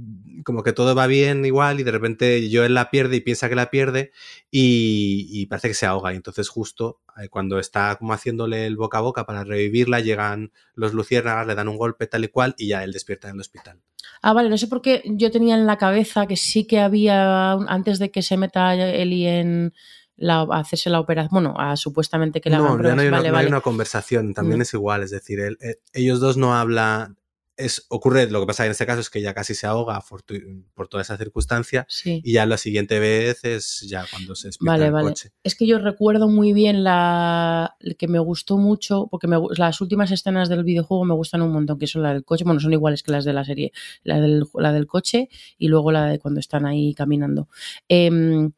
como que todo va bien igual y de repente Joel la pierde y piensa que la pierde y, y parece que se ahoga. Y entonces justo eh, cuando está como haciéndole el boca a boca para revivirla, llegan los luciérnagas, le dan un golpe tal y cual y ya él despierta en el hospital. Ah, vale, no sé por qué yo tenía en la cabeza que sí que había, antes de que se meta Eli en la, hacerse la operación, bueno, a supuestamente que la no, hagan no hay, una, vale, no hay una conversación, también No. es igual, es decir, él- eh, ellos dos no hablan, es, ocurre, lo que pasa en este caso es que ella casi se ahoga fortu- por toda esa circunstancia Sí. y ya la siguiente vez es ya cuando se despierta Vale, el vale. coche. Es que yo recuerdo muy bien la que me gustó mucho, porque me las últimas escenas del videojuego me gustan un montón, que son la del coche, bueno, son iguales que las de la serie, la del, la del coche y luego la de cuando están ahí caminando. Em,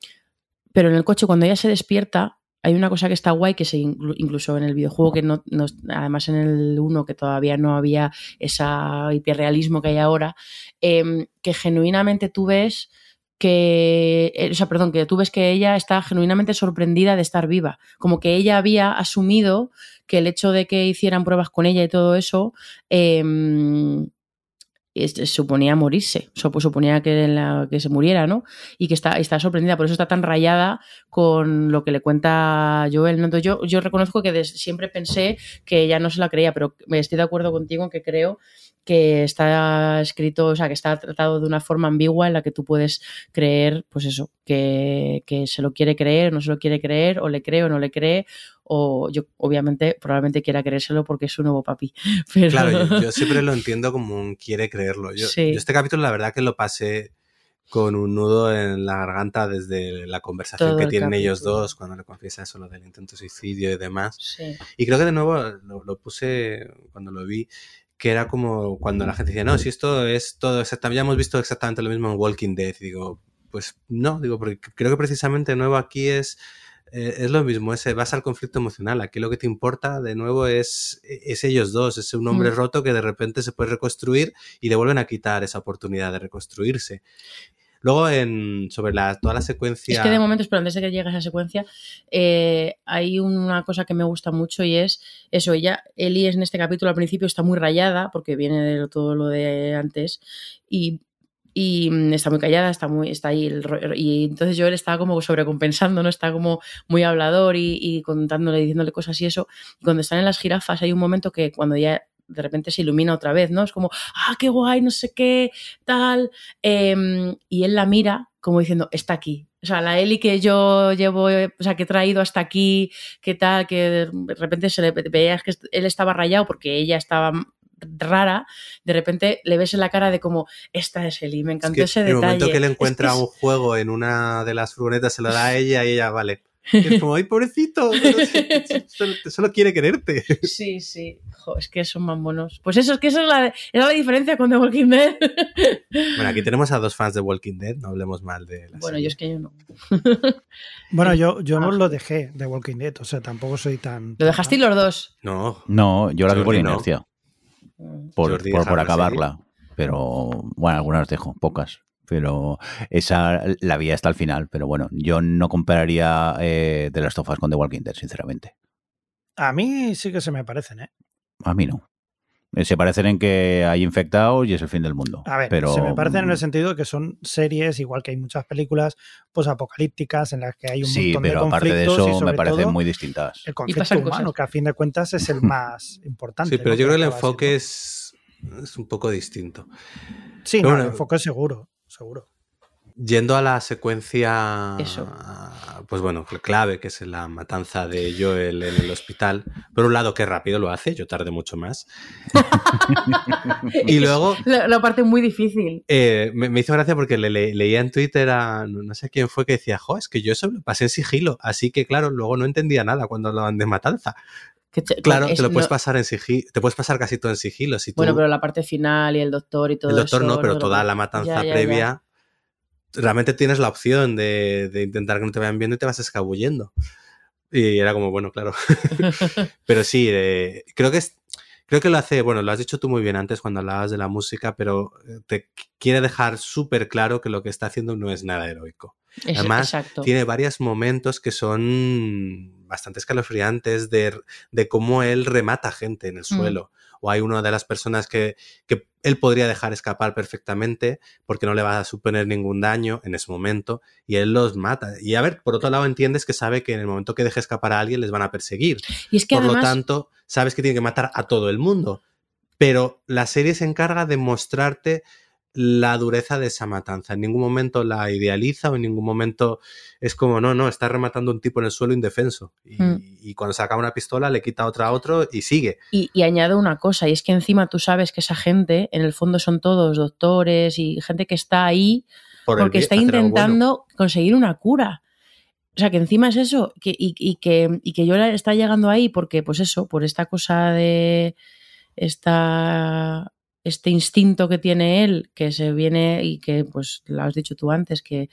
pero en el coche, cuando ella se despierta, hay una cosa que está guay, que se inclu- incluso en el videojuego, que no, además en el 1, que todavía no había ese hiperrealismo que hay ahora, em, que genuinamente tú ves que, eh, o sea, perdón, que tú ves que ella está genuinamente sorprendida de estar viva, como que ella había asumido que el hecho de que hicieran pruebas con ella y todo eso em, es- suponía morirse, sup- suponía que, que se muriera, ¿no? Y que está, está sorprendida, por eso está tan rayada con lo que le cuenta Joel. Entonces yo, yo reconozco que siempre pensé que ella no se la creía, pero estoy de acuerdo contigo en que creo que está escrito, o sea, que está tratado de una forma ambigua en la que tú puedes creer, pues eso, que, que se lo quiere creer, no se lo quiere creer, o le cree o no le cree, o yo obviamente probablemente quiera creérselo porque es su nuevo papi. Pero... Claro, yo, yo siempre lo entiendo como un quiere creerlo. Yo, Sí. yo este capítulo la verdad que lo pasé con un nudo en la garganta desde la conversación Todo que el tienen ellos dos cuando le confiesa eso lo del intento de suicidio y demás. Sí. Y creo que de nuevo lo, lo puse cuando lo vi, que era como cuando la gente decía, no, si esto es todo exactamente, ya hemos visto exactamente lo mismo en Walking Dead. Y digo, pues no, digo, porque creo que precisamente de nuevo aquí es, eh, es lo mismo, ese, vas al conflicto emocional. Aquí lo que te importa de nuevo es, es ellos dos, es un hombre Mm. roto que de repente se puede reconstruir y le vuelven a quitar esa oportunidad de reconstruirse. Luego, en, sobre la, toda la secuencia... Es que de momento, espera, antes de que llegue a esa secuencia, eh, hay una cosa que me gusta mucho y es eso, ella, Ellie en este capítulo al principio está muy rayada porque viene de todo lo de antes y, y mm, está muy callada, está muy, está ahí el y entonces Joel está como sobrecompensando, ¿no? Está como muy hablador y, y contándole, diciéndole cosas y eso. Y cuando están en las jirafas hay un momento que cuando ya de repente se ilumina otra vez, ¿no? Es como, ah, qué guay, no sé qué, tal. Em, y él la mira como diciendo, está aquí. O sea, la Eli que yo llevo, o sea, que he traído hasta aquí, qué tal, que de repente se le veía que él estaba rayado porque ella estaba rara, de repente le ves en la cara de como, esta es Eli, me Es encantó que ese en detalle. el momento que él Es encuentra es- un juego en una de las furgonetas, se lo da a ella y ella, vale. Es como, ¡ay, pobrecito! Solo, solo quiere quererte. Sí, sí. Jo, es que son más monos. Pues eso, es que esa es la, esa es la diferencia con The Walking Dead. Bueno, aquí tenemos a dos fans de Walking Dead, no hablemos mal de la bueno, serie. yo es que yo no. Bueno, yo, yo no Ah. lo dejé de Walking Dead, o sea, tampoco soy tan. Lo dejasteis los dos. No, No, yo la vi por no. inercia, por, por, acabarla. Pero bueno, algunas dejo, pocas. Pero esa la vi hasta el final. Pero bueno, yo no compararía eh, The Last of Us con The Walking Dead, sinceramente. A mí sí que se me parecen, ¿eh? A mí no. Eh, Se parecen en que hay infectados y es el fin del mundo. A ver, pero, se me parecen en el sentido de que son series, igual que hay muchas películas posapocalípticas en las que hay un Sí, montón de pero aparte de conflictos y eso sobre me parecen todo muy distintas. el conflicto humano, cosas. que a fin de cuentas es el más importante. sí, pero ¿no? yo creo que el enfoque es, es un poco distinto. Sí, no, bueno. el enfoque es seguro, seguro. Yendo a la secuencia, Eso. pues bueno, clave, que es la matanza de Joel en el hospital. Por un lado, qué rápido lo hace, yo tardé mucho más. y luego, La, la parte muy difícil. eh, me, me hizo gracia porque le, le- leía en Twitter a no no sé quién fue que decía, jo, es que yo eso lo pasé en sigilo, así que claro, luego no entendía nada cuando hablaban de matanza. Que te- Claro, es- te lo puedes no- pasar en sigilo, te puedes pasar casi todo en sigilo. Si tú, Bueno, pero la parte final y el doctor y todo el doctor eso, no, pero toda la matanza Ya, ya, ya. previa, realmente tienes la opción de, de intentar que no te vayan viendo y te vas escabullendo. Y era como, bueno, claro. pero sí, eh, creo que es, creo que lo hace, bueno, lo has dicho tú muy bien antes cuando hablabas de la música, pero eh, te quiere dejar súper claro que lo que está haciendo no es nada heroico. Es- Además, exacto. Tiene varios momentos que son bastante escalofriantes de, de cómo él remata gente en el Mm. suelo. O hay una de las personas que, que él podría dejar escapar perfectamente porque no le va a suponer ningún daño en ese momento y él los mata. Y a ver, por otro lado entiendes que sabe que en el momento que deje escapar a alguien les van a perseguir. Y es que por lo tanto, sabes que tiene que matar a todo el mundo. Pero la serie se encarga de mostrarte la dureza de esa matanza. En ningún momento la idealiza o en ningún momento es como, no, no, está rematando un tipo en el suelo indefenso. Y, Mm. y cuando saca una pistola le quita otra a otro y sigue. y, y añado una cosa, y es que encima tú sabes que esa gente, en el fondo son todos doctores y gente que está ahí Por porque bien, está bueno. intentando conseguir una cura. O sea, que encima es eso, que, y, y que, y que yo está llegando ahí porque, pues eso, por esta cosa de esta, este instinto que tiene él, que se viene y que, pues, lo has dicho tú antes, que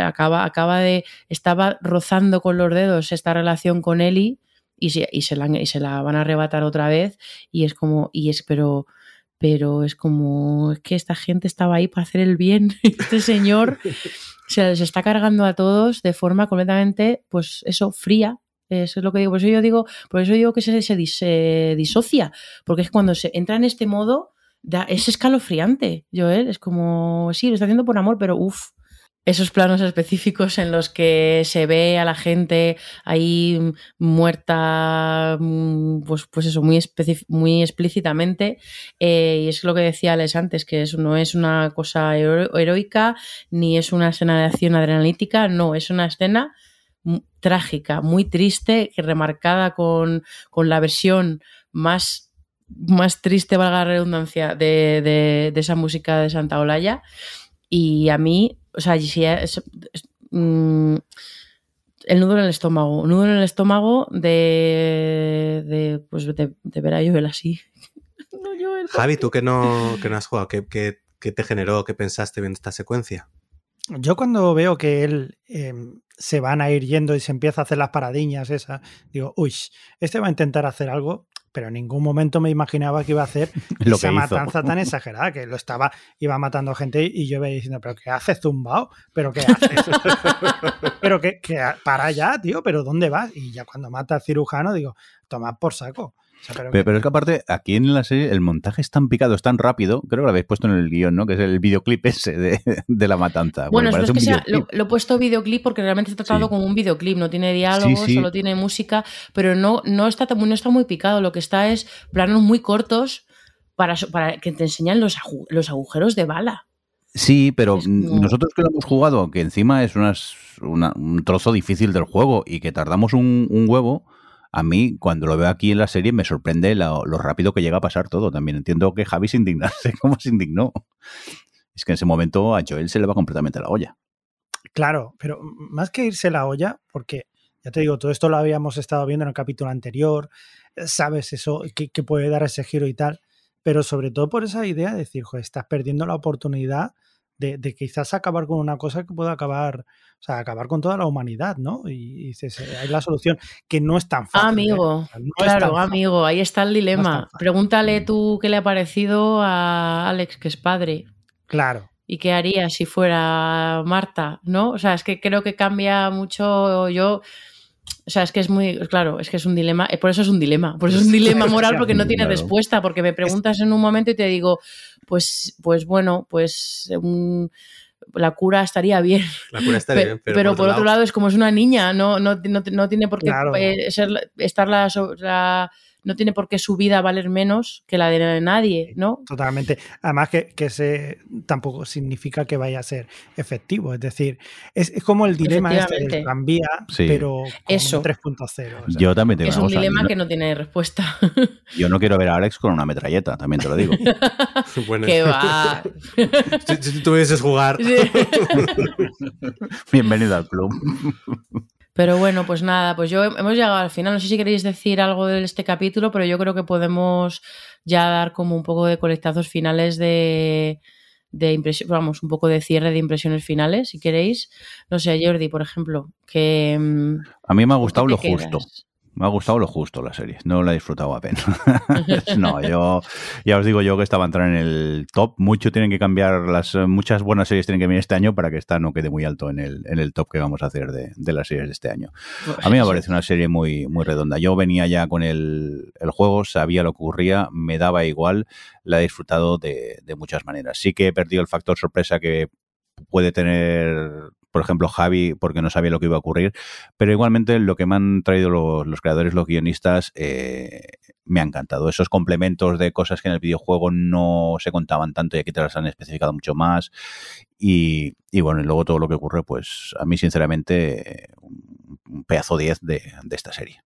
acaba, acaba de, estaba rozando con los dedos esta relación con Eli y se, y se, la, y se la van a arrebatar otra vez y es como, y es, pero, pero es como, es que esta gente estaba ahí para hacer el bien, este señor se, se está cargando a todos de forma completamente, pues eso, fría. Eso es lo que digo. Por eso yo digo, por eso digo que se, se disocia. Porque es cuando se entra en este modo, da- es escalofriante, Joel. Es como, sí, lo está haciendo por amor, pero uff. esos planos específicos en los que se ve a la gente ahí muerta, mm, pues, pues eso, muy, muy explícitamente. Eh, y es lo que decía Alex antes, que eso no es una cosa heroica, ni es una escena de acción adrenalítica, no, es una escena trágica, muy triste, remarcada con, con la versión más más triste, valga la redundancia, de, de, esa música de Santa Olaya. Y a mí, o sea, si es, mm, el nudo en el estómago, nudo en el estómago de, de pues de, ver a Joel así. Javi, tú que no, que no has jugado, ¿qué, qué, qué te generó, qué pensaste viendo esta secuencia? Yo cuando veo que él em, se van a ir yendo y se empieza a hacer las paradiñas esas, digo, uy, este va a intentar hacer algo pero en ningún momento me imaginaba que iba a hacer esa matanza tan exagerada, que lo estaba, iba matando gente y yo iba diciendo, pero ¿qué hace zumbao? ¿Pero qué haces? pero que, que, para allá, tío, pero ¿dónde vas? Y ya cuando mata al cirujano digo, toma por saco pero, es que aparte, aquí en la serie el montaje es tan picado, es tan rápido, creo que lo habéis puesto en el guion, ¿no? Que es el videoclip ese de, la matanza. Bueno, es que sea, lo, he puesto videoclip porque realmente está tratado como un videoclip, no tiene diálogo, solo tiene música, pero no, no, está, no está muy picado, lo que está es planos muy cortos para, para que te enseñan los, los agujeros de bala. Sí, pero nosotros que lo hemos jugado, que encima es un trozo difícil del juego y que tardamos un, un huevo, a mí, cuando lo veo aquí en la serie, me sorprende lo, rápido que llega a pasar todo. También entiendo que Javi se indignase como se indignó. Es que en ese momento a Joel se le va completamente la olla. Claro, pero más que irse la olla, porque ya te digo, todo esto lo habíamos estado viendo en el capítulo anterior, sabes eso, que, puede dar ese giro y tal, pero sobre todo por esa idea de decir, joder, estás perdiendo la oportunidad de, de, quizás acabar con una cosa que pueda acabar, o sea, acabar con toda la humanidad, ¿no? Y, dices, hay la solución que no es tan fácil. ¿eh? Amigo, claro, amigo, ahí está el dilema. Pregúntale mm. tú qué le ha parecido a Alex, que es padre. Claro. ¿Y qué haría si fuera Marta? ¿No? O sea, es que creo que cambia mucho. Yo o sea, es que es muy, claro, es que es un dilema, eh, por eso es un dilema, por eso es un dilema moral porque no tiene respuesta, porque me preguntas en un momento y te digo, pues, pues bueno, pues la cura estaría bien. La cura estaría bien, pero, por, otro lado, es como es una niña, no, no, no, tiene por qué eh, ser, estar la, la no tiene por qué su vida valer menos que la de nadie, ¿no? Totalmente. Además que, que se, tampoco significa que vaya a ser efectivo. Es decir, es, como el dilema este del tranvía, pero Eso. 3.0. Yo también tengo Es un dilema que no tiene respuesta. Yo no quiero ver a Alex con una metralleta, también te lo digo. que va. si, si, tuvieses jugar. Bienvenido al club. Pero bueno, pues nada, pues yo hemos llegado al final. No sé si queréis decir algo de este capítulo, pero yo creo que podemos ya dar como un poco de colectazos finales de, de impresión, vamos, un poco de cierre de impresiones finales, si queréis. No sé, Jordi, por ejemplo, que... Mm, A mí me ha gustado lo justo. Me ha gustado lo justo la serie, no la he disfrutado apenas. no, yo ya os digo yo que estaba a entrar en el top. Mucho tienen que cambiar, las muchas buenas series tienen que venir este año para que esta no quede muy alto en el, en el top que vamos a hacer de, de las series de este año. A mí me parece una serie muy, muy redonda. Yo venía ya con el, el juego, sabía lo que ocurría, me daba igual, la he disfrutado de, de muchas maneras. Sí que he perdido el factor sorpresa que puede tener por ejemplo, Javi, porque no sabía lo que iba a ocurrir, pero igualmente lo que me han traído los, creadores, los guionistas, eh, me ha encantado. Esos complementos de cosas que en el videojuego no se contaban tanto y aquí te las han especificado mucho más. Y, bueno, y luego todo lo que ocurre, pues a mí sinceramente un pedazo 10 de, esta serie.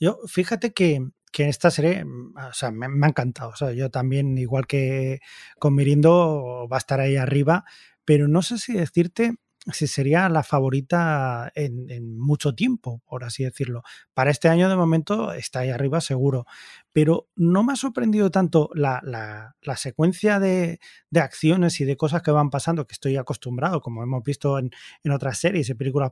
Yo, fíjate que, que esta serie, o sea, me, me, ha encantado. O sea, yo también, igual que con Mirindo, va a estar ahí arriba, pero no sé si decirte si sería la favorita en, mucho tiempo, por así decirlo. Para este año de momento está ahí arriba seguro, pero no me ha sorprendido tanto la, la, secuencia de, de, acciones y de cosas que van pasando, que estoy acostumbrado, como hemos visto en, en otras series y películas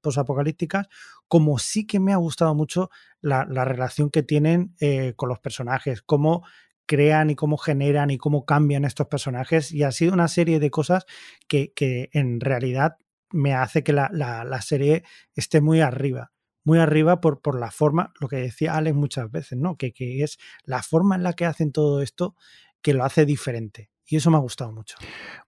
posapocalípticas, como sí que me ha gustado mucho la, relación que tienen eh, con los personajes, cómo crean y cómo generan y cómo cambian estos personajes. Y ha sido una serie de cosas que, que en realidad me hace que la, la, serie esté muy arriba. Muy arriba por, por la forma, lo que decía Alex muchas veces, ¿no? Que, que es la forma en la que hacen todo esto que lo hace diferente. Y eso me ha gustado mucho.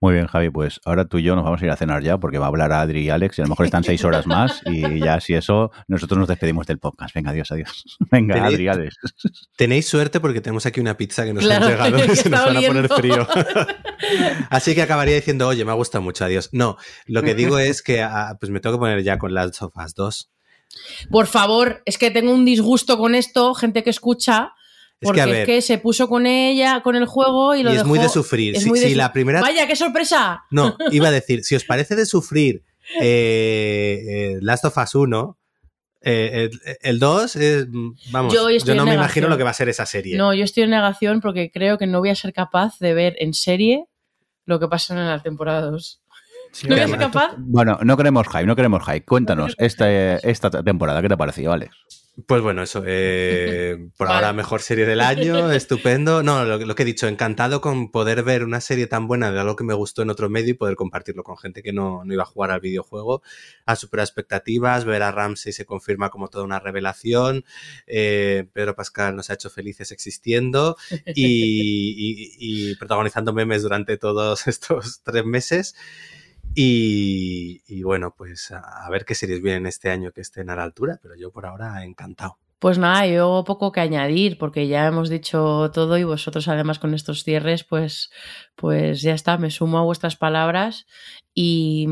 Muy bien, Javi, pues ahora tú y yo nos vamos a ir a cenar ya porque va a hablar Adri y Alex y a lo mejor están seis horas más y ya si eso, nosotros nos despedimos del podcast. Venga, adiós, adiós. Venga, Tenéis- Adri y Alex. Tenéis suerte porque tenemos aquí una pizza que nos Claro, han llegado y se nos van a poner frío. Así que acabaría diciendo, oye, me ha gustado mucho, adiós. No, lo que digo es que ah, pues me tengo que poner ya con las sofás 2. Por favor, es que tengo un disgusto con esto, gente que escucha, Es porque que a es ver, que se puso con ella, con el juego y lo y es dejó... muy de sufrir. es Si, muy de si su- la primera... Vaya, qué sorpresa. No, iba a decir, si os parece de sufrir eh, eh, Last of Us 1, eh, el, el 2 es, mm, vamos, Yo no me negación. imagino lo que va a ser esa serie. No, yo estoy en negación porque creo que no voy a ser capaz de ver en serie lo que pasa en la temporada 2. Sí, No voy a ser capaz. Bueno, no queremos hype, no queremos hype. Cuéntanos esta, esta temporada, ¿qué te ha parecido, Alex? Pues bueno, eso, eh, por ahora mejor serie del año, estupendo. No, lo, lo que he dicho, encantado con poder ver una serie tan buena de algo que me gustó en otro medio y poder compartirlo con gente que no, no iba a jugar al videojuego. Ha superado expectativas, ver a Ramsey se confirma como toda una revelación. Eh, Pedro Pascal nos ha hecho felices existiendo y, y- y protagonizando memes durante todos estos tres meses. Y, bueno, pues a, ver qué series vienen este año que estén a la altura, pero yo por ahora encantado. Pues nada, yo poco que añadir, porque ya hemos dicho todo y vosotros además con estos cierres, pues, pues ya está, me sumo a vuestras palabras y,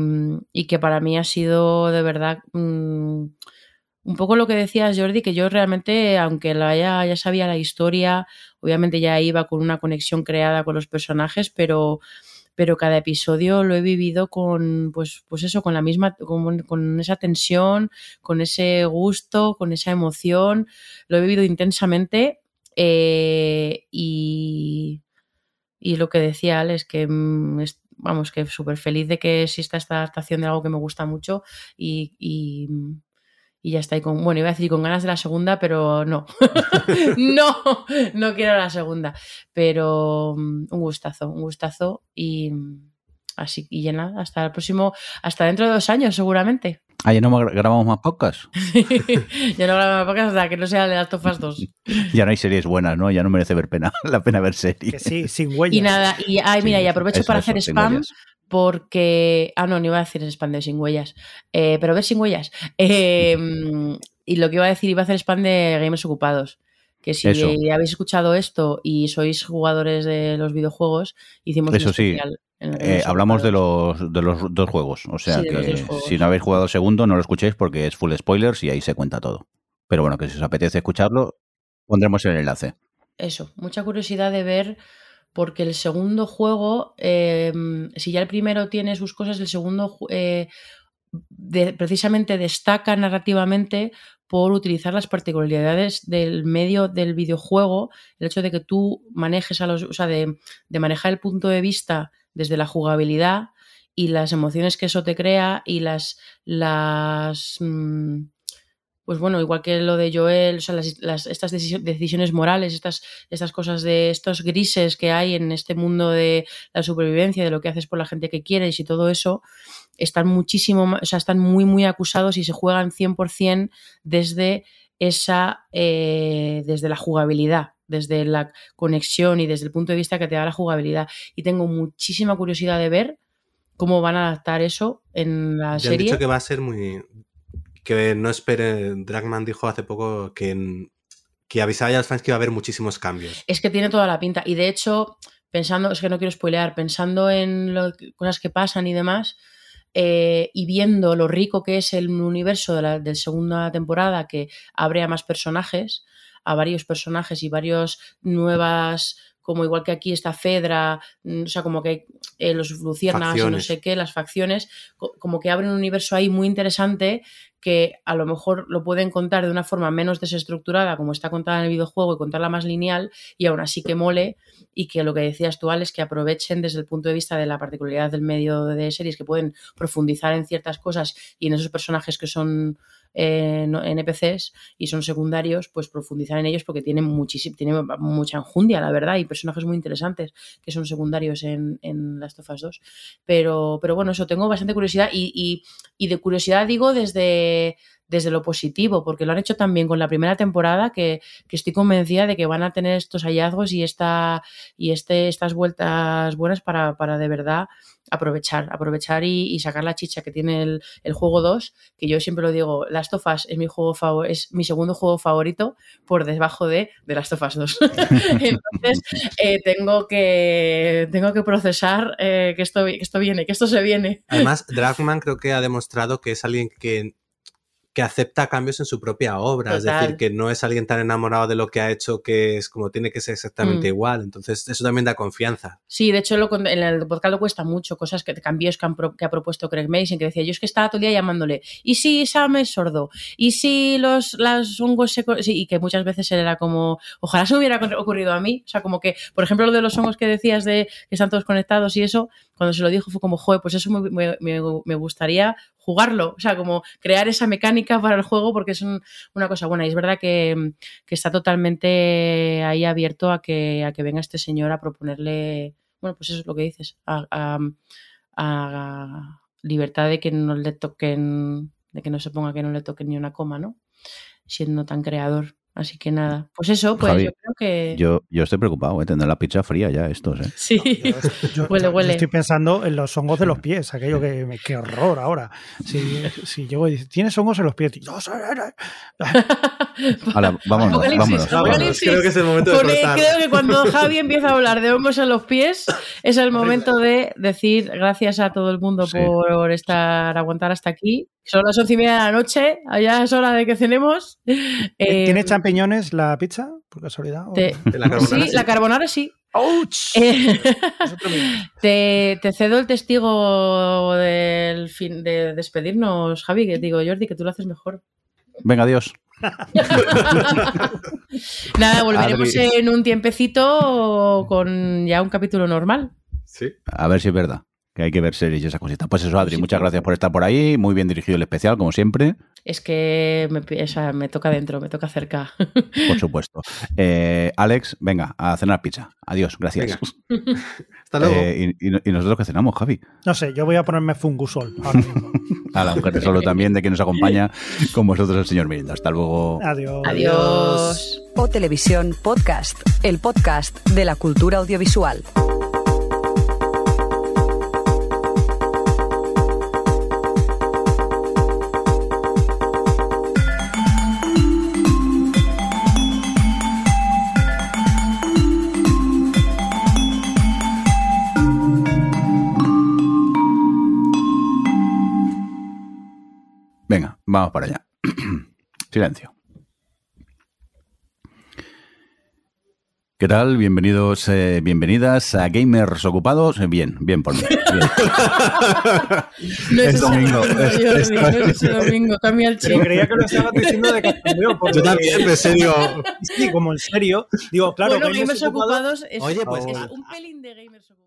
y que para mí ha sido de verdad mm, un poco lo que decías, Jordi, que yo realmente, aunque la haya, ya sabía la historia, obviamente ya iba con una conexión creada con los personajes, pero pero cada episodio lo he vivido con pues pues eso con la misma con, con esa tensión con ese gusto con esa emoción. Lo he vivido intensamente eh, y y lo que decía Alex que mm, es- vamos que súper feliz de que exista esta adaptación de algo que me gusta mucho y, y ya está. Y con, bueno, iba a decir con ganas de la segunda, pero no. no, no quiero la segunda. Pero mm, un gustazo, un gustazo. Y mm, así, y ya nada, hasta el próximo, hasta dentro de dos años, seguramente. Ah, ya no gra- grabamos más podcasts. ya no grabo podcast hasta que no sea de las tofas 2. Ya no hay series buenas, ¿no? Ya no merece ver pena, la pena ver series. Que sí, sin huellas. Y nada, y ay, mira, Sí, y aprovecho para eso, hacer spam. huellas. Porque. Ah, no, no iba a decir spam de sin huellas. Eh, pero ver sin huellas. Eh, y lo que iba a decir, iba a hacer spam de gamers ocupados. Que si Eso. habéis escuchado esto y sois jugadores de los videojuegos, hicimos Eso un sí. especial. Eh, Gamers hablamos de los, de los dos juegos. O sea Sí, que si no habéis jugado el segundo, no lo escuchéis porque es full spoilers y ahí se cuenta todo. Pero bueno, que si os apetece escucharlo, pondremos el enlace. Eso, mucha curiosidad de ver, porque el segundo juego, eh, si ya el primero tiene sus cosas, el segundo eh, precisamente destaca narrativamente por utilizar las particularidades del medio del videojuego, el hecho de que tú manejes a los, o sea, de, de manejar el punto de vista desde la jugabilidad y las emociones que eso te crea y las, las mm, pues bueno, igual que lo de Joel, o sea, las, las- estas decisi- decisiones morales, estas, estas cosas de estos grises que hay en este mundo de la supervivencia, de lo que haces por la gente que quieres y todo eso, están muchísimo, o sea, están muy, muy acusados y se juegan 100% desde esa, eh, desde la jugabilidad, desde la conexión y desde el punto de vista que te da la jugabilidad. Y tengo muchísima curiosidad de ver cómo van a adaptar eso en la Ya han serie. dicho que va a ser muy. Que no espere. Dragman dijo hace poco que, que avisaba ya a los fans que iba a haber muchísimos cambios. Es que tiene toda la pinta. Y de hecho, pensando, es que no quiero spoilear, pensando en lo- cosas que pasan y demás, eh, y viendo lo rico que es el universo de la de segunda temporada, que abre a más personajes, a varios personajes y varios nuevas, como igual que aquí está Fedra, mm, o sea, como que eh, los luciérnagas y no sé qué, las facciones, co- como que abre un universo ahí muy interesante que a lo mejor lo pueden contar de una forma menos desestructurada, como está contada en el videojuego, y contarla más lineal, y aún así que mole, y que lo que decías tú, Alex, que aprovechen desde el punto de vista de la particularidad del medio de series, que pueden profundizar en ciertas cosas y en esos personajes que son eh, NPCs y son secundarios, pues profundizar en ellos porque tienen muchísimo, tienen mucha enjundia, la verdad, y personajes muy interesantes que son secundarios en, en Last of Us 2. Pero, pero bueno, eso, tengo bastante curiosidad y, y- y de curiosidad digo desde, desde lo positivo, porque lo han hecho también con la primera temporada, que, que estoy convencida de que van a tener estos hallazgos y, esta, y este, estas vueltas buenas para, para de verdad aprovechar, aprovechar y, y sacar la chicha que tiene el, el juego 2, que yo siempre lo digo, Last of Us es mi juego favor, es mi segundo juego favorito por debajo de, de Last of Us 2. Entonces, eh, tengo que tengo que procesar eh, que, esto, que esto viene, que esto se viene. Además, Dragman creo que ha demostrado que es alguien que, que acepta cambios en su propia obra. Es decir, que no es alguien tan enamorado de lo que ha hecho que es como tiene que ser exactamente Mm. igual. Entonces, eso también da confianza. Sí, de hecho lo, en el podcast lo cuesta mucho, cosas que cambios que, han pro- que ha propuesto Craig Mason, que decía, yo es que estaba todo el día llamándole, ¿y si Sam es sordo? ¿Y si los las hongos se... co-?" Sí, y que muchas veces él era como, ojalá se me hubiera ocurrido a mí, o sea, como que, por ejemplo, lo de los hongos que decías de que están todos conectados y eso, cuando se lo dijo fue como, joder, pues eso me, me- me- gustaría jugarlo, o sea, como crear esa mecánica para el juego porque es un- una cosa buena y es verdad que, que está totalmente ahí abierto a que, a que venga este señor a proponerle, bueno, pues eso es lo que dices, a, a- a libertad de que no le toquen, de que no se ponga que no le toquen ni una coma, ¿no? Siendo tan creador. Así que nada, pues eso, pues Javi, yo creo que... Yo, yo estoy preocupado, ¿eh? Tener la pizza fría ya estos, ¿eh? Sí, Yo- Huele, yo huele. Estoy pensando en los hongos de los pies, aquello que me qué horror ahora. Si, si llego y dice, ¿tienes hongos en los pies? Yo, "Sí, Hala, vámonos, Apocalipsis, vámonos. apocalipsis. Creo que es el momento de creo que cuando Javi empieza a hablar de hongos en los pies, es el momento de decir gracias a todo el mundo Sí. por estar aguantar hasta aquí. Son las once y media de la noche, ya es hora de que cenemos. Eh, ¿Tiene champiñones la pizza, por casualidad? o- te- De la carbonara, sí, sí. la carbonara sí. Eh, te, te cedo el testigo del fin de despedirnos, Javi, que digo, Jordi, que tú lo haces mejor. Venga, adiós. Nada, volveremos Adri. en un tiempecito con ya un capítulo normal. Sí. A ver si es verdad. Que hay que ver series y esas cositas. Pues eso, Adri, Sí, muchas sí. gracias por estar por ahí. Muy bien dirigido el especial, como siempre, Es que me, o sea, me toca dentro, me toca cerca. por supuesto. Eh, Alex, venga, a cenar pizza. Adiós, gracias. Venga. Hasta luego. Eh, y, y- y nosotros que cenamos, Javi. No sé, yo voy a ponerme fungusol ahora mismo. A la mujer de solo también, de que nos acompaña con vosotros el señor Mirinda. Hasta luego. Adiós. Adiós. O Televisión Podcast, el podcast de la cultura audiovisual. Venga, vamos para allá. Silencio. ¿Qué tal? Bienvenidos, eh, bienvenidas a Gamers Ocupados. Eh, Bien, bien por mí. Bien. No Es ese domingo, es- Jordi, es- no es ese domingo, cambia el chip. creía que lo estabas diciendo de cachondeo. porque- Yo también, en serio. Sí, como en serio. Digo, claro, bueno, Gamers gamers Ocupados- ocupados es, Oye, pues es es- un pelín de gamers ocupados.